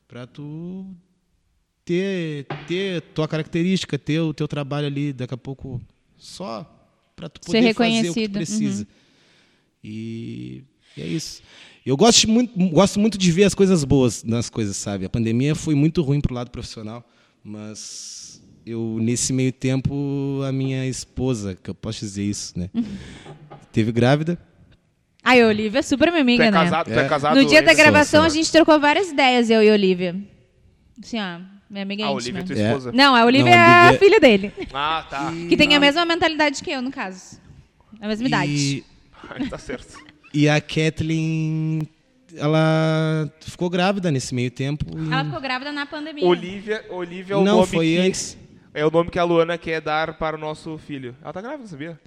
Speaker 3: Pra tu ter, ter tua característica, ter o teu trabalho ali, daqui a pouco, só pra tu
Speaker 2: Ser
Speaker 3: poder fazer o que
Speaker 2: reconhecido,
Speaker 3: tu precisa. E, e é isso. Eu gosto muito, gosto muito de ver as coisas boas nas coisas, sabe? A pandemia foi muito ruim pro lado profissional, mas eu nesse meio tempo a minha esposa, que eu posso dizer isso, né? Teve grávida.
Speaker 2: Ai, a Olivia é super minha
Speaker 1: Tu
Speaker 2: amiga,
Speaker 1: é
Speaker 2: né?
Speaker 1: casado, tu é
Speaker 3: É.
Speaker 1: casado
Speaker 2: No dia da gravação,
Speaker 3: sou.
Speaker 2: a gente trocou várias ideias, eu e a Olivia. Assim, ó, minha amiga
Speaker 1: A
Speaker 2: íntima.
Speaker 1: Olivia é tua
Speaker 3: É.
Speaker 1: esposa.
Speaker 2: Não, a Olivia
Speaker 3: Não, a
Speaker 2: é a
Speaker 3: Olivia-
Speaker 2: filha dele.
Speaker 1: Ah, tá.
Speaker 2: Que tem a mesma mentalidade que eu, no caso. A mesma idade.
Speaker 3: E,
Speaker 1: tá certo.
Speaker 3: e a Kathleen, ela ficou grávida nesse meio tempo. e-
Speaker 2: Ela ficou grávida na pandemia.
Speaker 1: Olivia, Olivia é o
Speaker 3: Não,
Speaker 1: nome
Speaker 3: foi
Speaker 1: que...
Speaker 3: antes.
Speaker 1: É o nome que a Luana quer dar para o nosso filho. Ela tá grávida, sabia?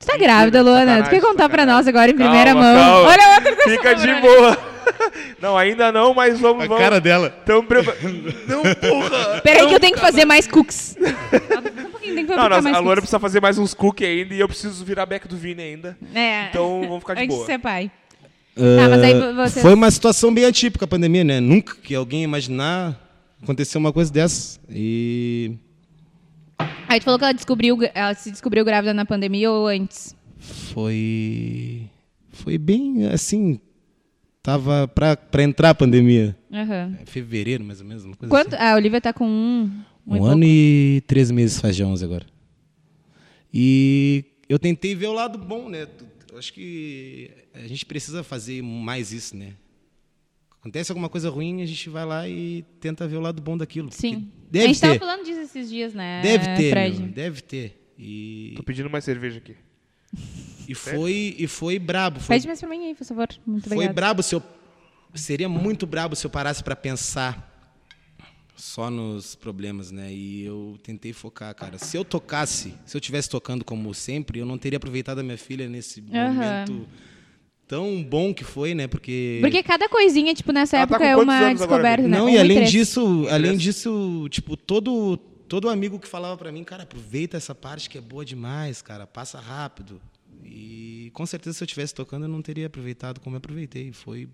Speaker 2: Tu tá grávida, Luana? Tu quer
Speaker 1: Sacanagem,
Speaker 2: contar pra
Speaker 1: sacanagem.
Speaker 2: nós agora em primeira
Speaker 1: Calma,
Speaker 2: mão?
Speaker 1: calma.
Speaker 2: Olha a outra
Speaker 1: Fica de boa. Não, ainda não, mas vamos...
Speaker 3: A
Speaker 1: vamos.
Speaker 3: cara dela.
Speaker 1: Tamo prepar... Não, porra!
Speaker 2: Peraí que eu tenho que fazer mais cooks. Um pouquinho, tem que
Speaker 1: Não,
Speaker 2: mais
Speaker 1: a Luana
Speaker 2: cookies.
Speaker 1: precisa fazer mais uns cookies ainda e eu preciso virar back do Vini ainda.
Speaker 2: É.
Speaker 1: Então vamos ficar de
Speaker 2: Antes
Speaker 1: boa.
Speaker 2: de ser pai. Tá, mas aí
Speaker 3: Ah,
Speaker 2: vocês-
Speaker 3: Foi uma situação bem atípica a pandemia, né? Nunca que alguém imaginar acontecer uma coisa dessa. E
Speaker 2: Aí tu falou que ela descobriu, ela se descobriu grávida na pandemia ou antes?
Speaker 3: foi foi bem assim, tava pra, pra entrar a pandemia,
Speaker 2: Aham.
Speaker 3: É fevereiro mais ou menos, uma coisa
Speaker 2: Quanto?
Speaker 3: assim.
Speaker 2: A Olivia tá com um. Um, e
Speaker 3: Um
Speaker 2: pouco.
Speaker 3: ano e três meses faz de 11 agora. E eu tentei ver o lado bom, né? Eu acho que a gente precisa fazer mais isso, né? Acontece alguma coisa ruim, a gente vai lá e tenta ver o lado bom daquilo.
Speaker 2: Sim.
Speaker 3: Deve
Speaker 2: a gente
Speaker 3: ter.
Speaker 2: tava falando disso esses dias, né?
Speaker 3: Deve ter,
Speaker 2: Fred?
Speaker 3: meu, deve ter. E,
Speaker 1: Tô pedindo mais cerveja aqui.
Speaker 3: e foi e foi brabo, foi,
Speaker 2: Pede mais pra mim aí, por favor. Muito
Speaker 3: foi
Speaker 2: obrigada.
Speaker 3: brabo se eu seria muito brabo se eu parasse para pensar só nos problemas, né? E eu tentei focar, cara. Se eu tocasse, se eu tivesse tocando como sempre, eu não teria aproveitado a minha filha nesse
Speaker 2: Aham.
Speaker 3: momento tão bom que foi, né? Porque
Speaker 2: Porque cada coisinha, tipo, nessa
Speaker 1: Ela tá
Speaker 2: época
Speaker 1: com
Speaker 2: é uma
Speaker 1: anos agora,
Speaker 2: descoberta, né?
Speaker 3: Não,
Speaker 2: Um
Speaker 3: e além
Speaker 2: três.
Speaker 3: disso, além disso, tipo, todo todo amigo que falava pra mim, cara, aproveita essa parte que é boa demais, cara, passa rápido. E com certeza se eu estivesse tocando eu não teria aproveitado como eu aproveitei. Foi,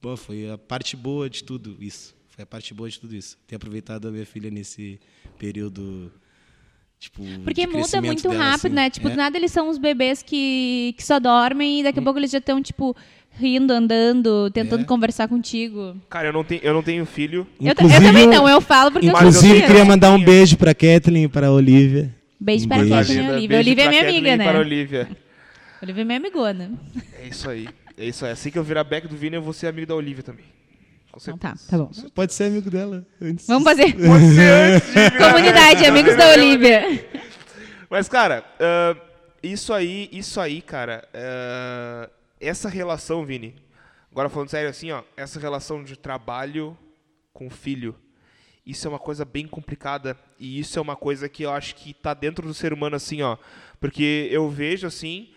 Speaker 3: pô, foi a parte boa de tudo isso. Foi a parte boa de tudo isso. Ter aproveitado a minha filha nesse período tipo
Speaker 2: Porque
Speaker 3: de
Speaker 2: muda muito
Speaker 3: dela,
Speaker 2: rápido,
Speaker 3: assim.
Speaker 2: né? Tipo,
Speaker 3: É.
Speaker 2: do nada eles são os bebês que, que só dormem e
Speaker 3: Hum.
Speaker 2: daqui a pouco eles já estão, tipo, rindo, andando, tentando
Speaker 3: É.
Speaker 2: conversar contigo.
Speaker 1: Cara, eu não tenho, eu não tenho filho.
Speaker 2: Eu, ta- eu também não, eu falo porque eu sou
Speaker 3: Inclusive, queria mandar um beijo pra Kathleen e pra Olivia.
Speaker 2: Beijo para a
Speaker 3: beijo.
Speaker 2: Kathleen e a Olivia. Olivia é
Speaker 1: pra
Speaker 2: minha
Speaker 1: Kathleen
Speaker 2: amiga,
Speaker 1: e Para
Speaker 2: né?
Speaker 1: Olivia.
Speaker 2: Olivia é minha amigona.
Speaker 1: É isso aí. É isso aí. Assim que eu virar back do Vini, eu vou ser amigo da Olivia também. Com
Speaker 2: Então
Speaker 1: certeza.
Speaker 2: tá, tá bom.
Speaker 3: Pode ser amigo dela. Antes
Speaker 2: Vamos fazer.
Speaker 1: Você antes de
Speaker 2: Comunidade, amigos da Olivia.
Speaker 1: Mas, cara, ah, isso aí, isso aí, cara, ah, essa relação, Vini, agora falando sério assim, ó, essa relação de trabalho com filho, isso é uma coisa bem complicada e isso é uma coisa que eu acho que tá dentro do ser humano assim, ó, porque eu vejo assim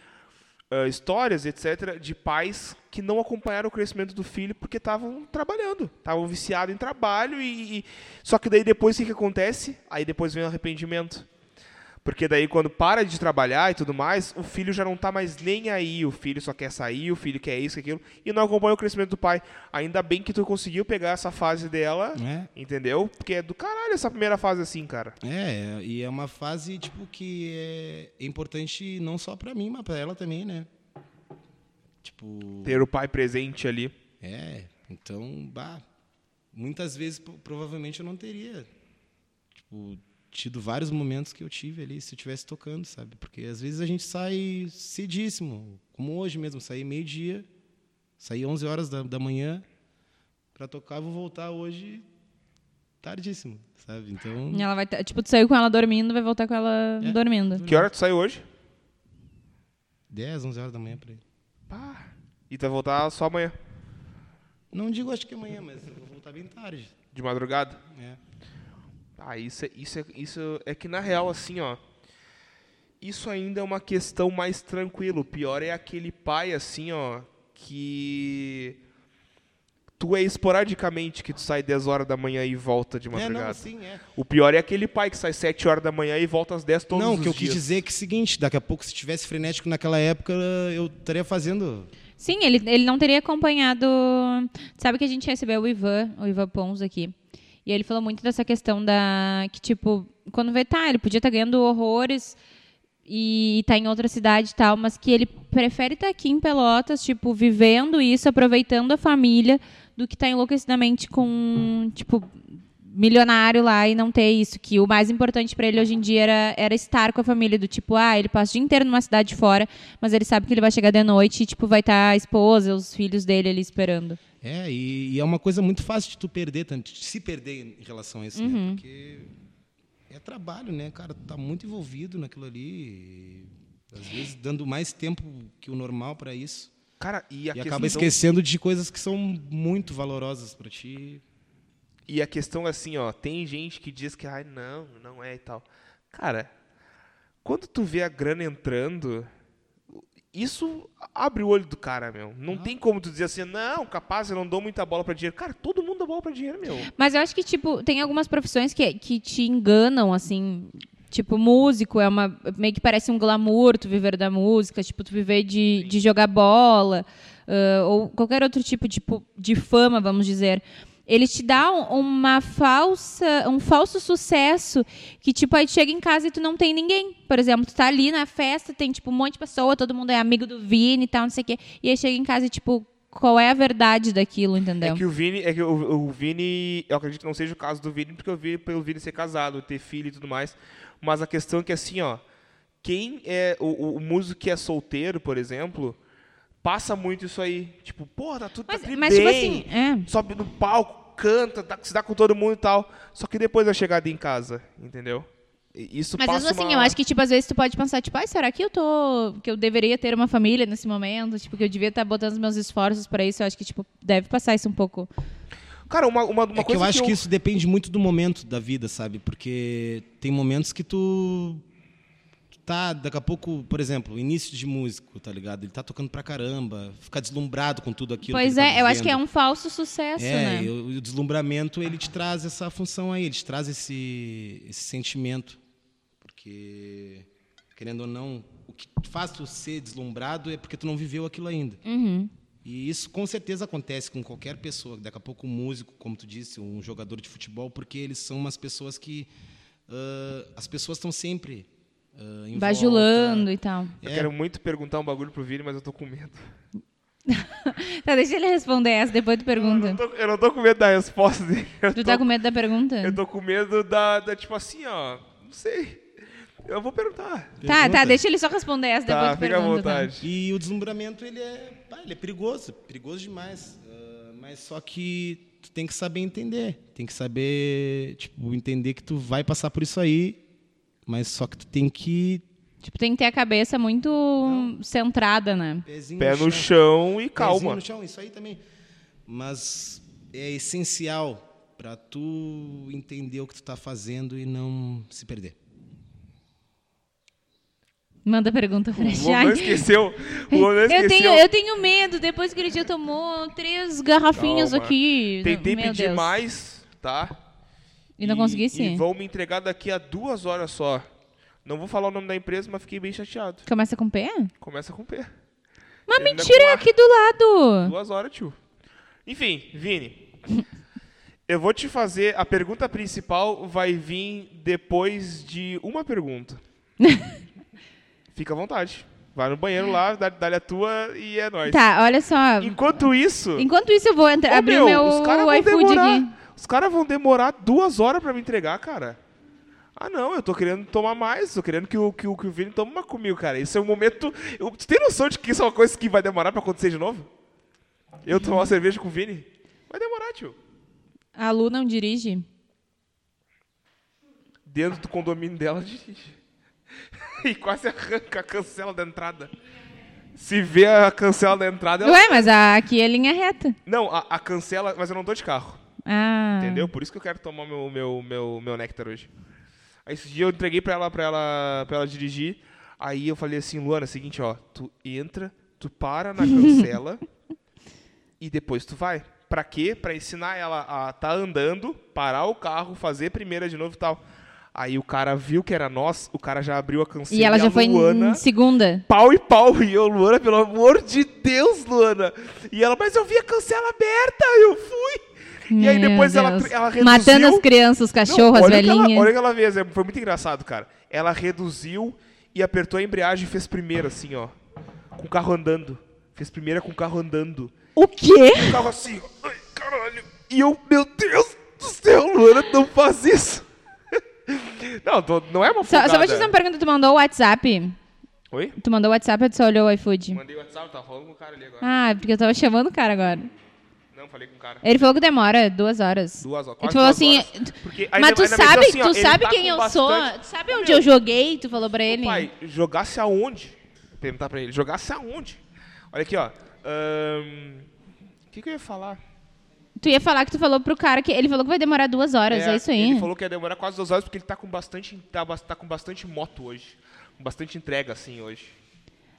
Speaker 1: ah, histórias, etc, de pais que não acompanharam o crescimento do filho porque estavam trabalhando, estavam viciados em trabalho e, e- só que daí depois o que, que acontece? Aí depois vem o arrependimento. Porque daí quando para de trabalhar e tudo mais, o filho já não tá mais nem aí. O filho só quer sair, o filho quer isso, aquilo, e não acompanha o crescimento do pai. Ainda bem que tu conseguiu pegar essa fase dela,
Speaker 3: É.
Speaker 1: entendeu? Porque é do caralho essa primeira fase assim, cara.
Speaker 3: É, e é uma fase tipo que é importante não só pra mim, mas pra ela também, né? Tipo,
Speaker 1: Ter o pai presente ali.
Speaker 3: é, então, bah, muitas vezes provavelmente eu não teria tipo tido vários momentos que eu tive ali se eu estivesse tocando, sabe? Porque às vezes a gente sai cedíssimo, como hoje mesmo, saí meio-dia, saí 11 horas da, da manhã pra tocar, vou voltar hoje tardíssimo, sabe? Então,
Speaker 2: E ela vai, tipo, tu saiu com ela dormindo, vai voltar com ela
Speaker 3: É.
Speaker 2: dormindo.
Speaker 1: Que hora tu saiu hoje?
Speaker 3: 10, 11 horas da manhã por aí.
Speaker 1: Pá. E tu vai voltar só amanhã,
Speaker 3: Não digo acho que amanhã, mas eu vou voltar bem tarde.
Speaker 1: de madrugada.
Speaker 3: É.
Speaker 1: Ah, isso é, isso é, isso é que na real, assim, ó. Isso ainda é uma questão mais tranquila. O pior é aquele pai, assim, ó, que. Tu é esporadicamente que tu sai 10 horas da manhã e volta de
Speaker 3: É,
Speaker 1: madrugada.
Speaker 3: não, assim, é.
Speaker 1: O pior é aquele pai que sai 7 horas da manhã e volta às 10 todos
Speaker 3: não,
Speaker 1: os
Speaker 3: o que eu
Speaker 1: dias.
Speaker 3: quis dizer é que é o seguinte, daqui a pouco, se tivesse frenético naquela época, eu estaria fazendo.
Speaker 2: Sim, ele, ele não teria acompanhado. Sabe que a gente recebeu o Ivan, o Ivan Pons aqui. E ele falou muito dessa questão da. Que, tipo, quando vê, tá, ele podia estar ganhando horrores e tá em outra cidade e tal, mas que ele prefere estar aqui em Pelotas, tipo, vivendo isso, aproveitando a família, do que estar enlouquecidamente com, tipo, milionário lá e não ter isso. Que o mais importante para ele hoje em dia era, era estar com a família, do tipo, ah, ele passa o dia inteiro numa cidade fora, mas ele sabe que ele vai chegar de noite e, tipo, vai estar a esposa, os filhos dele ali esperando.
Speaker 3: É, e, e é uma coisa muito fácil de tu perder, tanto, de se perder em relação a isso,
Speaker 2: Uhum.
Speaker 3: né? Porque é trabalho, né, cara? Tu tá muito envolvido naquilo ali. e, às vezes dando mais tempo que o normal para isso.
Speaker 1: Cara, e a
Speaker 3: E acaba esquecendo de coisas que são muito valorosas para ti.
Speaker 1: E a questão é assim, ó, tem gente que diz que, ai, não, não é e tal. Cara, quando tu vê a grana entrando, isso abre o olho do cara, meu. Não tem como tu dizer assim, não, capaz, eu não dou muita bola pra dinheiro. Cara, todo mundo dá bola pra dinheiro, meu.
Speaker 2: Mas eu acho que, tipo, tem algumas profissões que, que te enganam, assim. Tipo, músico é uma. Meio que parece um glamour tu viver da música, tipo, tu viver de, de jogar bola, ah, ou qualquer outro tipo de, pu- de fama, vamos dizer. Ele te dá um- uma falsa, um falso sucesso que, tipo, aí tu chega em casa e tu não tem ninguém. Por exemplo, tu tá ali na festa, tem, tipo, um monte de pessoa, todo mundo é amigo do Vini e tal, não sei o quê. E aí chega em casa e, tipo, qual é a verdade daquilo, entendeu?
Speaker 1: É que o Vini, é que o, o Vini, eu acredito que não seja o caso do Vini, porque eu vi pelo Vini ser casado, ter filho e tudo mais. Mas a questão é que assim, ó, quem é o, o- o músico que é solteiro, por exemplo, passa muito isso aí. Tipo, pô, tá tudo
Speaker 2: Mas,
Speaker 1: tá
Speaker 2: mas tipo
Speaker 1: bem,
Speaker 2: assim, é.
Speaker 1: sobe no palco, canta, dá, se dá com todo mundo e tal. Só que depois da chegada em casa, entendeu? E Isso
Speaker 2: Mas
Speaker 1: passa
Speaker 2: mesmo assim,
Speaker 1: uma-
Speaker 2: eu acho que, tipo, às vezes tu pode pensar, tipo, ai, será que eu tô. que eu deveria ter uma família nesse momento? Tipo, que eu devia estar botando os meus esforços pra isso. Eu acho que, tipo, deve passar isso um pouco.
Speaker 1: Cara, uma, uma, uma
Speaker 3: é que
Speaker 1: coisa
Speaker 3: eu acho que, isso depende muito do momento da vida, sabe? Porque tem momentos que tu tá, daqui a pouco, por exemplo, início de músico, tá ligado? Ele tá tocando pra caramba, fica deslumbrado com tudo aquilo.
Speaker 2: Pois é,
Speaker 3: tá
Speaker 2: eu acho que é um falso sucesso,
Speaker 3: É,
Speaker 2: né?
Speaker 3: e o, o deslumbramento, ele te traz essa função aí, ele te traz esse, esse sentimento. Porque, querendo ou não, o que faz tu ser deslumbrado é porque tu não viveu aquilo ainda.
Speaker 2: Uhum.
Speaker 3: E isso com certeza acontece com qualquer pessoa, daqui a pouco um músico, como tu disse, um jogador de futebol, porque eles são umas pessoas que ah, as pessoas estão sempre em
Speaker 2: Bajulando
Speaker 3: volta.
Speaker 2: e tal.
Speaker 1: Eu
Speaker 3: É.
Speaker 1: quero muito perguntar um bagulho pro Vini, mas eu tô com medo.
Speaker 2: Tá, deixa ele responder essa, depois tu
Speaker 1: Eu
Speaker 2: pergunta.
Speaker 1: não tô, eu não tô com medo da resposta dele. Eu
Speaker 2: Tu
Speaker 1: tô,
Speaker 2: tá com medo da pergunta?
Speaker 1: eu tô com medo da, da, tipo assim, ó. Não sei. Eu vou perguntar.
Speaker 2: Tá, tá,
Speaker 3: Pergunta.
Speaker 2: deixa ele só responder essa, depois
Speaker 1: Tá,
Speaker 2: tu
Speaker 1: fica à
Speaker 2: pergunta. tá?
Speaker 1: vontade.
Speaker 3: E o deslumbramento ele é, pá, ele é perigoso, perigoso demais. Ah, mas só que tu tem que saber entender, tem que saber, tipo, entender que tu vai passar por isso aí, mas só que tu tem que
Speaker 2: Tipo, tem que ter a cabeça muito centrada, né?
Speaker 3: pezinho
Speaker 1: Pé no chão e
Speaker 3: Pezinho
Speaker 1: calma.
Speaker 3: no chão, isso aí também. Mas é essencial para tu entender o que tu tá fazendo e não se perder.
Speaker 2: Manda pergunta pra
Speaker 1: O não
Speaker 2: Jade.
Speaker 1: esqueceu. O Luan não
Speaker 2: Eu
Speaker 1: esqueceu.
Speaker 2: tenho, eu tenho medo, depois que ele já tomou três garrafinhas
Speaker 1: Calma.
Speaker 2: aqui.
Speaker 1: Tentei
Speaker 2: Meu
Speaker 1: pedir
Speaker 2: Deus.
Speaker 1: mais, tá?
Speaker 2: E não consegui
Speaker 1: E
Speaker 2: sim.
Speaker 1: vão me entregar daqui a duas horas só. Não vou falar o nome da empresa, mas fiquei bem chateado.
Speaker 2: Começa com P?
Speaker 1: Começa com P.
Speaker 2: Mas
Speaker 1: Termina
Speaker 2: mentira, é aqui do lado.
Speaker 1: Duas horas, tio. Enfim, Vini. Eu vou te fazer. A pergunta principal vai vir depois de uma pergunta. Fica à vontade. Vai no banheiro lá, dá- dá-lhe a tua e é nóis.
Speaker 2: Tá, olha só.
Speaker 1: Enquanto isso.
Speaker 2: Enquanto isso, eu vou abrir
Speaker 1: meu,
Speaker 2: o meu
Speaker 1: vão
Speaker 2: iFood aqui.
Speaker 1: Os caras vão demorar duas horas pra me entregar, cara. Ah, não, eu tô querendo tomar mais. Tô querendo que o, que o, que o Vini tome uma comigo, cara. Esse é um momento. Eu, tu tem noção de que isso é uma coisa que vai demorar pra acontecer de novo? Eu tomar uma cerveja com o Vini? Vai demorar, tio.
Speaker 2: A Lu não dirige?
Speaker 1: Dentro do condomínio dela, dirige. e quase arranca a cancela da entrada. Se vê a cancela da entrada, ela.
Speaker 2: Ué, mas a- aqui é linha reta.
Speaker 1: Não, a, a cancela, mas eu não tô de carro.
Speaker 2: Ah.
Speaker 1: Entendeu? Por isso que eu quero tomar meu, meu, meu, meu néctar hoje. Aí esse dia eu entreguei pra ela, pra ela, pra ela dirigir. Aí eu falei assim, Luana, é o seguinte, ó, tu entra, tu para na cancela e depois tu vai. Pra quê? Pra ensinar ela a tá andando, parar o carro, fazer primeira de novo e tal. Aí o cara viu que era nós, o cara já abriu a cancela
Speaker 2: E ela já foi
Speaker 1: Luana,
Speaker 2: em segunda.
Speaker 1: pau e pau. E eu, Luana, pelo amor de Deus, Luana. E ela, mas eu vi a cancela aberta, eu fui. E aí depois ela, ela reduziu...
Speaker 2: Matando as crianças, os cachorros,
Speaker 1: Não,
Speaker 2: as
Speaker 1: olha o que ela-
Speaker 2: velhinhas.
Speaker 1: olha o que ela fez, é, foi muito engraçado, cara. Ela reduziu e apertou a embreagem e fez primeira, assim, ó. Com o carro andando. Fez primeira com o carro andando.
Speaker 2: O quê?
Speaker 1: O carro assim, ó. Ai, caralho. E eu, meu Deus do céu, Luana, não faz isso. não, tô- não é uma
Speaker 2: Só, só
Speaker 1: folgada.
Speaker 2: vou te fazer uma pergunta. Tu mandou o WhatsApp?
Speaker 1: Oi?
Speaker 2: Tu mandou o WhatsApp ou tu só olhou o iFood?
Speaker 1: Mandei o WhatsApp, tava falando com o cara ali agora.
Speaker 2: Ah, porque eu tava chamando o cara agora.
Speaker 1: Falei com o cara.
Speaker 2: Ele falou que demora duas horas.
Speaker 1: Duas horas. Quase
Speaker 2: falou assim,
Speaker 1: horas,
Speaker 2: tu-
Speaker 1: porque
Speaker 2: mas tu sabe,
Speaker 1: assim, ó,
Speaker 2: tu
Speaker 1: ele
Speaker 2: sabe
Speaker 1: tá
Speaker 2: quem eu
Speaker 1: bastante-
Speaker 2: sou? Tu sabe onde
Speaker 1: Meu,
Speaker 2: eu joguei? Tu falou pra ele?
Speaker 1: Pai, jogasse aonde? Perguntar pra ele. Jogasse aonde? Olha aqui, ó. O que, que eu ia falar?
Speaker 2: Tu ia falar que tu falou pro cara que ele falou que vai demorar duas horas, é, isso aí.
Speaker 1: Ele falou que ia demorar quase duas horas porque ele tá com bastante, tá, tá com bastante moto hoje. Com bastante entrega, assim, hoje.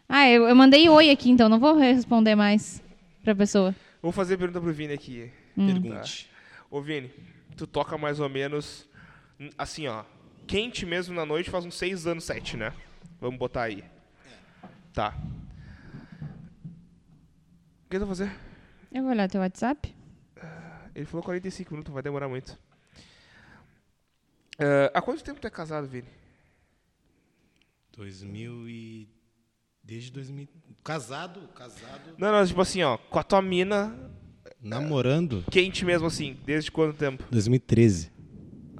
Speaker 2: Ah, eu, eu mandei oi aqui, então não vou responder mais pra pessoa.
Speaker 1: Vou fazer a pergunta pro Vini aqui.
Speaker 2: Hum.
Speaker 3: Pergunte.
Speaker 1: Ô, Vini, tu toca mais ou menos, hum, assim, ó. Quente mesmo na noite faz uns seis anos, sete, né? Vamos botar aí. Tá. O que tu vai fazer?
Speaker 2: Eu vou olhar teu WhatsApp.
Speaker 1: Ele falou 45 minutos, vai demorar muito. Ah, há quanto tempo tu é casado, Vini?
Speaker 3: 2000 e desde 2000 casado, casado,
Speaker 1: Não, não, tipo assim, ó, com a tua mina,
Speaker 3: namorando
Speaker 1: quente mesmo assim, desde quanto tempo?
Speaker 3: 2013.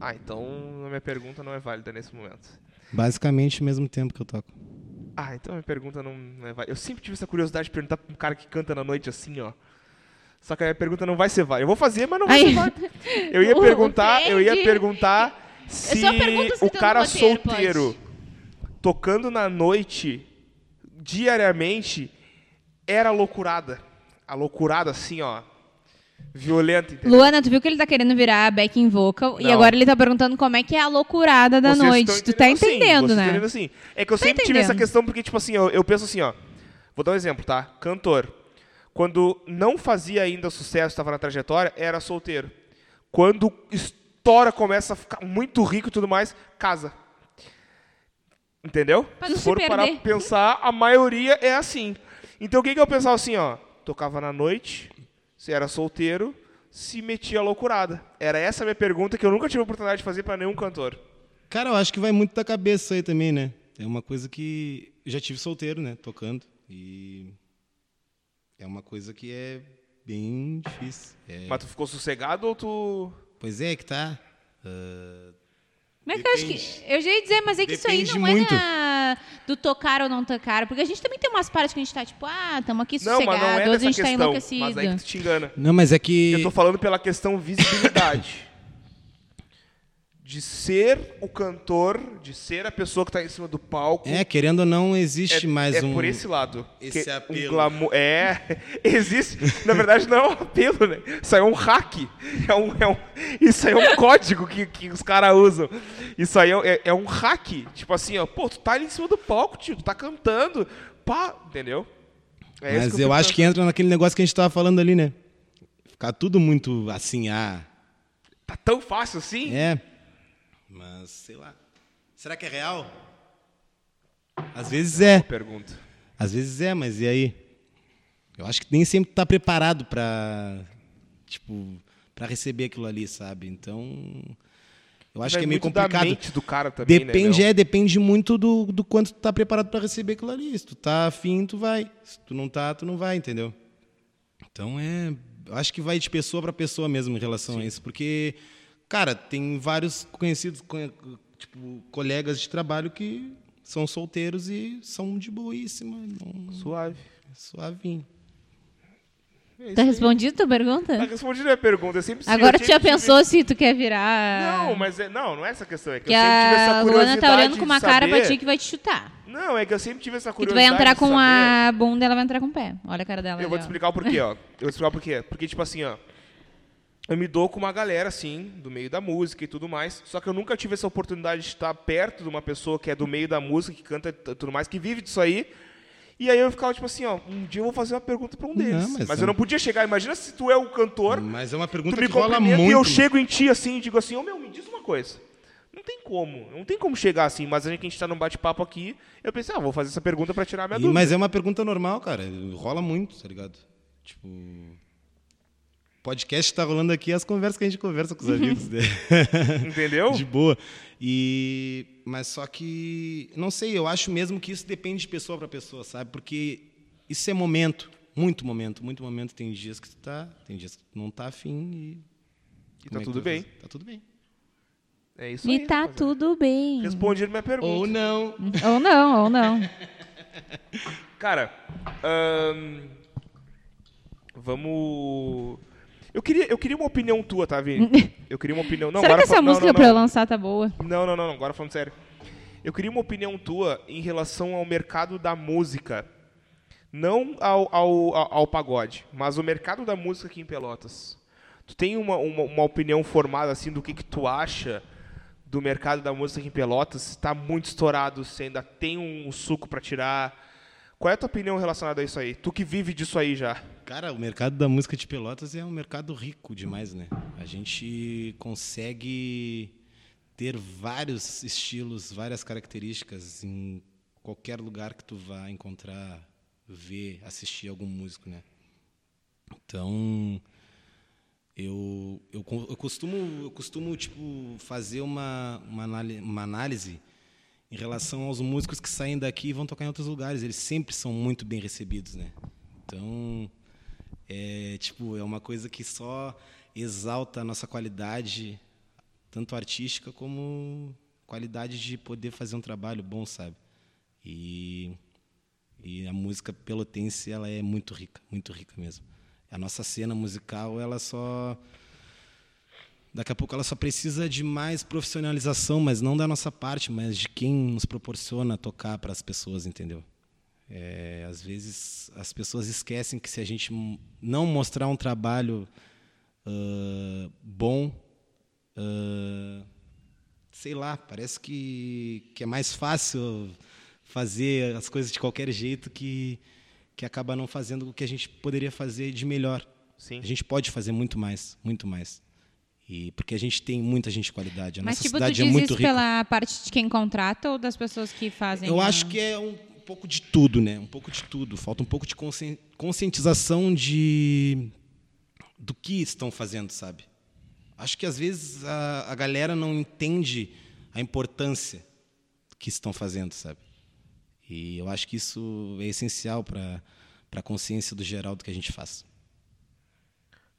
Speaker 1: Ah, então a minha pergunta não é válida nesse momento.
Speaker 3: Basicamente o mesmo tempo que eu toco.
Speaker 1: Ah, então a minha pergunta não é válida. Eu sempre tive essa curiosidade de perguntar pra um cara que canta na noite assim, ó. Só que a minha pergunta não vai ser válida. Eu vou fazer, mas não vai
Speaker 2: Ai.
Speaker 1: ser válida. Eu ia perguntar, eu ia perguntar se o cara
Speaker 2: roteiro,
Speaker 1: solteiro tocando na noite diariamente era loucurada. A loucurada assim, ó. violenta, entendeu?
Speaker 2: Luana, tu viu que ele tá querendo virar backing vocal e
Speaker 1: Não.
Speaker 2: agora ele tá perguntando como é que é a loucurada da
Speaker 1: Vocês
Speaker 2: noite. Tu tá
Speaker 1: assim,
Speaker 2: entendendo,
Speaker 1: vocês
Speaker 2: né?
Speaker 1: entendendo assim. É que eu
Speaker 2: Tá
Speaker 1: sempre tive essa
Speaker 2: entendendo.
Speaker 1: questão, porque, tipo assim, eu, eu penso assim, ó. Vou dar um exemplo, tá? Cantor. Quando não fazia ainda sucesso, estava na trajetória, era solteiro. Quando estoura, começa a ficar muito rico e tudo mais, casa. Entendeu?
Speaker 2: Se
Speaker 1: for parar
Speaker 2: perder.
Speaker 1: pra pensar, a maioria é assim. Então o que, que eu pensava assim, ó? Tocava na noite, se era solteiro, se metia a loucurada. Era essa a minha pergunta que eu nunca tive a oportunidade de fazer pra nenhum cantor.
Speaker 3: Cara, eu acho que vai muito da cabeça isso aí também, né? É uma coisa que eu já tive solteiro, né? Tocando. E é uma coisa que é bem difícil. É-
Speaker 1: Mas tu ficou sossegado ou tu.
Speaker 3: Pois é, que tá. Ah,
Speaker 2: Mas é que eu acho
Speaker 3: Depende.
Speaker 2: que. Eu já ia dizer, mas é que isso aí
Speaker 3: Depende
Speaker 2: não
Speaker 3: muito.
Speaker 2: é do tocar ou não tocar. Porque a gente também tem umas partes que a gente tá tipo, ah, estamos aqui
Speaker 1: Não,
Speaker 2: sossegado,
Speaker 1: mas não é
Speaker 2: a gente tá
Speaker 1: questão.
Speaker 2: enlouquecido.
Speaker 1: mas aí que tu te engana.
Speaker 3: Não, mas é que.
Speaker 1: Eu tô falando pela questão visibilidade. de ser o cantor, de ser a pessoa que tá em cima do palco.
Speaker 3: É, querendo ou não, existe
Speaker 1: é,
Speaker 3: mais
Speaker 1: é
Speaker 3: um.
Speaker 1: por esse lado.
Speaker 3: esse
Speaker 1: Que
Speaker 3: apelo.
Speaker 1: Um glamour, é, existe. Na verdade, não é um apelo, né? Isso aí é um hack. É um, é um, isso aí é um código que, que os caras usam. Isso aí é, é- é um hack. Tipo assim, ó, pô, tu tá ali em cima do palco, tio, tu tá cantando. Pá, entendeu? É
Speaker 3: Mas eu
Speaker 1: fico
Speaker 3: acho que entra naquele negócio que a gente tava falando ali, né? Ficar tudo muito assim, ah.
Speaker 1: Tá tão fácil assim?
Speaker 3: É. Mas, sei lá. Será que é real? Às vezes é.
Speaker 1: Pergunta.
Speaker 3: Às vezes é, mas e aí? Eu acho que nem sempre tá preparado pra. Tipo, pra receber aquilo ali, sabe? Então. Eu acho
Speaker 1: Vai
Speaker 3: que é meio
Speaker 1: da
Speaker 3: complicado.
Speaker 1: mente do cara também,
Speaker 3: Depende,
Speaker 1: né?
Speaker 3: é, depende muito do, do quanto tu tá preparado pra receber aquilo ali. Se tu tá afim, tu vai. Se tu não tá, tu não vai, entendeu? Então é. Eu acho que vai de pessoa pra pessoa mesmo em relação a isso. Porque, cara, tem vários conhecidos, conhe- tipo, colegas de trabalho que são solteiros e são de boíssima. Não,
Speaker 1: Suave.
Speaker 3: suavinho.
Speaker 1: É
Speaker 2: Tá respondido a tua pergunta?
Speaker 1: Tá respondido a minha pergunta. Eu sempre,
Speaker 2: Agora
Speaker 1: eu
Speaker 2: tu já
Speaker 1: sempre tive-
Speaker 2: pensou se tu quer virar.
Speaker 1: Não, mas é, não, não é essa questão. É que,
Speaker 2: Que
Speaker 1: eu sempre tive essa
Speaker 2: a
Speaker 1: curiosidade
Speaker 2: Luana tá olhando com uma cara pra ti que vai te chutar.
Speaker 1: Não, é que eu sempre tive essa
Speaker 2: Que tu
Speaker 1: curiosidade.
Speaker 2: vai entrar com
Speaker 1: saber-
Speaker 2: a bunda, ela vai entrar com o pé. Olha a cara dela.
Speaker 1: Eu vou
Speaker 2: ali,
Speaker 1: te
Speaker 2: ó.
Speaker 1: explicar o porquê, ó. Eu vou te explicar o porquê. Porque, tipo assim, ó. Eu me dou com uma galera, assim, do meio da música e tudo mais. Só que eu nunca tive essa oportunidade de estar perto de uma pessoa que é do meio da música, que canta e tudo mais, que vive disso aí. E aí eu ficava, tipo assim, ó, um dia eu vou fazer uma pergunta pra um deles.
Speaker 3: Não,
Speaker 1: mas
Speaker 3: mas
Speaker 1: eu
Speaker 3: é-
Speaker 1: não podia chegar. Imagina se tu é o cantor,
Speaker 3: Mas é uma
Speaker 1: tu
Speaker 3: pergunta
Speaker 1: me
Speaker 3: que rola muito.
Speaker 1: e eu chego em ti assim e digo assim, ô meu, me diz uma coisa. Não tem como, não tem como chegar assim, mas a gente, a gente tá num bate-papo aqui, eu pensei, ah, vou fazer essa pergunta pra tirar a minha
Speaker 3: E-
Speaker 1: dúvida.
Speaker 3: mas é uma pergunta normal, cara. Rola muito, tá ligado? Tipo. Podcast tá rolando aqui as conversas que a gente conversa com os amigos. né?
Speaker 1: Entendeu?
Speaker 3: De boa. E. Mas só que. Não sei, eu acho mesmo que isso depende de pessoa para pessoa, sabe? Porque isso é momento. Muito momento, muito momento. Tem dias que tu tá. Tem dias que tu não tá afim e.
Speaker 1: E
Speaker 3: como
Speaker 1: tá
Speaker 3: é
Speaker 1: tudo bem.
Speaker 3: Tá tudo bem.
Speaker 1: É isso
Speaker 2: E
Speaker 1: aí.
Speaker 2: tá
Speaker 1: rapaziada.
Speaker 2: tudo bem.
Speaker 1: Respondido minha pergunta.
Speaker 3: Ou não.
Speaker 2: Ou não, ou não.
Speaker 1: Cara, vamos. Eu queria, eu queria uma opinião tua, tá, Vini? Eu queria uma opinião. Não,
Speaker 2: Será que
Speaker 1: agora
Speaker 2: essa
Speaker 1: fa- não,
Speaker 2: música
Speaker 1: não,
Speaker 2: pra eu lançar tá boa?
Speaker 1: Não, não, não, não, agora falando sério. Eu queria uma opinião tua em relação ao mercado da música. Não ao, ao, ao, ao pagode, mas o mercado da música aqui em Pelotas. Tu tem uma, uma, uma opinião formada assim do que, que tu acha do mercado da música aqui em Pelotas? Se tá muito estourado, se ainda tem um, suco pra tirar. Qual é a tua opinião relacionada a isso aí? Tu que vive disso aí já.
Speaker 3: Cara, o mercado da música de Pelotas é um mercado rico demais, né? A gente consegue ter vários estilos, várias características em qualquer lugar que tu vá encontrar, ver, assistir algum músico, né? Então, eu, eu, eu costumo, eu costumo tipo, fazer uma, uma, uma análise em relação aos músicos que saem daqui e vão tocar em outros lugares. Eles sempre são muito bem recebidos, né? Então, é tipo, é uma coisa que só exalta a nossa qualidade, tanto artística como qualidade de poder fazer um trabalho bom, sabe? E, e a música pelotense, ela é muito rica, muito rica mesmo. A nossa cena musical, ela só Daqui a pouco ela só precisa de mais profissionalização, mas não da nossa parte, mas de quem nos proporciona tocar para as pessoas, entendeu? É, às vezes as pessoas esquecem que se a gente não mostrar um trabalho ah, bom. ah, sei lá, parece que, que é mais fácil fazer as coisas de qualquer jeito que, que acaba não fazendo o que a gente poderia fazer de melhor.
Speaker 1: Sim.
Speaker 3: A gente pode fazer muito mais, muito mais. E porque a gente tem muita gente de qualidade. A
Speaker 2: Mas,
Speaker 3: nossa
Speaker 2: tipo, tu
Speaker 3: cidade
Speaker 2: diz
Speaker 3: é muito
Speaker 2: isso
Speaker 3: rica.
Speaker 2: pela parte de quem contrata ou das pessoas que fazem?
Speaker 3: Eu
Speaker 2: a-
Speaker 3: acho que é um pouco de tudo, né? Um pouco de tudo. Falta um pouco de conscien- conscientização de do que estão fazendo, sabe? Acho que às vezes a, a galera não entende a importância que estão fazendo, sabe? E eu acho que isso é essencial para a consciência do geral do que a gente faz.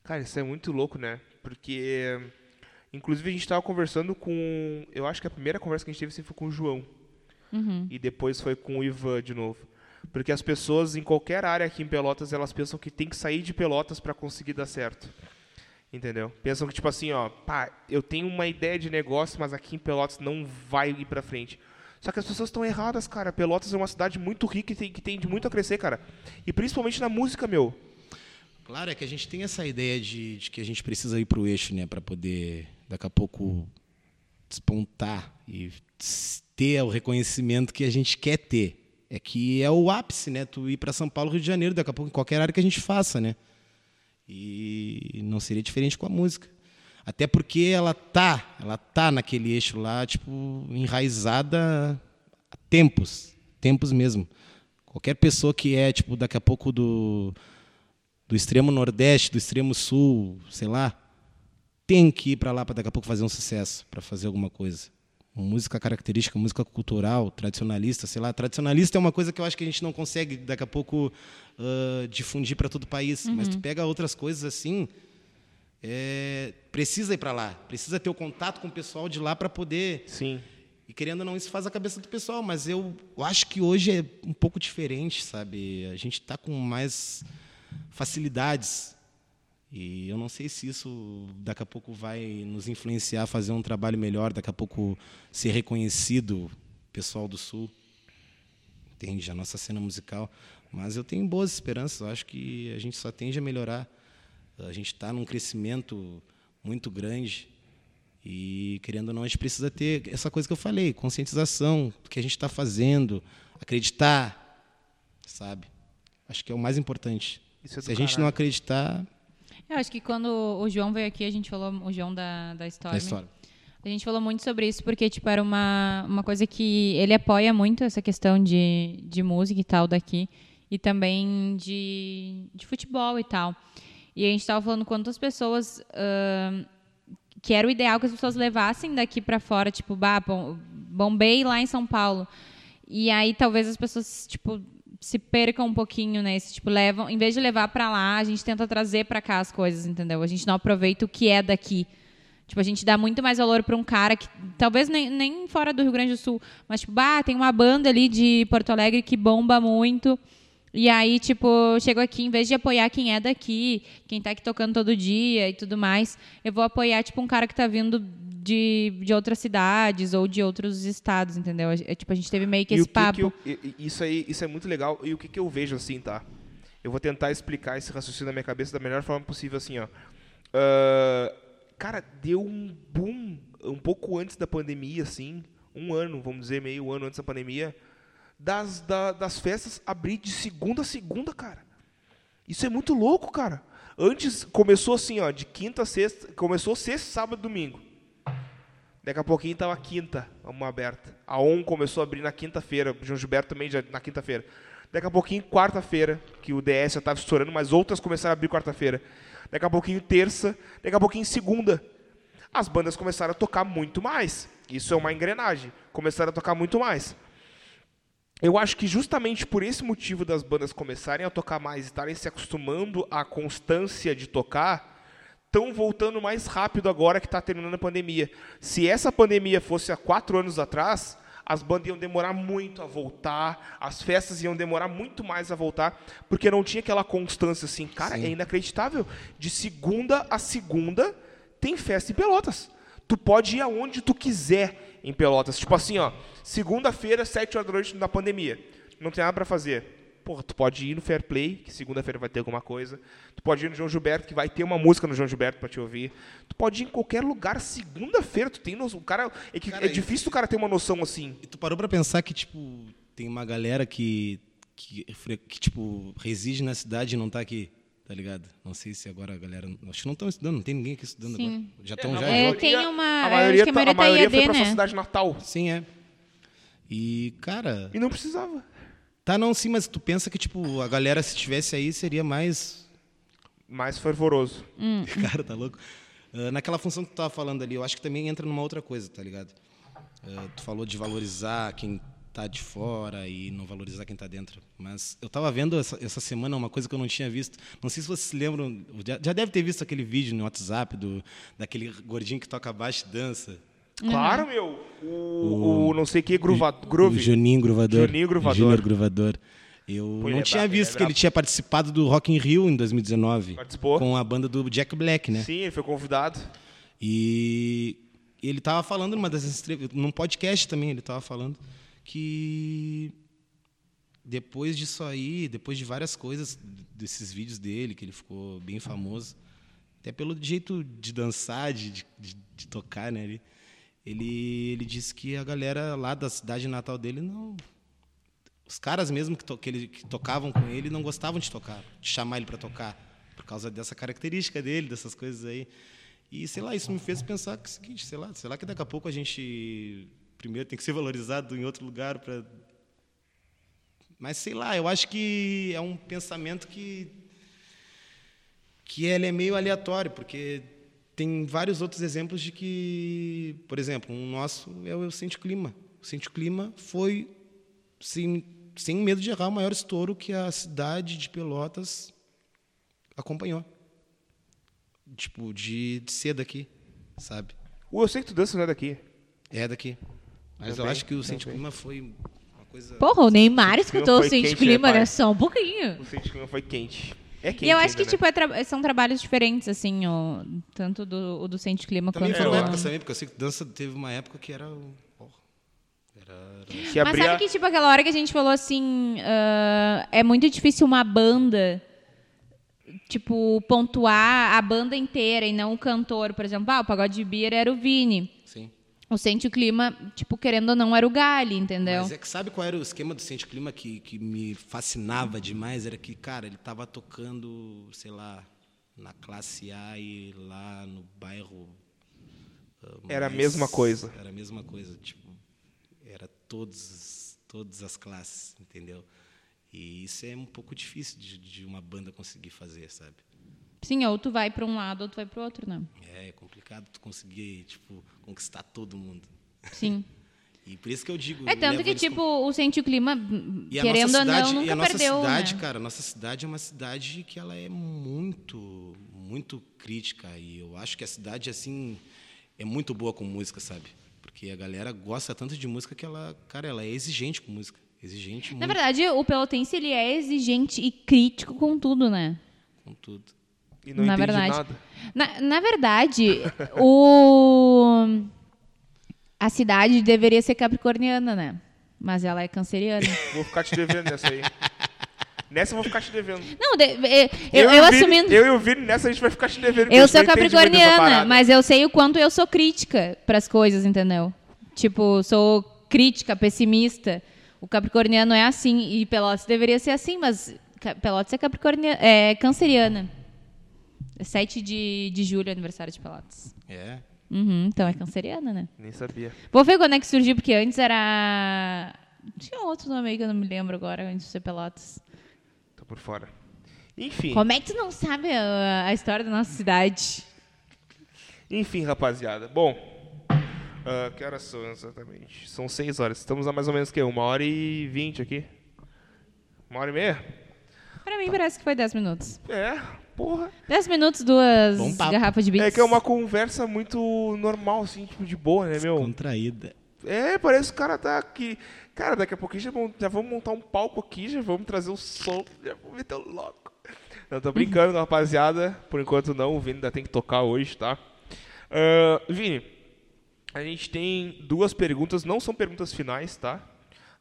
Speaker 1: Cara, isso é muito louco, né? Porque, inclusive, a gente tava conversando com. Eu acho que a primeira conversa que a gente teve assim, foi com o João.
Speaker 2: Uhum.
Speaker 1: E depois foi com o Ivan de novo. Porque as pessoas, em qualquer área aqui em Pelotas, elas pensam que tem que sair de Pelotas para conseguir dar certo. Entendeu? Pensam que, tipo assim, ó, pá, eu tenho uma ideia de negócio, mas aqui em Pelotas não vai ir pra frente. Só que as pessoas estão erradas, cara. Pelotas é uma cidade muito rica e tem, que tem de muito a crescer, cara. E principalmente na música, meu.
Speaker 3: Claro, é que a gente tem essa ideia de, de que a gente precisa ir para o eixo, né, para poder daqui a pouco despontar e ter o reconhecimento que a gente quer ter. É que é o ápice, né? Tu ir para São Paulo, Rio de Janeiro, daqui a pouco em qualquer área que a gente faça, né? E não seria diferente com a música. Até porque ela tá, ela tá naquele eixo lá, tipo, enraizada há tempos, tempos mesmo. Qualquer pessoa que é, tipo, daqui a pouco do do extremo nordeste, do extremo sul, sei lá, tem que ir para lá para daqui a pouco fazer um sucesso, para fazer alguma coisa. Música característica, música cultural, tradicionalista, sei lá. Tradicionalista é uma coisa que eu acho que a gente não consegue daqui a pouco ah, difundir para todo o país. Mas tu pega outras coisas assim, é, precisa ir para lá, precisa ter o contato com o pessoal de lá para poder
Speaker 1: Sim.
Speaker 3: e querendo ou não, isso faz a cabeça do pessoal, mas eu acho que hoje é um pouco diferente, sabe? A gente está com mais facilidades. E eu não sei se isso daqui a pouco vai nos influenciar a fazer um trabalho melhor, daqui a pouco ser reconhecido, pessoal do Sul. Entende? A nossa cena musical. Mas eu tenho boas esperanças, eu acho que a gente só tende a melhorar. A gente está num crescimento muito grande. E, querendo ou não, a gente precisa ter essa coisa que eu falei, conscientização do que a gente está fazendo, acreditar, sabe? Acho que é o mais importante.
Speaker 1: É
Speaker 3: Se a gente
Speaker 1: caralho.
Speaker 3: não acreditar,
Speaker 2: Eu acho que quando o João veio aqui, a gente falou, o João da, da Storm,
Speaker 3: história.
Speaker 2: a gente falou muito sobre isso, porque, tipo, era uma, uma coisa que ele apoia muito, essa questão de, de música e tal daqui, e também de, de futebol e tal. E a gente tava falando quantas pessoas... ahn, que era o ideal que as pessoas levassem daqui para fora, tipo, bah, bom, bombei lá em São Paulo. E aí talvez as pessoas, tipo, se percam um pouquinho, né? Esse, tipo, levam, em vez de levar para lá, a gente tenta trazer para cá as coisas, entendeu? A gente não aproveita o que é daqui. Tipo, a gente dá muito mais valor para um cara que talvez nem, nem fora do Rio Grande do Sul, mas tipo, bah, tem uma banda ali de Porto Alegre que bomba muito. E aí, tipo, chego aqui, em vez de apoiar quem é daqui, quem tá aqui tocando todo dia e tudo mais, eu vou apoiar, tipo, um cara que tá vindo de, de outras cidades ou de outros estados, entendeu? É, tipo, a gente teve meio que
Speaker 1: E
Speaker 2: esse
Speaker 1: que
Speaker 2: papo.
Speaker 1: que eu- isso aí, isso é muito legal. E o que, que eu vejo assim, tá? Eu vou tentar explicar esse raciocínio na minha cabeça da melhor forma possível, assim, ó. Ah, cara, deu um boom um pouco antes da pandemia, assim, um ano, vamos dizer, meio ano antes da pandemia, das, da- das festas abrir de segunda a segunda, cara. Isso é muito louco, cara. Antes começou assim, ó, de quinta a sexta, começou sexta, sábado, domingo. Daqui a pouquinho tava quinta, uma aberta. A ON começou a abrir na quinta-feira, o João Gilberto também já na quinta-feira. Daqui a pouquinho quarta-feira, que o DS já estava estourando, mas outras começaram a abrir quarta-feira. Daqui a pouquinho terça, daqui a pouquinho segunda. As bandas começaram a tocar muito mais. Isso é uma engrenagem. Começaram a tocar muito mais. Eu acho que justamente por esse motivo das bandas começarem a tocar mais, estarem se acostumando à constância de tocar, estão voltando mais rápido agora que está terminando a pandemia. Se essa pandemia fosse há quatro anos atrás, as bandas iam demorar muito a voltar, as festas iam demorar muito mais a voltar, porque não tinha aquela constância assim. Cara, é inacreditável. De segunda a segunda tem festa em Pelotas. Tu pode ir aonde tu quiser em Pelotas. Tipo assim, ó, segunda-feira, sete horas da noite na pandemia. Não tem nada para fazer. Porra, tu pode ir no Fair Play, que segunda-feira vai ter alguma coisa. Tu pode ir no João Gilberto, que vai ter uma música no João Gilberto pra te ouvir. Tu pode ir em qualquer lugar segunda-feira, tu tem noção. O cara, é, que,
Speaker 3: Cara,
Speaker 1: é difícil o cara ter uma noção assim.
Speaker 3: E tu parou pra pensar que, tipo, tem uma galera que, que, que, tipo, reside na cidade e não tá aqui, tá ligado? Não sei se agora a galera... Acho que não estão estudando, não tem ninguém aqui estudando
Speaker 2: Sim.
Speaker 3: agora. Já estão
Speaker 1: na
Speaker 3: já?
Speaker 2: É, tem uma-
Speaker 1: A
Speaker 2: acho
Speaker 1: maioria,
Speaker 2: que a
Speaker 1: tá-
Speaker 2: maioria tá
Speaker 1: maioria
Speaker 2: IAD,
Speaker 1: foi pra
Speaker 2: né?
Speaker 1: sua cidade natal.
Speaker 3: Sim, é. E, cara...
Speaker 1: E não precisava.
Speaker 3: Tá, não, sim, mas tu pensa que, tipo, a galera, se tivesse aí, seria mais...
Speaker 1: Mais fervoroso.
Speaker 3: Cara, tá louco? Ah, naquela função que tu tava falando ali, eu acho que também entra numa outra coisa, tá ligado? Ah, tu falou de valorizar quem tá de fora e não valorizar quem tá dentro. Mas eu tava vendo essa, essa semana uma coisa que eu não tinha visto. Não sei se vocês se lembram, já, já deve ter visto aquele vídeo no WhatsApp do, daquele gordinho que toca baixo e dança.
Speaker 1: Claro, meu. O, o não sei que, Groova, Groove.
Speaker 3: O Juninho Gruvador.
Speaker 1: Juninho Gruvador.
Speaker 3: Júnior Gruvador. Eu
Speaker 1: Pô,
Speaker 3: não
Speaker 1: é
Speaker 3: tinha
Speaker 1: brabo, ele é
Speaker 3: visto que ele tinha participado do Rock in Rio em 2019.
Speaker 1: Participou.
Speaker 3: Com a banda do Jack Black, né?
Speaker 1: Sim, ele foi convidado.
Speaker 3: E ele estava falando numa dessas entrevistas, num podcast também, ele estava falando que depois disso aí, depois de várias coisas desses vídeos dele, que ele ficou bem famoso, até pelo jeito de dançar, de, de, de- de tocar, né? Ele, ele, ele disse que a galera lá da cidade natal dele não. Os caras mesmo que, to, que, ele, que tocavam com ele não gostavam de tocar, de chamar ele para tocar, por causa dessa característica dele, dessas coisas aí. E sei lá, isso me fez pensar que é o seguinte, sei lá, sei lá que daqui a pouco a gente primeiro tem que ser valorizado em outro lugar para Mas sei lá, eu acho que é um pensamento que que ele é meio aleatório, porque tem vários outros exemplos de que, por exemplo, um nosso é o Sente Clima. O Sente Clima foi, sem, sem medo de errar, o maior estouro que a cidade de Pelotas acompanhou. Tipo, de, de ser daqui, sabe?
Speaker 1: O Eu Sei Que Tu Dança não é daqui.
Speaker 3: É daqui. Mas eu
Speaker 1: Também,
Speaker 3: acho que o Sente
Speaker 1: também.
Speaker 3: Clima foi uma coisa...
Speaker 2: Porra, o Neymar escutou o
Speaker 1: quente,
Speaker 2: Clima,
Speaker 1: né,
Speaker 2: né? Só um pouquinho.
Speaker 1: O Sente Clima foi quente. É quente
Speaker 2: E eu acho que,
Speaker 1: ainda,
Speaker 2: tipo, é tra- são trabalhos diferentes, assim, o- tanto do, o do Sente Clima
Speaker 3: Também
Speaker 2: quanto
Speaker 3: foram
Speaker 2: o...
Speaker 3: épocas também, porque eu sei que dança teve uma época que era...
Speaker 1: né? Que
Speaker 2: Mas
Speaker 1: abria...
Speaker 2: sabe que, tipo, aquela hora que a gente falou assim, ah, é muito difícil uma banda, tipo, pontuar a banda inteira e não o cantor. Por exemplo, ah, o Pagode de Beer era o Vini. O Sente o Clima, tipo, querendo ou não, era o Gali, entendeu?
Speaker 3: Mas é que sabe qual era o esquema do Sente Clima que, que me fascinava demais? Era que, cara, ele tava tocando, sei lá, na classe A e lá no bairro. ah,
Speaker 1: Era a mesma coisa.
Speaker 3: Era a mesma coisa, tipo, era todos, todas as classes, entendeu? E isso é um pouco difícil de, de uma banda conseguir fazer, sabe?
Speaker 2: Sim, ou tu vai pra um lado ou tu vai pro outro, né?
Speaker 3: É, é complicado tu conseguir, tipo, conquistar todo mundo.
Speaker 2: Sim.
Speaker 3: E por isso que eu digo.
Speaker 2: É tanto que,
Speaker 3: eles com-
Speaker 2: tipo, o Sente o Clima,
Speaker 3: E
Speaker 2: querendo
Speaker 3: nossa
Speaker 2: ou
Speaker 3: cidade,
Speaker 2: não,
Speaker 3: e
Speaker 2: nunca
Speaker 3: a nossa
Speaker 2: perdeu,
Speaker 3: cidade,
Speaker 2: né?
Speaker 3: cara, a nossa cidade é uma cidade que ela é muito, muito crítica e eu acho que a cidade assim é muito boa com música, sabe? Porque a galera gosta tanto de música que ela, cara, ela é exigente com música, exigente
Speaker 2: Na
Speaker 3: muito
Speaker 2: verdade, o Pelotense, ele é exigente e crítico com tudo, né?
Speaker 3: com tudo.
Speaker 1: E não
Speaker 2: Na
Speaker 1: entendi
Speaker 2: verdade.
Speaker 1: nada.
Speaker 2: Na, na verdade, o... a cidade deveria ser capricorniana, né? Mas ela é canceriana.
Speaker 1: Vou ficar te devendo nessa aí. Nessa eu vou ficar te devendo.
Speaker 2: Não, de- e- eu, eu
Speaker 1: Vini-
Speaker 2: assumindo...
Speaker 1: Eu e o Vini, nessa a gente vai ficar te devendo.
Speaker 2: Eu sou capricorniana, mas eu sei o quanto eu sou crítica pras coisas, entendeu? Tipo, sou crítica, pessimista. O capricorniano é assim e Pelotas deveria ser assim, mas Pelotas é capricorniana, é canceriana. É 7 de, de julho, aniversário de Pelotas.
Speaker 3: É.
Speaker 2: Uhum, então é canceriana, né?
Speaker 1: Nem sabia.
Speaker 2: Vou ver quando é que surgiu, porque antes era. Tinha outro nome aí que eu não me lembro agora, antes de ser Pelotas.
Speaker 1: Tô por fora. Enfim.
Speaker 2: Como é que tu não sabe a, a história da nossa cidade?
Speaker 1: Enfim, rapaziada. Bom, ah, que horas são exatamente? São seis horas. Estamos a mais ou menos o quê? Uma hora e vinte aqui? Uma hora e meia?
Speaker 2: Pra mim parece que foi 10 minutos.
Speaker 1: É, porra.
Speaker 2: 10 minutos, duas
Speaker 3: Bom papo.
Speaker 2: garrafas de beats.
Speaker 1: É que é uma conversa muito normal, assim, tipo, de boa, né, meu?
Speaker 3: Contraída.
Speaker 1: É, parece que o cara tá aqui. Cara, daqui a pouquinho já vamos, já vamos montar um palco aqui, já vamos trazer o som, já vamos meter o louco. Não, tô brincando, rapaziada. Por enquanto não, o Vini ainda tem que tocar hoje, tá? Ah, Vini, a gente tem duas perguntas, não são perguntas finais, tá?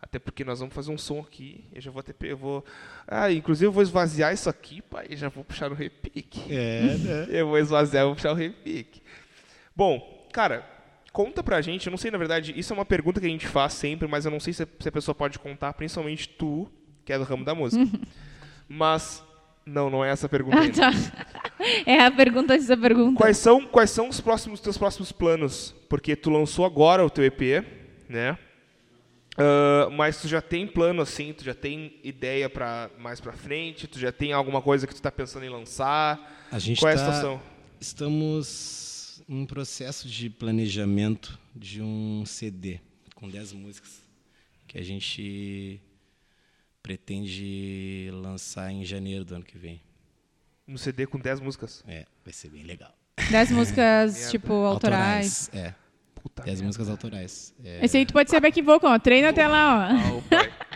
Speaker 1: Até porque nós vamos fazer um som aqui. Eu já vou ter. Eu vou. Ah, inclusive eu vou esvaziar isso aqui, pai. E já vou puxar no repique.
Speaker 3: É, né?
Speaker 1: Eu vou esvaziar e vou puxar o repique. Bom, cara, conta pra gente. Eu não sei, na verdade, isso é uma pergunta que a gente faz sempre, mas eu não sei se a, pessoa pode contar, principalmente tu, que é do ramo da música. mas. Não, não é essa a pergunta
Speaker 2: Ah,
Speaker 1: ainda.
Speaker 2: tá. É a pergunta dessa pergunta.
Speaker 1: Quais são, quais são os próximos teus próximos planos? Porque tu lançou agora o teu EP, né? Ah, mas tu já tem plano assim, tu já tem ideia para mais pra frente, tu já tem alguma coisa que tu tá pensando em lançar?
Speaker 3: A gente
Speaker 1: Qual é a
Speaker 3: tá-
Speaker 1: situação?
Speaker 3: Estamos em processo de planejamento de um CD com 10 músicas que a gente pretende lançar em janeiro do ano que vem.
Speaker 1: Um CD com 10 músicas.
Speaker 3: É, vai ser bem legal.
Speaker 2: Das músicas,
Speaker 1: Merda.
Speaker 2: tipo, autorais.
Speaker 3: É,
Speaker 1: Puta
Speaker 3: 10
Speaker 1: merda.
Speaker 3: músicas autorais. É,
Speaker 4: Esse aí tu pode ser back vocal, ó. treina até lá, ó.
Speaker 1: Ah.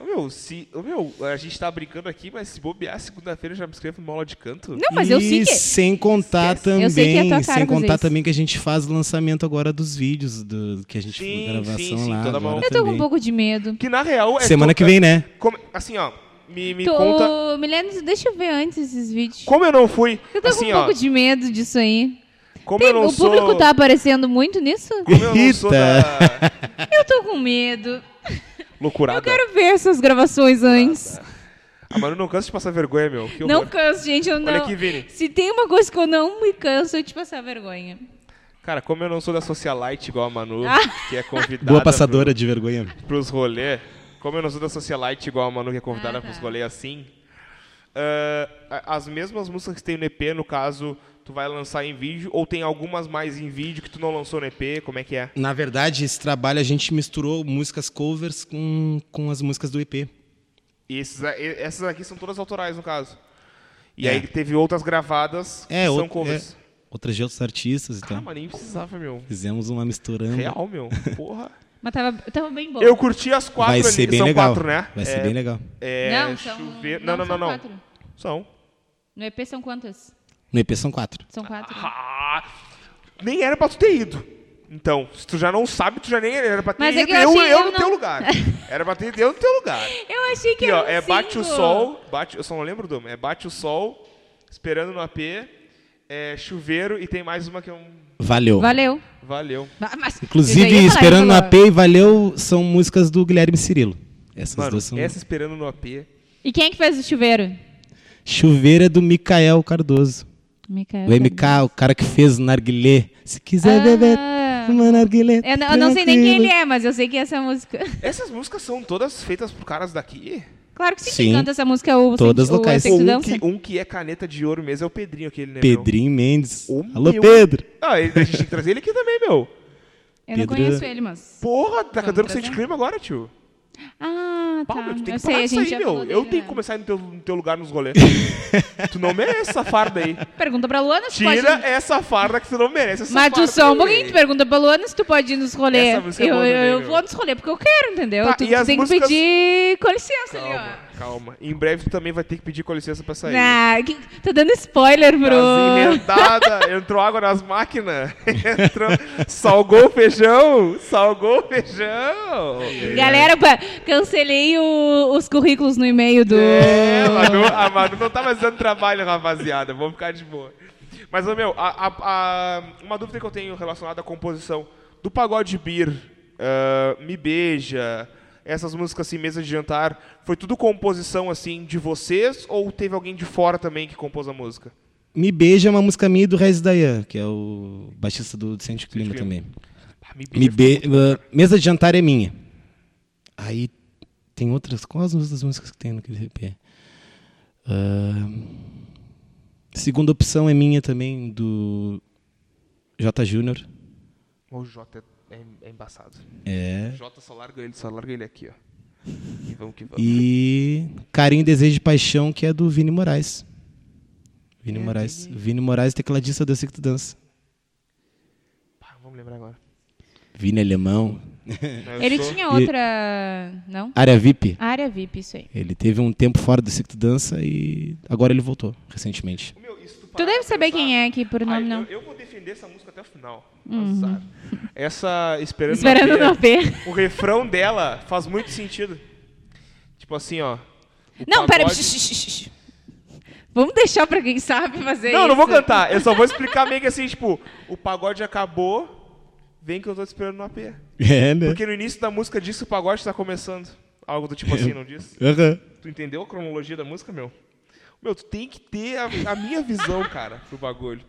Speaker 1: Ô, meu, se, ô, meu, a gente tá brincando aqui, mas se bobear, segunda-feira já me inscrevo numa aula de canto.
Speaker 2: Não, mas eu sei
Speaker 3: E
Speaker 2: que...
Speaker 3: sem contar
Speaker 1: Esquece.
Speaker 2: Eu sei que é
Speaker 3: também,
Speaker 2: cara
Speaker 3: sem contar também que a gente faz o lançamento agora dos vídeos do que a gente
Speaker 1: Sim,
Speaker 3: gravação
Speaker 1: sim, sim,
Speaker 3: lá
Speaker 1: toda
Speaker 3: agora.
Speaker 2: Eu tô com um pouco de medo.
Speaker 1: Que na real é.
Speaker 3: Semana que vem, né?
Speaker 1: como- assim, ó, me, me
Speaker 2: Tu,
Speaker 1: conta.
Speaker 2: Milena, deixa eu ver antes esses vídeos.
Speaker 1: Como eu não fui.
Speaker 2: Eu tô
Speaker 1: assim,
Speaker 2: com um
Speaker 1: ó.
Speaker 2: pouco de medo disso aí.
Speaker 1: Como
Speaker 2: Tem-
Speaker 1: eu não
Speaker 2: o
Speaker 1: sou.
Speaker 2: público tá aparecendo muito nisso?
Speaker 1: Como eu não sou
Speaker 3: Rita.
Speaker 1: da.
Speaker 2: Eu tô com medo.
Speaker 1: Loucurada.
Speaker 2: Eu quero ver essas gravações antes.
Speaker 1: Ah, mas eu não canso de passar vergonha, meu. Que
Speaker 2: Não
Speaker 1: horror.
Speaker 2: canso, gente. Eu não...
Speaker 1: Olha aqui, Vini.
Speaker 2: Se tem uma coisa que eu não me canso, é de passar vergonha.
Speaker 1: Cara, como eu não sou da Socialite igual a Manu,
Speaker 2: Ah.
Speaker 1: que é convidada
Speaker 3: Boa passadora de vergonha.
Speaker 1: pro, pros rolê, como eu não sou da Socialite igual a Manu, que é convidada
Speaker 2: Ah, tá.
Speaker 1: pros rolê assim, ah, a- as mesmas músicas que tem no EP, no caso, tu vai lançar em vídeo, ou tem algumas mais em vídeo que tu não lançou no EP, como é que é?
Speaker 3: Na verdade, esse trabalho a gente misturou músicas covers com, com as músicas do EP.
Speaker 1: E esses, e- essas aqui são todas autorais, no caso. E
Speaker 3: É.
Speaker 1: aí teve outras gravadas
Speaker 3: É,
Speaker 1: que são covers.
Speaker 3: Outras de outros artistas,
Speaker 1: Ah,
Speaker 3: então.
Speaker 1: mas nem precisava, meu.
Speaker 3: Fizemos uma misturando.
Speaker 1: Real, meu. Porra.
Speaker 2: Mas tava, tava bem bom.
Speaker 1: Eu curti as quatro
Speaker 3: Vai
Speaker 1: ali.
Speaker 3: ser bem
Speaker 1: são
Speaker 3: legal.
Speaker 1: quatro, né?
Speaker 3: Vai ser
Speaker 1: É-
Speaker 3: bem legal.
Speaker 1: É,
Speaker 2: Não, são...
Speaker 1: Não, não, não,
Speaker 2: são
Speaker 1: não.
Speaker 2: quatro.
Speaker 1: São.
Speaker 2: No EP são quantas?
Speaker 3: No EP são quatro.
Speaker 2: São quatro.
Speaker 1: Ah, nem era pra tu ter ido. Então, se tu já não sabe, tu já nem era pra ter
Speaker 2: Mas é
Speaker 1: ido
Speaker 2: que eu
Speaker 1: eu, eu
Speaker 2: eu
Speaker 1: no
Speaker 2: não-
Speaker 1: teu lugar. Era pra ter ido eu no teu lugar.
Speaker 2: Eu achei que
Speaker 1: Aqui, ó,
Speaker 2: era um
Speaker 1: é Bate o. Sol, bate, eu só não lembro do nome, é Bate o Sol, Esperando no AP, é Chuveiro e tem mais uma que é um...
Speaker 3: Valeu.
Speaker 2: Valeu.
Speaker 1: Valeu.
Speaker 2: Mas-
Speaker 3: Inclusive, Esperando no AP e Valeu são músicas do Guilherme Cirilo. Essas
Speaker 1: Mano,
Speaker 3: duas são.
Speaker 1: essa Esperando no AP...
Speaker 2: E quem é que fez o chuveiro?
Speaker 3: Chuveiro é do Mikael Cardoso.
Speaker 2: Micael.
Speaker 3: O MK, o cara que fez Narguilé. Se quiser
Speaker 2: Ah.
Speaker 3: beber, uma Narguilé.
Speaker 2: Eu não, eu não sei nem quem ele é, mas eu sei que é essa música.
Speaker 1: Essas músicas são todas feitas por caras daqui?
Speaker 2: Claro que sim,
Speaker 3: Sim.
Speaker 2: canta essa música é o
Speaker 3: Todas
Speaker 2: o
Speaker 3: locais.
Speaker 2: Sexo
Speaker 1: um, que, um que é caneta de ouro mesmo é o Pedrinho, aquele, né, meu?
Speaker 3: Pedrinho Mendes.
Speaker 1: O
Speaker 3: Alô,
Speaker 1: meu-
Speaker 3: Pedro.
Speaker 1: Ah, a gente tem que trazer ele aqui também, meu.
Speaker 2: Eu não
Speaker 3: Pedro-
Speaker 2: conheço ele, mas...
Speaker 1: Porra, tá
Speaker 2: Vamos
Speaker 1: cantando
Speaker 2: trazer?
Speaker 1: Sente Clima agora, tio.
Speaker 2: Ah, tá.
Speaker 1: Meu, tu tem
Speaker 2: eu
Speaker 1: que parar
Speaker 2: sei, a
Speaker 1: disso
Speaker 2: gente
Speaker 1: aí, meu. Eu tenho que
Speaker 2: né?
Speaker 1: começar a ir no teu, no teu lugar nos rolês. tu não merece essa farda aí.
Speaker 2: Pergunta pra Luana se
Speaker 1: Tira
Speaker 2: pode...
Speaker 1: essa farda que tu não merece essa
Speaker 2: Mas tu só um pouquinho, tu pergunta pra Luana se tu pode ir nos rolês.
Speaker 1: Música é
Speaker 2: eu eu,
Speaker 1: também,
Speaker 2: eu vou nos rolês porque eu quero, entendeu?
Speaker 1: Tá,
Speaker 2: tu
Speaker 1: e
Speaker 2: tu
Speaker 1: as
Speaker 2: tem
Speaker 1: músicas-
Speaker 2: que pedir com licença ali,
Speaker 1: Calma,
Speaker 2: ó.
Speaker 1: Calma. Em breve tu também vai ter que pedir com licença pra sair.
Speaker 2: Ah, que... Tá dando spoiler,
Speaker 1: Tá
Speaker 2: bro.
Speaker 1: enredada, entrou água nas máquinas. Entrou, salgou o feijão, salgou o feijão.
Speaker 2: Galera, cancelei o- os currículos no e-mail do...
Speaker 1: É, a Manu, a Manu não tá mais dando trabalho, rapaziada. Vamos ficar de boa. Mas, meu, a- a- uma dúvida que eu tenho relacionada à composição do pagode beer, ah, Me Beija, essas músicas assim, mesa de jantar, foi tudo composição assim de vocês ou teve alguém de fora também que compôs a música?
Speaker 3: Me Beija é uma música minha do Rez Dayan, que é o baixista do Sente Clima
Speaker 1: Clima.
Speaker 3: também.
Speaker 1: Ah, Me
Speaker 3: Me
Speaker 1: Beija
Speaker 3: be... uh, Mesa de jantar é minha. Aí tem outras. Quais as outras músicas que tem naquele EP? Ah, segunda opção é minha também, do J. Júnior.
Speaker 1: O Jota é, é embaçado.
Speaker 3: É.
Speaker 1: Jota só larga ele, só larga ele aqui, ó. E vamos que vamos.
Speaker 3: E Carinho, Desejo e Paixão, que é do Vini Moraes. Vini
Speaker 1: É,
Speaker 3: Moraes.
Speaker 1: Vini.
Speaker 3: Vini Moraes, tecladista do Ciclo Dança.
Speaker 1: Pá, vamos lembrar agora.
Speaker 3: Vini Alemão.
Speaker 2: Ele tinha outra... Não?
Speaker 3: Área VIP.
Speaker 2: Área VIP, isso aí.
Speaker 3: Ele teve um tempo fora do Ciclo Dança e agora ele voltou, recentemente.
Speaker 1: Tu
Speaker 2: deve saber quem é aqui por nome, não.
Speaker 1: Eu, eu vou defender essa música até o final. Azar. Essa Esperando,
Speaker 2: Esperando
Speaker 1: P,
Speaker 2: AP.
Speaker 1: O refrão dela faz muito sentido. Tipo assim, ó.
Speaker 2: Não, pera.
Speaker 1: pagode-
Speaker 2: shh. Vamos deixar pra quem sabe fazer isso.
Speaker 1: Não, não vou cantar. Eu só vou explicar meio que assim, tipo, o pagode acabou, vem que eu tô te esperando no AP.
Speaker 3: É, né?
Speaker 1: Porque no início da música diz que o pagode tá começando. Algo do tipo assim, não diz?
Speaker 3: Aham.
Speaker 1: Tu entendeu a cronologia da música, meu? Meu, tu tem que ter a, a minha visão, cara, pro bagulho.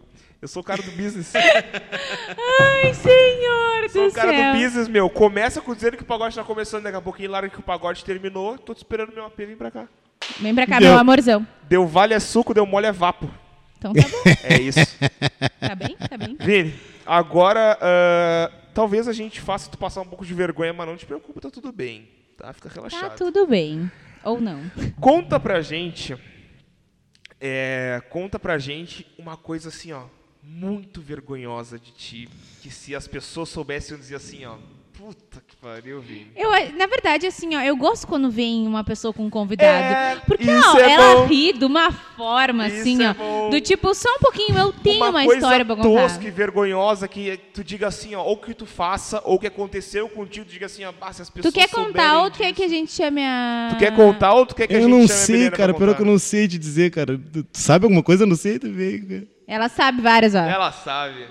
Speaker 1: Eu sou o cara do business.
Speaker 2: Ai, senhor
Speaker 1: Sou
Speaker 2: do
Speaker 1: o cara
Speaker 2: céu.
Speaker 1: do business, meu. Começa com dizendo que o pagode tá começando, daqui a pouquinho larga que o pagode terminou. Tô te esperando meu AP, vem pra cá.
Speaker 2: Vem pra cá,
Speaker 3: Deu.
Speaker 2: meu amorzão.
Speaker 1: Deu vale é suco, deu mole é vapo.
Speaker 2: Então tá bom.
Speaker 1: É isso.
Speaker 2: Tá bem? Tá bem?
Speaker 1: Vini, agora ah, talvez a gente faça tu passar um pouco de vergonha, mas não te preocupa, tá tudo bem. Tá? Fica
Speaker 2: Tá
Speaker 1: relaxado.
Speaker 2: tudo bem. Ou não.
Speaker 1: Conta pra gente. É, conta pra gente uma coisa assim, ó. Muito vergonhosa de ti. Que se as pessoas soubessem iam dizer assim, ó. Puta que pariu, Vini.
Speaker 2: Eu, na verdade, assim, ó, eu gosto quando vem uma pessoa com um convidado.
Speaker 1: É,
Speaker 2: porque,
Speaker 1: isso
Speaker 2: ó,
Speaker 1: é
Speaker 2: ela
Speaker 1: bom.
Speaker 2: ri de uma forma,
Speaker 1: Isso
Speaker 2: assim,
Speaker 1: é
Speaker 2: ó.
Speaker 1: bom.
Speaker 2: Do tipo, só um pouquinho, eu tenho uma,
Speaker 1: coisa
Speaker 2: história pra contar.
Speaker 1: tosca e vergonhosa que tu diga assim, ó, ou que tu faça, ou que aconteceu contigo, tu diga assim, ó, bah, se as pessoas
Speaker 2: Tu quer contar ou tu quer que a gente chame a.
Speaker 1: Tu quer contar ou tu quer que a
Speaker 3: Eu
Speaker 1: gente
Speaker 3: não
Speaker 1: chame a
Speaker 3: sei,
Speaker 1: Milena
Speaker 3: cara.
Speaker 1: pra
Speaker 3: Pior que eu não sei te dizer, cara. Tu tu sabe alguma coisa? Eu não sei também, cara.
Speaker 2: Ela sabe várias, ó.
Speaker 1: Ela sabe.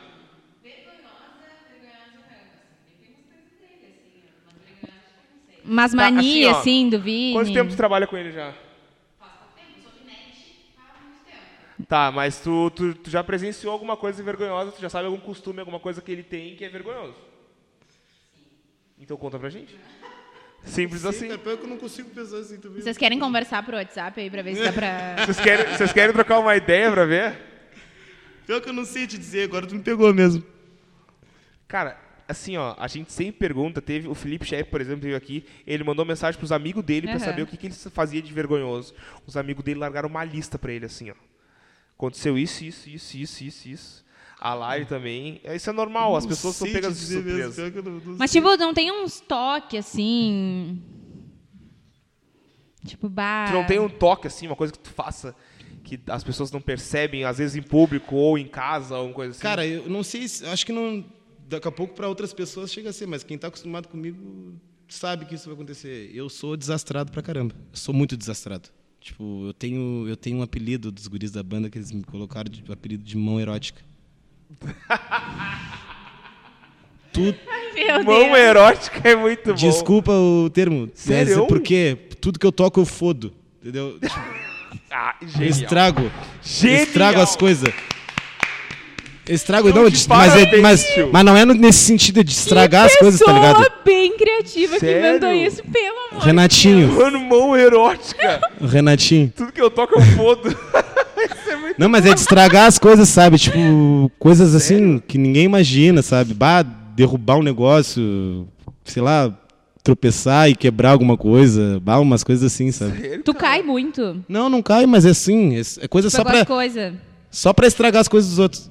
Speaker 2: Umas
Speaker 1: Tá,
Speaker 2: manias,
Speaker 1: assim, ó,
Speaker 2: assim, do Vini.
Speaker 1: Quanto tempo tu trabalha com ele já? Tá, mas tu, tu, tu já presenciou alguma coisa vergonhosa, tu já sabe algum costume, alguma coisa que ele tem que é vergonhoso. Então conta pra gente. Simples assim.
Speaker 3: pior que eu não consigo pensar assim também.
Speaker 2: Vocês querem conversar pro WhatsApp aí pra ver se dá pra.
Speaker 1: Vocês querem, vocês querem trocar uma ideia pra ver?
Speaker 3: Pior que eu não sei te dizer, agora tu me pegou mesmo.
Speaker 1: Cara, assim, ó, a gente sempre pergunta, teve o Felipe Chefe, por exemplo, veio aqui, ele mandou mensagem pros amigos dele pra
Speaker 2: Aham.
Speaker 1: saber o que, que ele fazia de vergonhoso. Os amigos dele largaram uma lista pra ele, assim, ó. Aconteceu isso, isso, isso, isso, isso, isso. A Lari também. É, Isso é normal, as pessoas são pegas de surpresa.
Speaker 2: Mas, tipo, não tem uns toques assim. Tipo, bah.
Speaker 1: Tu não tem um toque, assim, uma coisa que tu faça que as pessoas não percebem, às vezes em público ou em casa, ou uma coisa assim.
Speaker 3: Cara, eu não sei, se- acho que não. Daqui a pouco para outras pessoas chega a ser, mas quem tá acostumado comigo sabe que isso vai acontecer. Eu sou desastrado pra caramba. Eu sou muito desastrado. Tipo, eu tenho, eu tenho um apelido dos guris da banda que eles me colocaram de apelido de mão erótica. Tudo,
Speaker 2: Meu
Speaker 1: Mão
Speaker 2: Deus.
Speaker 1: erótica é muito bom.
Speaker 3: desculpa o termo,
Speaker 1: Sério?
Speaker 3: mas é porque tudo que eu toco eu fodo, entendeu?
Speaker 1: Ah,
Speaker 3: Eu
Speaker 1: genial.
Speaker 3: estrago.
Speaker 1: Genial.
Speaker 3: Estrago as coisas. Estrago,
Speaker 1: Então,
Speaker 3: não,
Speaker 1: de
Speaker 3: mas, é- mas, mas não é no- nesse sentido de estragar as coisas, tá ligado?
Speaker 2: Pessoa bem criativa
Speaker 1: Sério?
Speaker 2: que inventou isso, pelo amor de
Speaker 3: Renatinho,
Speaker 1: Mano, mão erótica.
Speaker 3: Renatinho.
Speaker 1: Tudo que eu toco eu fodo. Isso é muito
Speaker 3: Não, mas é de estragar as coisas, sabe? Tipo, coisas assim que ninguém imagina, sabe? Bah, derrubar um negócio, sei lá, tropeçar e quebrar alguma coisa, bah, umas coisas assim, sabe?
Speaker 1: sério,
Speaker 2: Tu cai muito.
Speaker 3: Não, não cai, mas é assim, é, é coisa só
Speaker 2: Pegou as
Speaker 3: pra,
Speaker 2: coisas.
Speaker 3: só pra estragar as coisas dos outros.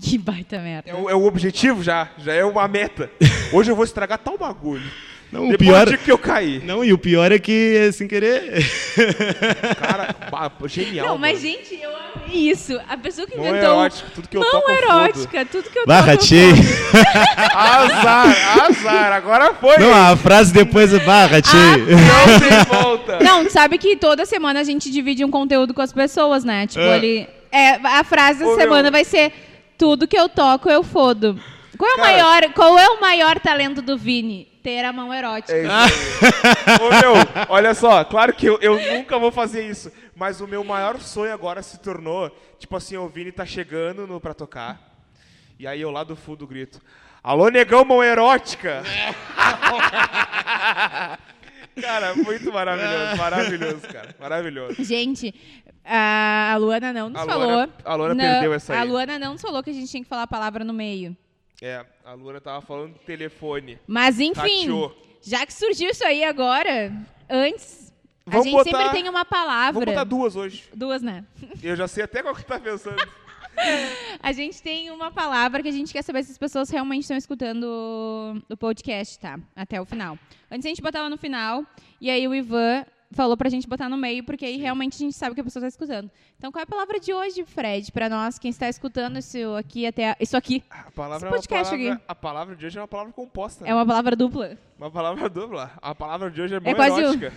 Speaker 2: Que baita merda.
Speaker 1: É o, é o objetivo já, já é uma meta. Hoje eu vou estragar tal bagulho.
Speaker 3: Não, o
Speaker 1: Depois
Speaker 3: pior,
Speaker 1: do dia que eu caí.
Speaker 3: não, e o pior é que é sem querer.
Speaker 1: Cara, genial.
Speaker 2: Não, mas
Speaker 1: mano.
Speaker 2: gente, eu amei isso. A pessoa que
Speaker 1: Mão
Speaker 2: inventou.
Speaker 1: erótica, tudo que eu
Speaker 2: mão erótica, tudo que eu
Speaker 3: Barra,
Speaker 2: toco.
Speaker 3: tchê.
Speaker 2: fodo.
Speaker 1: Azar, azar, agora foi.
Speaker 3: Não, a frase depois é barra, tchê.
Speaker 1: Não tem volta.
Speaker 2: Não, tu sabe que toda semana a gente divide um conteúdo com as pessoas, né? Tipo,
Speaker 3: É.
Speaker 2: ali. É, a frase da
Speaker 1: Ô,
Speaker 2: semana
Speaker 1: meu.
Speaker 2: vai ser: tudo que eu toco, eu fodo. Qual é o,
Speaker 1: Cara.
Speaker 2: maior, qual é o maior talento do Vini? Ter a mão erótica.
Speaker 1: É isso aí. Ô, meu, olha só, claro que eu, eu nunca vou fazer isso, mas o meu maior sonho agora se tornou, tipo assim, o Vini tá chegando no, pra tocar, e aí eu lá do fundo grito, alô, negão, mão erótica! cara, muito maravilhoso, maravilhoso, cara, maravilhoso.
Speaker 2: Gente, a Luana não nos
Speaker 1: A
Speaker 2: falou.
Speaker 1: Luana- a Luana
Speaker 2: Não,
Speaker 1: perdeu essa aí.
Speaker 2: A Luana não nos falou que a gente tinha que falar a palavra no meio.
Speaker 1: É, a Luana tava falando do telefone.
Speaker 2: Mas enfim,
Speaker 1: Tateou.
Speaker 2: já que surgiu isso aí agora, antes,
Speaker 1: Vamos
Speaker 2: a gente
Speaker 1: botar-
Speaker 2: sempre tem uma palavra.
Speaker 1: Vamos botar duas hoje.
Speaker 2: Duas, né?
Speaker 1: Eu já sei até qual que tá pensando.
Speaker 2: A gente tem uma palavra que a gente quer saber se as pessoas realmente estão escutando o- podcast, tá? Até o final. Antes a gente botar lá no final, e aí o Ivan falou pra gente botar no meio, porque aí realmente a gente sabe que a pessoa tá escutando. Então, qual é a palavra de hoje, Fred, pra nós, quem está escutando isso aqui até a- isso aqui?
Speaker 1: A palavra,
Speaker 2: Esse
Speaker 1: é uma
Speaker 2: podcast
Speaker 1: palavra
Speaker 2: aqui.
Speaker 1: a palavra de hoje é uma palavra composta. né?
Speaker 2: É uma palavra dupla.
Speaker 1: Uma palavra dupla. A palavra de hoje é mão
Speaker 2: quase o-
Speaker 1: erótica.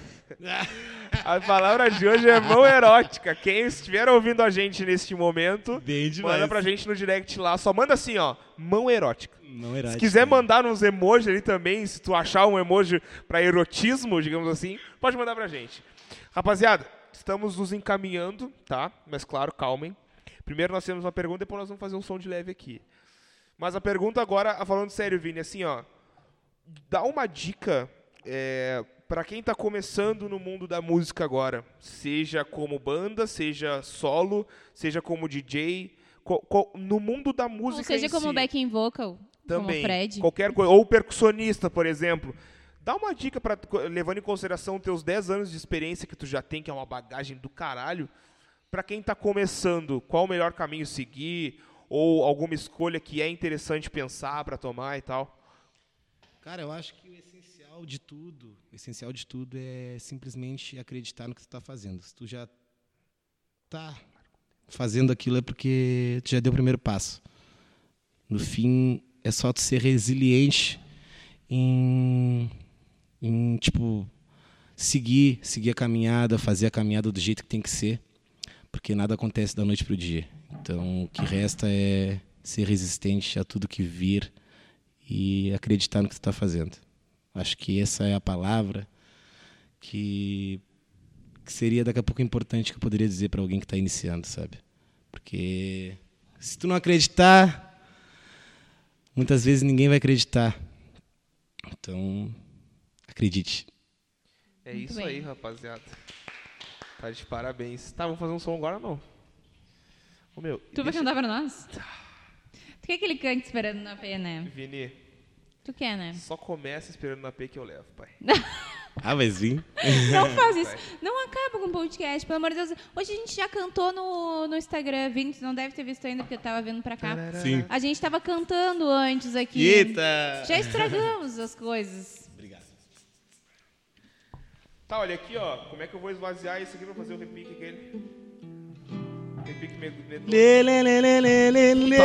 Speaker 1: A palavra de hoje é mão erótica. Quem estiver ouvindo a gente neste momento,
Speaker 3: Bem demais.
Speaker 1: manda pra gente no direct lá. Só manda assim, ó, mão erótica.
Speaker 3: Não era
Speaker 1: Se quiser mandar uns emojis ali também, se tu achar um emoji pra erotismo, digamos assim, pode mandar pra gente. Rapaziada, estamos nos encaminhando, tá? Mas claro, calmem. Primeiro nós temos uma pergunta, depois nós vamos fazer um som de leve aqui. Mas a pergunta agora, falando sério, Vini, assim, ó. Dá uma dica é, para quem tá começando no mundo da música agora. Seja como banda, seja solo, seja como DJ. co- co- no mundo da música
Speaker 2: Ou seja, como
Speaker 1: si
Speaker 2: backing vocal,
Speaker 1: também.
Speaker 2: como Fred.
Speaker 1: Qualquer coisa. Ou percussionista, por exemplo. Dá uma dica para levando em consideração teus 10 anos de experiência que tu já tem, que é uma bagagem do caralho, para quem tá começando, qual o melhor caminho seguir ou alguma escolha que é interessante pensar para tomar e tal.
Speaker 3: Cara, eu acho que o essencial de tudo, o essencial de tudo é simplesmente acreditar no que tu está fazendo. Se tu já tá fazendo aquilo é porque tu já deu o primeiro passo. No fim, é só tu ser resiliente em, em tipo seguir, seguir a caminhada, fazer a caminhada do jeito que tem que ser, porque nada acontece da noite pro dia. Então, o que resta é ser resistente a tudo que vir e acreditar no que está fazendo. Acho que essa é a palavra que, que seria daqui a pouco importante que eu poderia dizer para alguém que está iniciando, sabe? Porque se tu não acreditar, muitas vezes ninguém vai acreditar. Então, acredite.
Speaker 1: É
Speaker 2: Muito
Speaker 1: isso
Speaker 2: bem.
Speaker 1: aí, rapaziada. Tá de parabéns. Tá, vamos fazer um som agora não? Ô, meu,
Speaker 2: Tu vai
Speaker 1: deixa-
Speaker 2: cantar pra nós? Tu quer que ele cante esperando na P, né?
Speaker 1: Vini,
Speaker 2: Tu quer, né?
Speaker 1: só começa esperando na P que eu levo, pai.
Speaker 3: Ah, vai vir.
Speaker 2: Não faz isso. Não acaba com o podcast, pelo amor de Deus. Hoje a gente já cantou no, no Instagram, Vini, tu não deve ter visto ainda porque eu tava vindo pra cá.
Speaker 3: Sim.
Speaker 2: A gente tava cantando antes aqui.
Speaker 3: Eita!
Speaker 2: Já estragamos as coisas.
Speaker 1: Tá, olha aqui, ó. Como é que eu vou esvaziar isso aqui pra fazer o repique aquele? Repique me- medonho.
Speaker 3: Lê, lê, lê, lê, lê, lê, lê.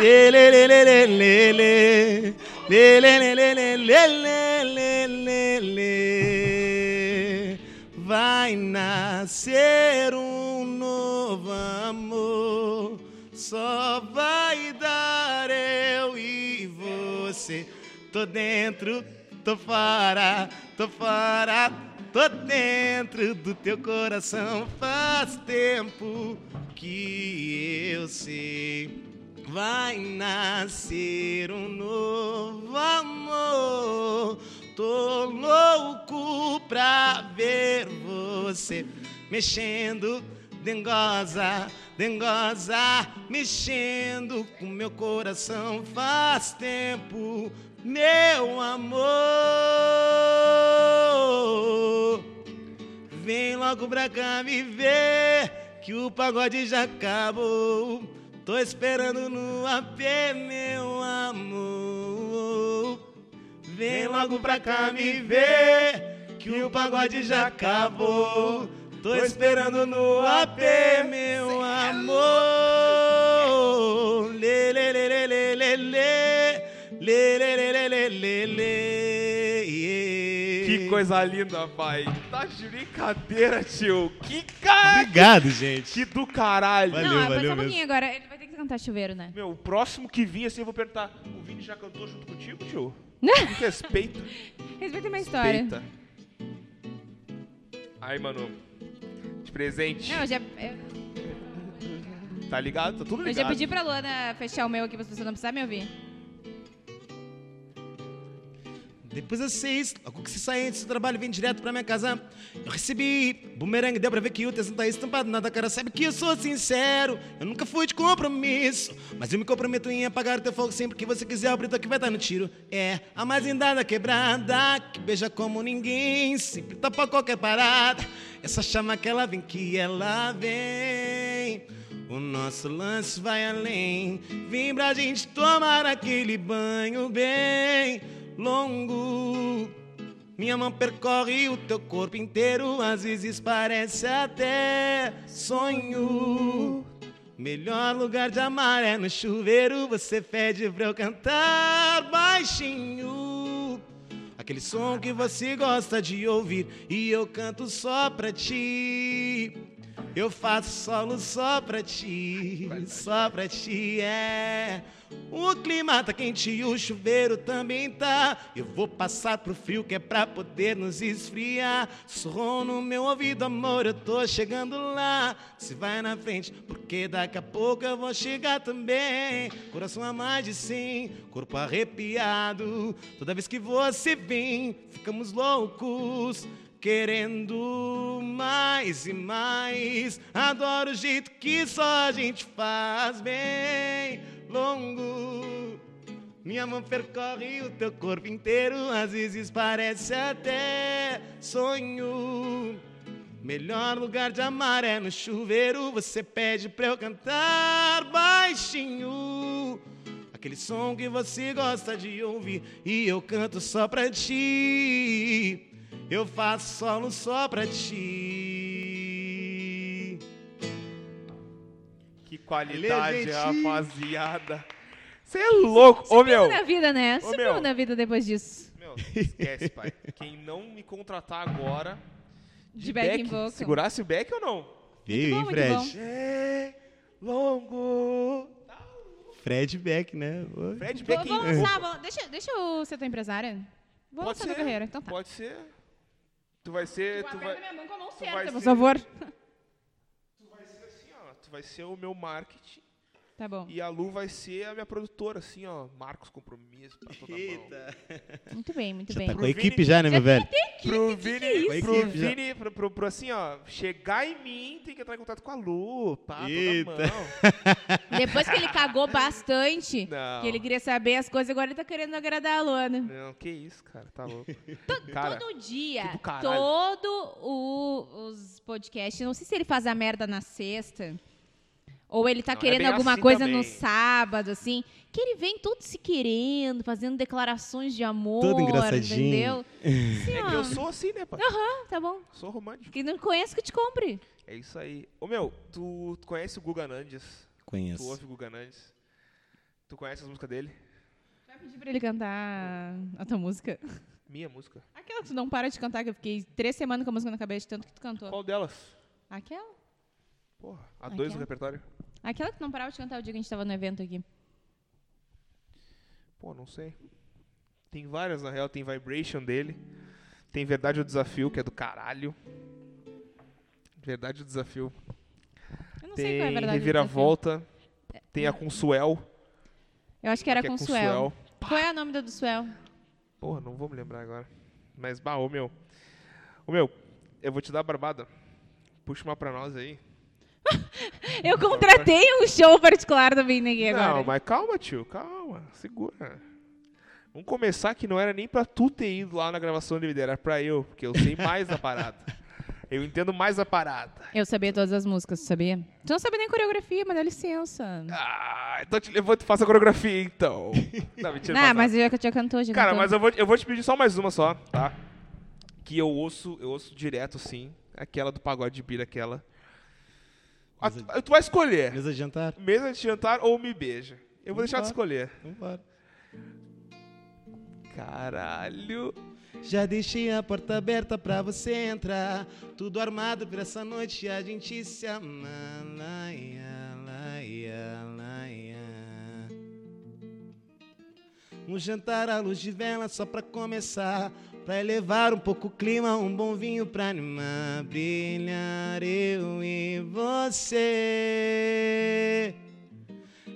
Speaker 3: Lê, lê, lê, lê, lê, lê, lê. Lê, lê, lê, lê, lê, lê, lê, lê, lê, lê. Vai nascer um novo amor, só vai dar eu e você. Tô dentro, tô fora, tô fora, tô dentro do teu coração. Faz tempo que eu sei. Vai nascer um novo amor. Tô louco pra ver você mexendo, dengosa, dengosa, mexendo com meu coração. Faz tempo, meu amor. Vem logo pra cá me ver que o pagode já acabou. Tô esperando no AP, meu amor. Vem logo pra cá me ver que o pagode já acabou. Tô esperando no AP, meu amor. Lê, lê, lê, lê, lê, lê, lê. Lê, lê, lê, lê, lê, lê, lê.
Speaker 1: Que coisa linda, pai. Tá de brincadeira, tio. Que cara.
Speaker 3: Obrigado, gente.
Speaker 1: Que do caralho.
Speaker 3: Valeu,
Speaker 2: não,
Speaker 3: valeu
Speaker 2: um
Speaker 3: mesmo.
Speaker 2: pouquinho agora. Ele vai ter que cantar chuveiro, né?
Speaker 1: Meu, o próximo que vir assim eu vou perguntar: o Vini já cantou junto contigo, tio? Me respeita.
Speaker 2: Respeita a minha história.
Speaker 1: Respeita. Aí, mano. De presente.
Speaker 2: Não, eu já, eu,
Speaker 1: Tá ligado? Tá tudo
Speaker 2: eu
Speaker 1: ligado.
Speaker 2: já pedi pra Luana fechar o meu aqui pra você não precisar me ouvir.
Speaker 3: Depois das seis, logo que se sair desse trabalho, vem direto pra minha casa. Eu recebi bumerangue, deu pra ver que o texto não tá estampado nada, cara. Sabe que eu sou sincero, eu nunca fui de compromisso. Mas eu me comprometo em apagar o teu fogo sempre que você quiser. O preto que vai estar no tiro é a mais linda da quebrada, que beija como ninguém, sempre topa qualquer parada. Essa chama que ela vem, que ela vem. O nosso lance vai além. Vem pra gente tomar aquele banho bem longo. Minha mão percorre o teu corpo inteiro, às vezes parece até sonho. Melhor lugar de amar é no chuveiro, você pede pra eu cantar baixinho. Aquele som que você gosta de ouvir e eu canto só pra ti. Eu faço solo só pra ti, só pra ti, é. O clima tá quente e o chuveiro também tá. Eu vou passar pro frio que é pra poder nos esfriar. Sorro no meu ouvido, amor, eu tô chegando lá. Se vai na frente, porque daqui a pouco eu vou chegar também. Coração a mais de cem, corpo arrepiado. Toda vez que você vem, ficamos loucos. Querendo mais e mais, adoro o jeito que só a gente faz bem longo. Minha mão percorre o teu corpo inteiro, às vezes parece até sonho. Melhor lugar de amar é no chuveiro, você pede pra eu cantar baixinho. Aquele som que você gosta de ouvir e eu canto só pra ti. Eu faço solo só pra ti.
Speaker 1: Que qualidade, rapaziada. Você é louco. Ô, meu.
Speaker 2: na vida, né?
Speaker 1: Ô,
Speaker 2: Subiu
Speaker 1: meu.
Speaker 2: na vida depois disso.
Speaker 1: Meu, esquece, pai. Quem não me contratar agora.
Speaker 2: De back in vocal.
Speaker 1: Segurasse o back ou não?
Speaker 3: Veio, hein,
Speaker 2: muito
Speaker 3: Fred?
Speaker 2: bom.
Speaker 1: É longo.
Speaker 3: Fred Beck, né?
Speaker 1: Fred
Speaker 2: Vou,
Speaker 1: back
Speaker 2: vou
Speaker 1: in-
Speaker 2: lançar, vou- deixa, deixa eu ser tua empresária. Vou
Speaker 1: Pode
Speaker 2: lançar
Speaker 1: ser.
Speaker 2: carreira, então tá.
Speaker 1: Pode ser. Tu vai ser. Tu vai,
Speaker 2: minha mão com a mão
Speaker 1: vai
Speaker 2: certa, por
Speaker 1: ser-
Speaker 2: favor.
Speaker 1: tu vai ser assim, ó. Tu vai ser o meu marketing.
Speaker 2: Tá bom.
Speaker 1: E a Lu vai ser a minha produtora, assim, ó. Marcos Compromisso pra toda mão.
Speaker 3: Eita.
Speaker 2: Muito bem, muito
Speaker 3: Já
Speaker 2: bem.
Speaker 3: tá com a
Speaker 1: Pro
Speaker 3: equipe já, né, meu velho?
Speaker 1: Pro Vini,
Speaker 3: isso?
Speaker 1: pro
Speaker 3: Equipe já.
Speaker 1: Vini, pro, pro, pro assim, ó, chegar em mim, tem que entrar em contato com a Lu, pá,
Speaker 3: Eita.
Speaker 1: toda mão.
Speaker 2: Depois que ele cagou bastante,
Speaker 1: Não.
Speaker 2: que ele queria saber as coisas, agora ele tá querendo agradar a Luana.
Speaker 1: Não, que isso, cara, tá louco. Cara,
Speaker 2: Todo dia,
Speaker 1: que
Speaker 2: todo o- os podcasts, não sei se ele faz a merda na sexta, ou ele tá
Speaker 1: Não, é
Speaker 2: querendo
Speaker 1: bem
Speaker 2: alguma
Speaker 1: assim
Speaker 2: coisa
Speaker 1: também.
Speaker 2: no sábado, assim, que ele vem todo se querendo, fazendo declarações de amor,
Speaker 3: Todo engraçadinho.
Speaker 2: entendeu? Assim,
Speaker 1: é que eu sou assim, né, pai?
Speaker 2: Aham, tá bom.
Speaker 1: Sou romântico.
Speaker 2: Quem não conhece, que te compre.
Speaker 1: É isso aí. Ô, meu, tu, tu conhece o Guga Nandes? Tu
Speaker 3: Conheço.
Speaker 1: ouve o Guga Nandes? Tu conhece as músicas dele?
Speaker 2: Vai pedir pra ele cantar a tua música?
Speaker 1: Minha música.
Speaker 2: Aquela que tu não para de cantar, que eu fiquei três semanas com a música na cabeça, de tanto que tu cantou.
Speaker 1: Qual delas?
Speaker 2: Aquela?
Speaker 1: Porra, a dois do
Speaker 2: Aquela?
Speaker 1: repertório.
Speaker 2: Aquela que não parava de cantar o dia que a gente tava no evento aqui.
Speaker 1: Pô, não sei. Tem várias, na real. Tem Vibration dele. Tem Verdade ou Desafio, que é do caralho. Verdade ou Desafio.
Speaker 2: Eu não sei
Speaker 1: Tem
Speaker 2: qual é a verdade.
Speaker 1: Reviravolta. Tem a Consuel.
Speaker 2: Eu acho que era
Speaker 1: que é
Speaker 2: com
Speaker 1: com
Speaker 2: Suel.
Speaker 1: Suel.
Speaker 2: Qual é o nome da do Suel?
Speaker 1: Porra, não vou me lembrar agora. Mas, bah, ô meu. Ô meu, eu vou te dar a barbada. Puxa uma pra nós aí.
Speaker 2: Eu contratei um show particular do Vini aqui agora.
Speaker 1: Não, mas calma, tio, calma. Segura. Vamos começar que não era nem pra tu ter ido lá na gravação do DVD, era pra eu, porque eu sei mais da parada. Eu entendo mais a parada.
Speaker 2: Eu sabia todas as músicas, tu sabia? Tu não sabia nem coreografia, mas dá licença.
Speaker 1: Ah, então te levanto e a coreografia, então. Não, mentira.
Speaker 2: Não, mas já, já cantou, já
Speaker 1: Cara,
Speaker 2: cantou.
Speaker 1: mas eu vou, eu vou te pedir só mais uma só, tá? Que eu ouço, eu ouço direto, sim. Aquela do pagode de bira, aquela. A-
Speaker 3: Mesa
Speaker 1: tu vai escolher.
Speaker 3: Mesa de jantar?
Speaker 1: Mesa de jantar ou me beija. Eu vou deixar de escolher.
Speaker 3: Vambora.
Speaker 1: Caralho.
Speaker 3: Já deixei a porta aberta pra você entrar. Tudo armado pra essa noite a gente se amar. Laia, laia, laia. Um jantar à luz de vela só pra começar. Pra elevar um pouco o clima, um bom vinho pra animar. Brilhar eu e você.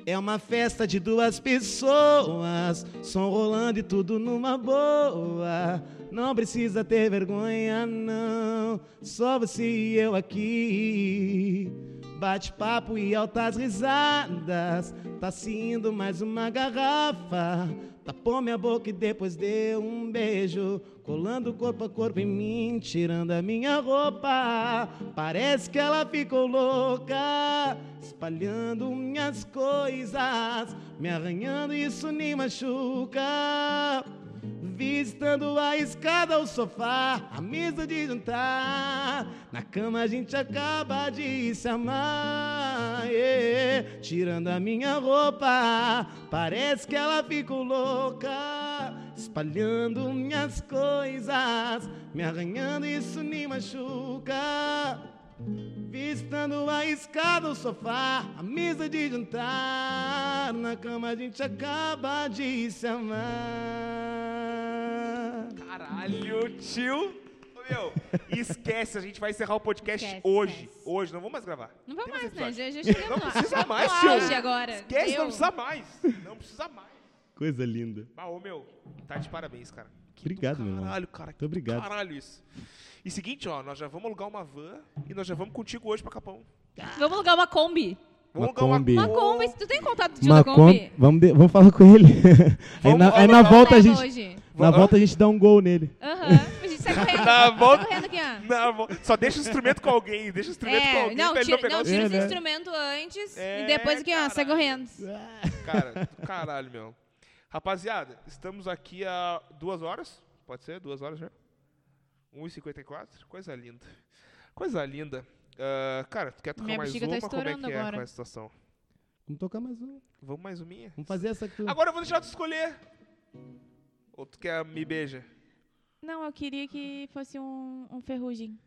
Speaker 3: É uma festa de duas pessoas, som rolando e tudo numa boa. Não precisa ter vergonha, não. Só você e eu aqui. Bate-papo e altas risadas. Tá se indo mais uma garrafa. Tapou minha boca e depois deu um beijo. Colando corpo a corpo em mim, tirando a minha roupa. Parece que ela ficou louca, espalhando minhas coisas, me arranhando, isso me machuca. Visitando a escada, o sofá, a mesa de jantar. Na cama a gente acaba de se amar. yeah. Tirando a minha roupa, parece que ela ficou louca. Espalhando minhas coisas, me arranhando, isso me machuca. Visitando a escada, o sofá, a mesa de jantar. Na cama a gente acaba de se amar.
Speaker 1: Caralho, tio. Ô, Meu, esquece, a gente vai encerrar o podcast
Speaker 2: Esquece,
Speaker 1: hoje.
Speaker 2: esquece.
Speaker 1: Hoje, não vamos mais gravar.
Speaker 2: Não vamos
Speaker 1: Tem
Speaker 2: mais, né?
Speaker 1: episódio.
Speaker 2: Já, já chegamos
Speaker 1: Não
Speaker 2: lá.
Speaker 1: precisa mais, tio.
Speaker 2: auge agora.
Speaker 1: Esquece,
Speaker 2: Deu.
Speaker 1: não precisa mais. Não precisa mais.
Speaker 3: Coisa linda.
Speaker 1: Ah, ô, meu, tá de parabéns, cara. Que
Speaker 3: Obrigado,
Speaker 1: do
Speaker 3: meu irmão.
Speaker 1: Caralho, cara. que
Speaker 3: Muito obrigado.
Speaker 1: do Caralho isso. E seguinte, ó, nós já vamos alugar uma van e nós já vamos contigo hoje pra Capão.
Speaker 2: Vamos alugar uma Kombi.
Speaker 1: Vamos
Speaker 3: Uma
Speaker 1: alugar
Speaker 3: Kombi.
Speaker 2: Uma Kombi. Tu tem contato do tio
Speaker 3: Uma
Speaker 2: da
Speaker 3: com...
Speaker 2: Kombi?
Speaker 3: vamos, de- vamos falar com ele. aí
Speaker 1: Vamos-
Speaker 3: na, aí na volta a gente,
Speaker 2: hoje.
Speaker 3: na
Speaker 1: Vamos-
Speaker 3: volta a gente dá um gol nele.
Speaker 2: Aham. A gente sai correndo.
Speaker 1: Na volta-
Speaker 2: Sai correndo aqui, ó.
Speaker 1: Não, vou- só deixa o instrumento com alguém, deixa o instrumento com
Speaker 2: É,
Speaker 1: alguém
Speaker 2: não,
Speaker 1: pra ele
Speaker 2: tira,
Speaker 1: não pegar
Speaker 2: não,
Speaker 1: o
Speaker 2: tira
Speaker 3: É,
Speaker 2: esse
Speaker 3: né?
Speaker 2: instrumento antes
Speaker 1: É,
Speaker 2: e depois aqui, ó, sai
Speaker 1: caralho.
Speaker 2: correndo.
Speaker 1: Cara, do caralho, meu. Rapaziada, estamos aqui há duas horas. Pode ser? Duas horas já? 1h54. Coisa linda. Coisa linda. Ah, cara, tu quer tocar
Speaker 2: Minha
Speaker 1: mais
Speaker 2: bexiga
Speaker 1: uma?
Speaker 2: tá
Speaker 1: Como é que é
Speaker 2: agora.
Speaker 1: com essa situação?
Speaker 3: Vamos tocar mais um.
Speaker 1: Vamos mais uma minha?
Speaker 3: Vamos fazer essa que tu...
Speaker 1: Agora eu vou deixar tu escolher. Ou tu quer me beija?
Speaker 4: Não, eu queria que fosse um, um ferrugem.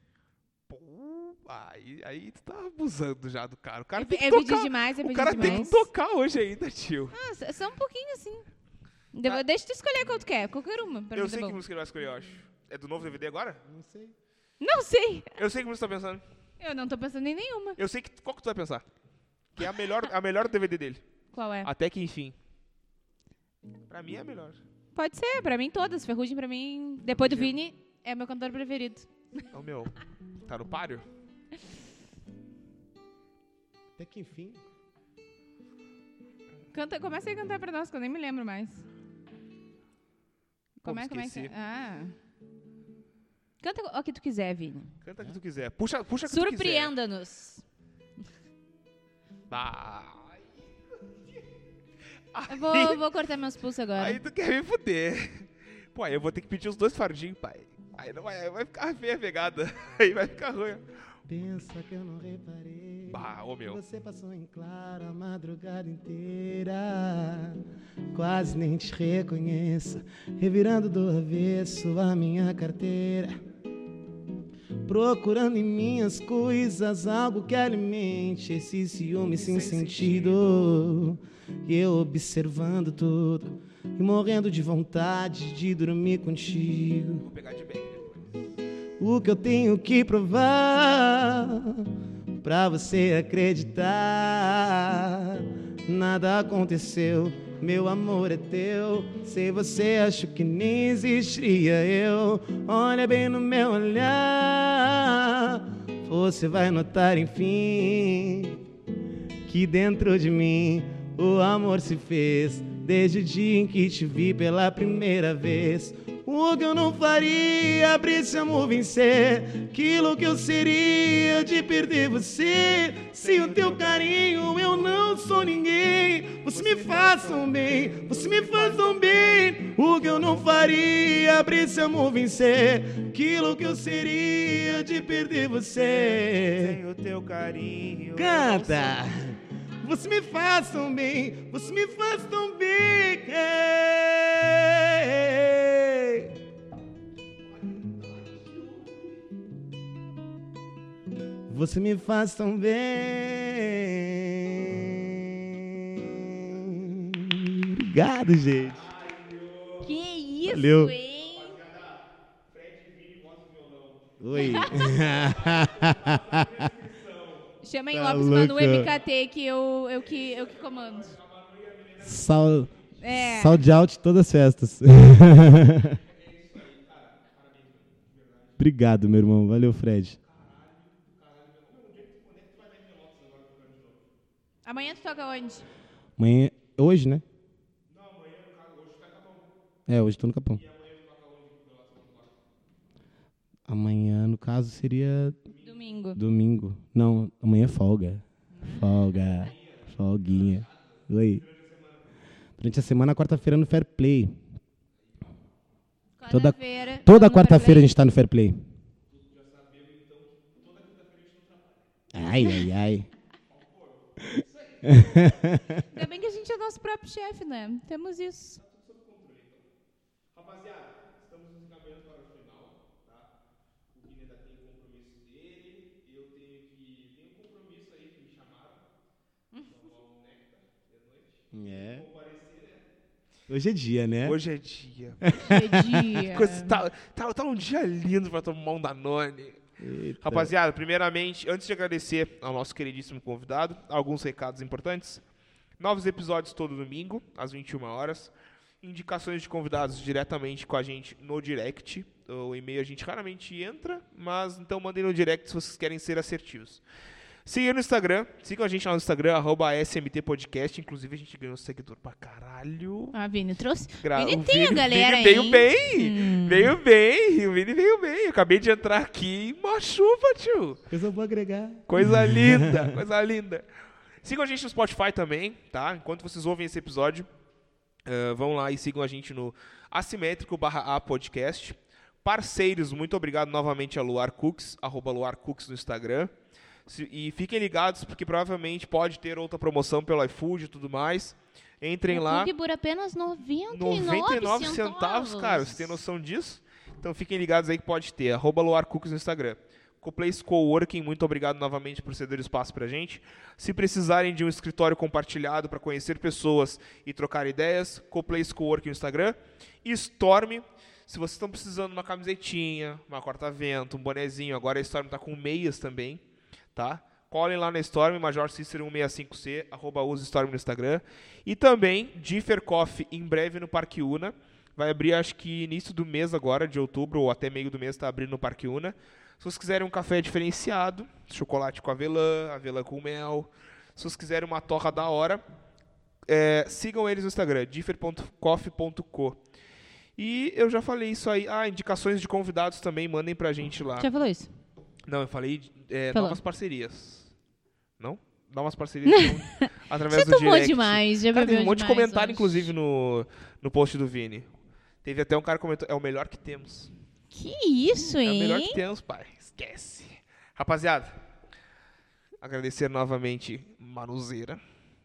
Speaker 1: Pô, aí, aí tu tá abusando já do cara. O cara
Speaker 2: É,
Speaker 1: tem que
Speaker 2: é
Speaker 1: tocar.
Speaker 2: demais, é
Speaker 1: O cara tem
Speaker 2: demais.
Speaker 1: que tocar hoje ainda, tio.
Speaker 2: Ah, só- um pouquinho assim. De- Deixa tu escolher qual tu quer, qualquer uma. Pra
Speaker 1: eu
Speaker 2: mim tá
Speaker 1: sei que música ele vai escolher, eu acho. É do novo DVD agora?
Speaker 3: Não sei.
Speaker 2: Não sei.
Speaker 1: Eu sei que música tu tá pensando.
Speaker 2: Eu não tô pensando em nenhuma.
Speaker 1: Eu sei que qual que tu vai pensar. Que é a melhor, a melhor DVD dele.
Speaker 2: Qual é?
Speaker 1: Até que enfim. Pra mim é a melhor.
Speaker 2: Pode ser, pra mim todas. Ferrugem pra mim, depois do Vini, é meu cantor preferido.
Speaker 1: É o meu. Tá no páreo?
Speaker 3: Até que enfim.
Speaker 2: Canta, começa a cantar pra nós, que eu nem me lembro mais.
Speaker 1: Pô,
Speaker 2: Como é, como é que
Speaker 1: esqueci.
Speaker 2: Ah. Canta o que tu quiser, Vini.
Speaker 1: Canta o que tu quiser. Puxa, puxa o que tu quiser.
Speaker 2: Surpreenda-nos.
Speaker 1: Ah,
Speaker 2: Eu vou, vou cortar meus pulsos agora.
Speaker 1: aí tu quer me fuder. Pô, aí eu vou ter que pedir os dois fardinhos, pai. Aí não vai, vai ficar feia a pegada. Aí vai ficar ruim.
Speaker 3: Pensa que eu não reparei.
Speaker 1: Bah, ô, meu.
Speaker 3: Você passou em claro a madrugada inteira. Quase nem te reconheço. Revirando do avesso a minha carteira. Procurando em minhas coisas algo que alimente esse ciúme sem,
Speaker 1: Sem
Speaker 3: sentido. E eu observando tudo e morrendo de vontade de dormir contigo.
Speaker 1: Vou pegar de depois.
Speaker 3: O que eu tenho que provar pra você acreditar. Nada aconteceu, meu amor é teu. Sem você acho que nem existiria eu. Olha bem no meu olhar, você vai notar enfim que dentro de mim o amor se fez desde o dia em que te vi pela primeira vez. O que eu não faria pra esse amor vencer? Aquilo que eu seria de perder você? Sem o teu carinho eu não sou ninguém. Você me faz tão bem, você me faz tão bem. O que eu não faria pra esse amor vencer? Aquilo que eu seria de perder você?
Speaker 1: Sem o teu carinho.
Speaker 3: Canta! Você me faz tão bem, você me faz tão bem. Você me faz tão bem. Obrigado, gente.
Speaker 2: Que isso,
Speaker 3: Valeu.
Speaker 2: hein?
Speaker 3: Oi.
Speaker 2: Chama em
Speaker 3: Tá
Speaker 2: Lopes Manu
Speaker 3: louca.
Speaker 2: MKT que eu, eu, que, eu que comando.
Speaker 3: Sal,
Speaker 2: É.
Speaker 3: Sold out todas as festas. Obrigado, meu irmão. Valeu, Fred.
Speaker 2: Amanhã tu toca onde?
Speaker 3: Amanhã. Hoje, né? É, hoje tô no Capão. Amanhã, no caso, seria
Speaker 2: Domingo.
Speaker 3: domingo. Não, amanhã é folga. Folga. Folguinha. Oi. Durante a semana, quarta-feira, no Fair Play. Toda,
Speaker 2: Quarta-feira,
Speaker 3: toda
Speaker 2: no
Speaker 3: quarta-feira a gente tá no Fair Play. Ai, ai, ai.
Speaker 4: Ainda bem que a gente é nosso próprio chefe, né? Temos isso.
Speaker 1: Rapaziada, estamos nos encaminhando para o final, tá? O Vini ainda tem compromisso dele, eu tenho que. Um compromisso aí que me chamaram. Tomar um néctar de noite.
Speaker 3: É.
Speaker 1: Né?
Speaker 3: Hoje é dia, né?
Speaker 1: Hoje é dia.
Speaker 4: Que dia.
Speaker 1: Coisa- tá, tá, tá um dia lindo pra tomar um Danone.
Speaker 3: Eita.
Speaker 1: Rapaziada, primeiramente, antes de agradecer ao nosso queridíssimo convidado, alguns recados importantes. Novos episódios todo domingo, às 21 horas. Indicações de convidados diretamente com a gente no direct. O e-mail a gente raramente entra, mas então mandem no direct se vocês querem ser assertivos. Siga no Instagram, sigam a gente lá no Instagram, arroba SMT Podcast. Inclusive, a gente ganhou um seguidor pra caralho.
Speaker 4: A Vini trouxe.
Speaker 1: Gra-
Speaker 4: Vini
Speaker 1: o
Speaker 4: tem a galera
Speaker 1: Vini veio
Speaker 4: aí.
Speaker 1: bem,
Speaker 4: Hum.
Speaker 1: veio bem, o Vini veio bem. Eu acabei de entrar aqui uma chuva, tio.
Speaker 3: Coisa boa agregar.
Speaker 1: Coisa linda, coisa linda. Sigam a gente no Spotify também, tá? Enquanto vocês ouvem esse episódio, eh, vão lá e sigam a gente no assimétrico barra A podcast. Parceiros, muito obrigado novamente a Luar Cooks, arroba Luar Cooks no Instagram. Se- e fiquem ligados, porque provavelmente pode ter outra promoção pelo iFood e tudo mais. Entrem
Speaker 4: O
Speaker 1: lá.
Speaker 4: Cookie por apenas 99,
Speaker 1: 99 centavos, cara. Você tem noção disso? Então fiquem ligados aí que pode ter. Arroba Luar no Instagram. Coplace Coworking, muito obrigado novamente por ceder o espaço pra gente. Se precisarem de um escritório compartilhado para conhecer pessoas e trocar ideias, Coplace Coworking no Instagram. E Storm, se vocês estão precisando de uma camisetinha, uma corta-vento, um bonezinho, agora a Storm tá com meias também, tá? Colhem lá na Storm, Major Cícero 165C, arroba use Storm no Instagram. E também, Differ Coffee, em breve no Parque Una. Vai abrir, acho que início do mês agora, de outubro, ou até meio do mês, está abrindo no Parque Una. Se vocês quiserem um café diferenciado, chocolate com avelã, avelã com mel. Se vocês quiserem uma torra da hora, é, sigam eles no Instagram, differ.coffee.co. E eu já falei isso aí. Ah, indicações de convidados também, mandem pra gente lá.
Speaker 4: Já falou isso?
Speaker 1: Não, eu falei é, novas parcerias. Não? Novas parcerias com- através
Speaker 4: Você
Speaker 1: do
Speaker 4: tomou
Speaker 1: direct.
Speaker 4: demais, já
Speaker 1: Cara, tem um monte de comentário,
Speaker 4: hoje.
Speaker 1: inclusive, no, no post do Vini. Teve até um cara que comentou, é o melhor que temos.
Speaker 4: Que isso,
Speaker 1: É o
Speaker 4: hein?
Speaker 1: melhor que temos, pai. Esquece. Rapaziada, agradecer novamente Manuzeira.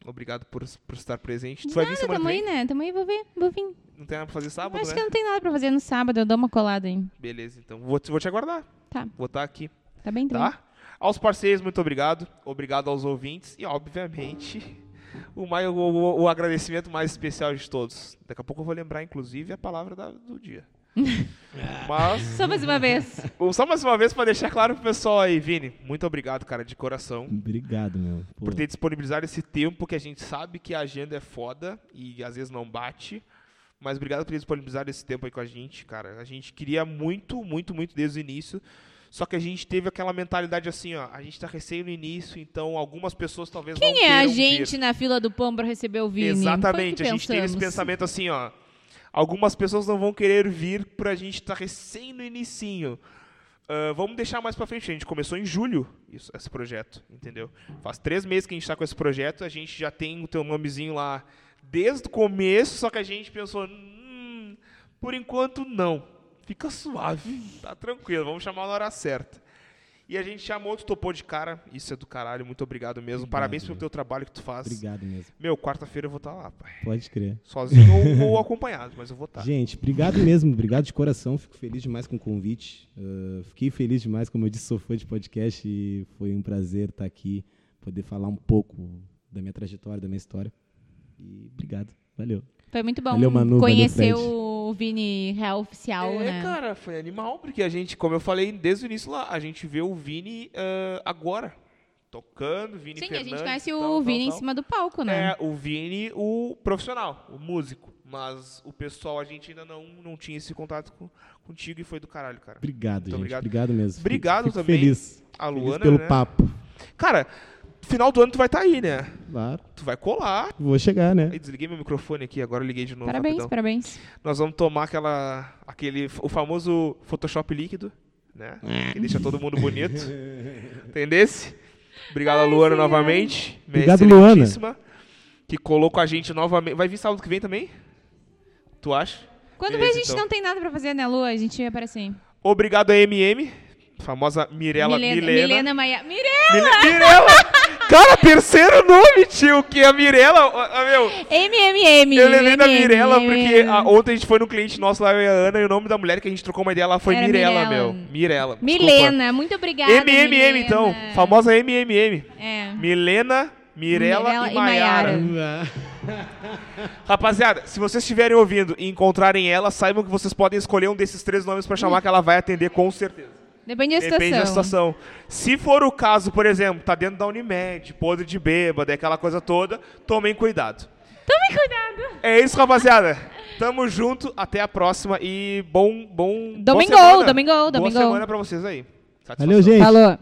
Speaker 1: Obrigado por, por estar presente. Tu vai vir semana
Speaker 4: tamo aí, né? Tamo aí, vou ver, vou vir.
Speaker 1: Não tem nada pra fazer sábado,
Speaker 4: Acho
Speaker 1: né?
Speaker 4: que não tem nada pra fazer no sábado, eu dou uma colada aí.
Speaker 1: Beleza, então. Vou, te- vou te aguardar.
Speaker 4: Tá,
Speaker 1: Vou estar aqui.
Speaker 4: Tá bem, tá bem.
Speaker 1: Tá? Aos parceiros, muito obrigado. Obrigado aos ouvintes. E, obviamente, o, mais, o, o- o agradecimento mais especial de todos. Daqui a pouco eu vou lembrar, inclusive, a palavra da- do dia. Mas,
Speaker 4: Só mais uma vez.
Speaker 1: só mais uma vez para deixar claro pro pessoal aí, Vini, muito obrigado, cara, de coração.
Speaker 3: Obrigado, meu. Pô,
Speaker 1: Por ter disponibilizado esse tempo, que a gente sabe que a agenda é foda e às vezes não bate. Mas obrigado por ter disponibilizado esse tempo aí com a gente, cara. A gente queria muito, muito, muito desde o início. Só que a gente teve aquela mentalidade assim, ó. A gente tá recém no início, então algumas pessoas talvez não
Speaker 4: Quem é a gente
Speaker 1: vir.
Speaker 4: na fila do pão pra receber o Vini?
Speaker 1: Exatamente, a gente teve esse pensamento assim, ó. Algumas pessoas não vão querer vir pra gente estar recém no inicinho. Ah, vamos deixar mais pra frente. A gente começou em julho isso, esse projeto, entendeu? Faz três meses que a gente tá com esse projeto. A gente já tem o teu nomezinho lá desde o começo, só que a gente pensou, hum, por enquanto não. Fica suave, tá tranquilo, vamos chamar na hora certa. E a gente chamou, tu topou de cara. Isso é do caralho, muito obrigado mesmo.
Speaker 3: Obrigado,
Speaker 1: Parabéns pelo teu trabalho que tu faz.
Speaker 3: Obrigado mesmo.
Speaker 1: Meu, quarta-feira eu vou estar lá, pai.
Speaker 3: Pode crer.
Speaker 1: Sozinho ou, ou acompanhado, mas eu vou estar.
Speaker 3: Gente, obrigado mesmo, obrigado de coração. Fico feliz demais com o convite. Uh, fiquei feliz demais, como eu disse, sou fã de podcast e foi um prazer estar aqui, poder falar um pouco da minha trajetória, da minha história. E obrigado, valeu.
Speaker 4: Foi muito bom
Speaker 3: Valeu, Manu,
Speaker 4: conhecer
Speaker 3: valeu, Fred.
Speaker 4: O Vini real oficial,
Speaker 1: é,
Speaker 4: né?
Speaker 1: cara, foi animal, porque a gente, como eu falei desde o início lá, a gente vê o Vini ah, agora, tocando, Vini
Speaker 4: Sim, a
Speaker 1: Fernandes.
Speaker 4: gente conhece
Speaker 1: tal,
Speaker 4: o
Speaker 1: tal,
Speaker 4: Vini em
Speaker 1: tal.
Speaker 4: cima do palco, né?
Speaker 1: É, o Vini, o profissional, o músico. Mas o pessoal, a gente ainda não, não tinha esse contato com, contigo e foi do caralho, cara.
Speaker 3: Obrigado,
Speaker 1: Muito
Speaker 3: gente.
Speaker 1: obrigado.
Speaker 3: Obrigado, mesmo.
Speaker 1: Obrigado
Speaker 3: Fico
Speaker 1: também
Speaker 3: Feliz.
Speaker 1: A
Speaker 3: feliz
Speaker 1: Luana,
Speaker 3: pelo
Speaker 1: né?
Speaker 3: papo.
Speaker 1: Cara, final do ano tu vai estar aí, né?
Speaker 3: Claro.
Speaker 1: Tu vai colar.
Speaker 3: Vou chegar, né?
Speaker 1: Aí desliguei meu microfone aqui, agora eu liguei de novo.
Speaker 4: Parabéns,
Speaker 1: rapidão.
Speaker 4: parabéns.
Speaker 1: Nós vamos tomar aquela, aquele, o famoso Photoshop líquido, né? Que deixa todo mundo bonito. Entendesse? Obrigado a Luana novamente. minha
Speaker 3: Obrigado, Luana.
Speaker 1: excelentíssima, Que colou com a gente novamente. Vai vir sábado que vem também? Tu acha?
Speaker 2: Quando
Speaker 1: Beleza,
Speaker 2: a gente
Speaker 1: então.
Speaker 2: não tem nada pra fazer, né, Lu? A gente aparece assim.
Speaker 1: Obrigado a MM, famosa Mirella
Speaker 2: Milena.
Speaker 1: Milena.
Speaker 2: Milena Maia. Mirella!
Speaker 1: Mirella! Cara, terceiro nome, tio, que é a Mirella. meu,
Speaker 2: MMM.
Speaker 1: eu lembrei da Mirella porque a- ontem a gente foi no cliente nosso lá, eu e a Ana, e o nome da mulher que a gente trocou uma ideia lá foi Mirella, meu. Mirella.
Speaker 2: Milena, muito obrigada.
Speaker 1: MMM,
Speaker 2: Milena.
Speaker 1: então. Famosa MMM.
Speaker 2: É.
Speaker 1: Milena, Mirella, e
Speaker 2: Maiara.
Speaker 1: Rapaziada, se vocês estiverem ouvindo e encontrarem ela, saibam que vocês podem escolher um desses três nomes pra chamar que ela vai atender com certeza.
Speaker 2: Depende da situação.
Speaker 1: Depende da situação. Se for o caso, por exemplo, tá dentro da Unimed, podre de bêbada, aquela coisa toda, tomem cuidado.
Speaker 2: Tome cuidado.
Speaker 1: É isso, rapaziada. Tamo junto, até a próxima e bom, bom. boa
Speaker 2: Domingo,
Speaker 1: semana.
Speaker 2: domingo,
Speaker 1: Boa
Speaker 2: domingo.
Speaker 1: semana pra vocês aí. Satisfação.
Speaker 3: Valeu, gente.
Speaker 2: Falou.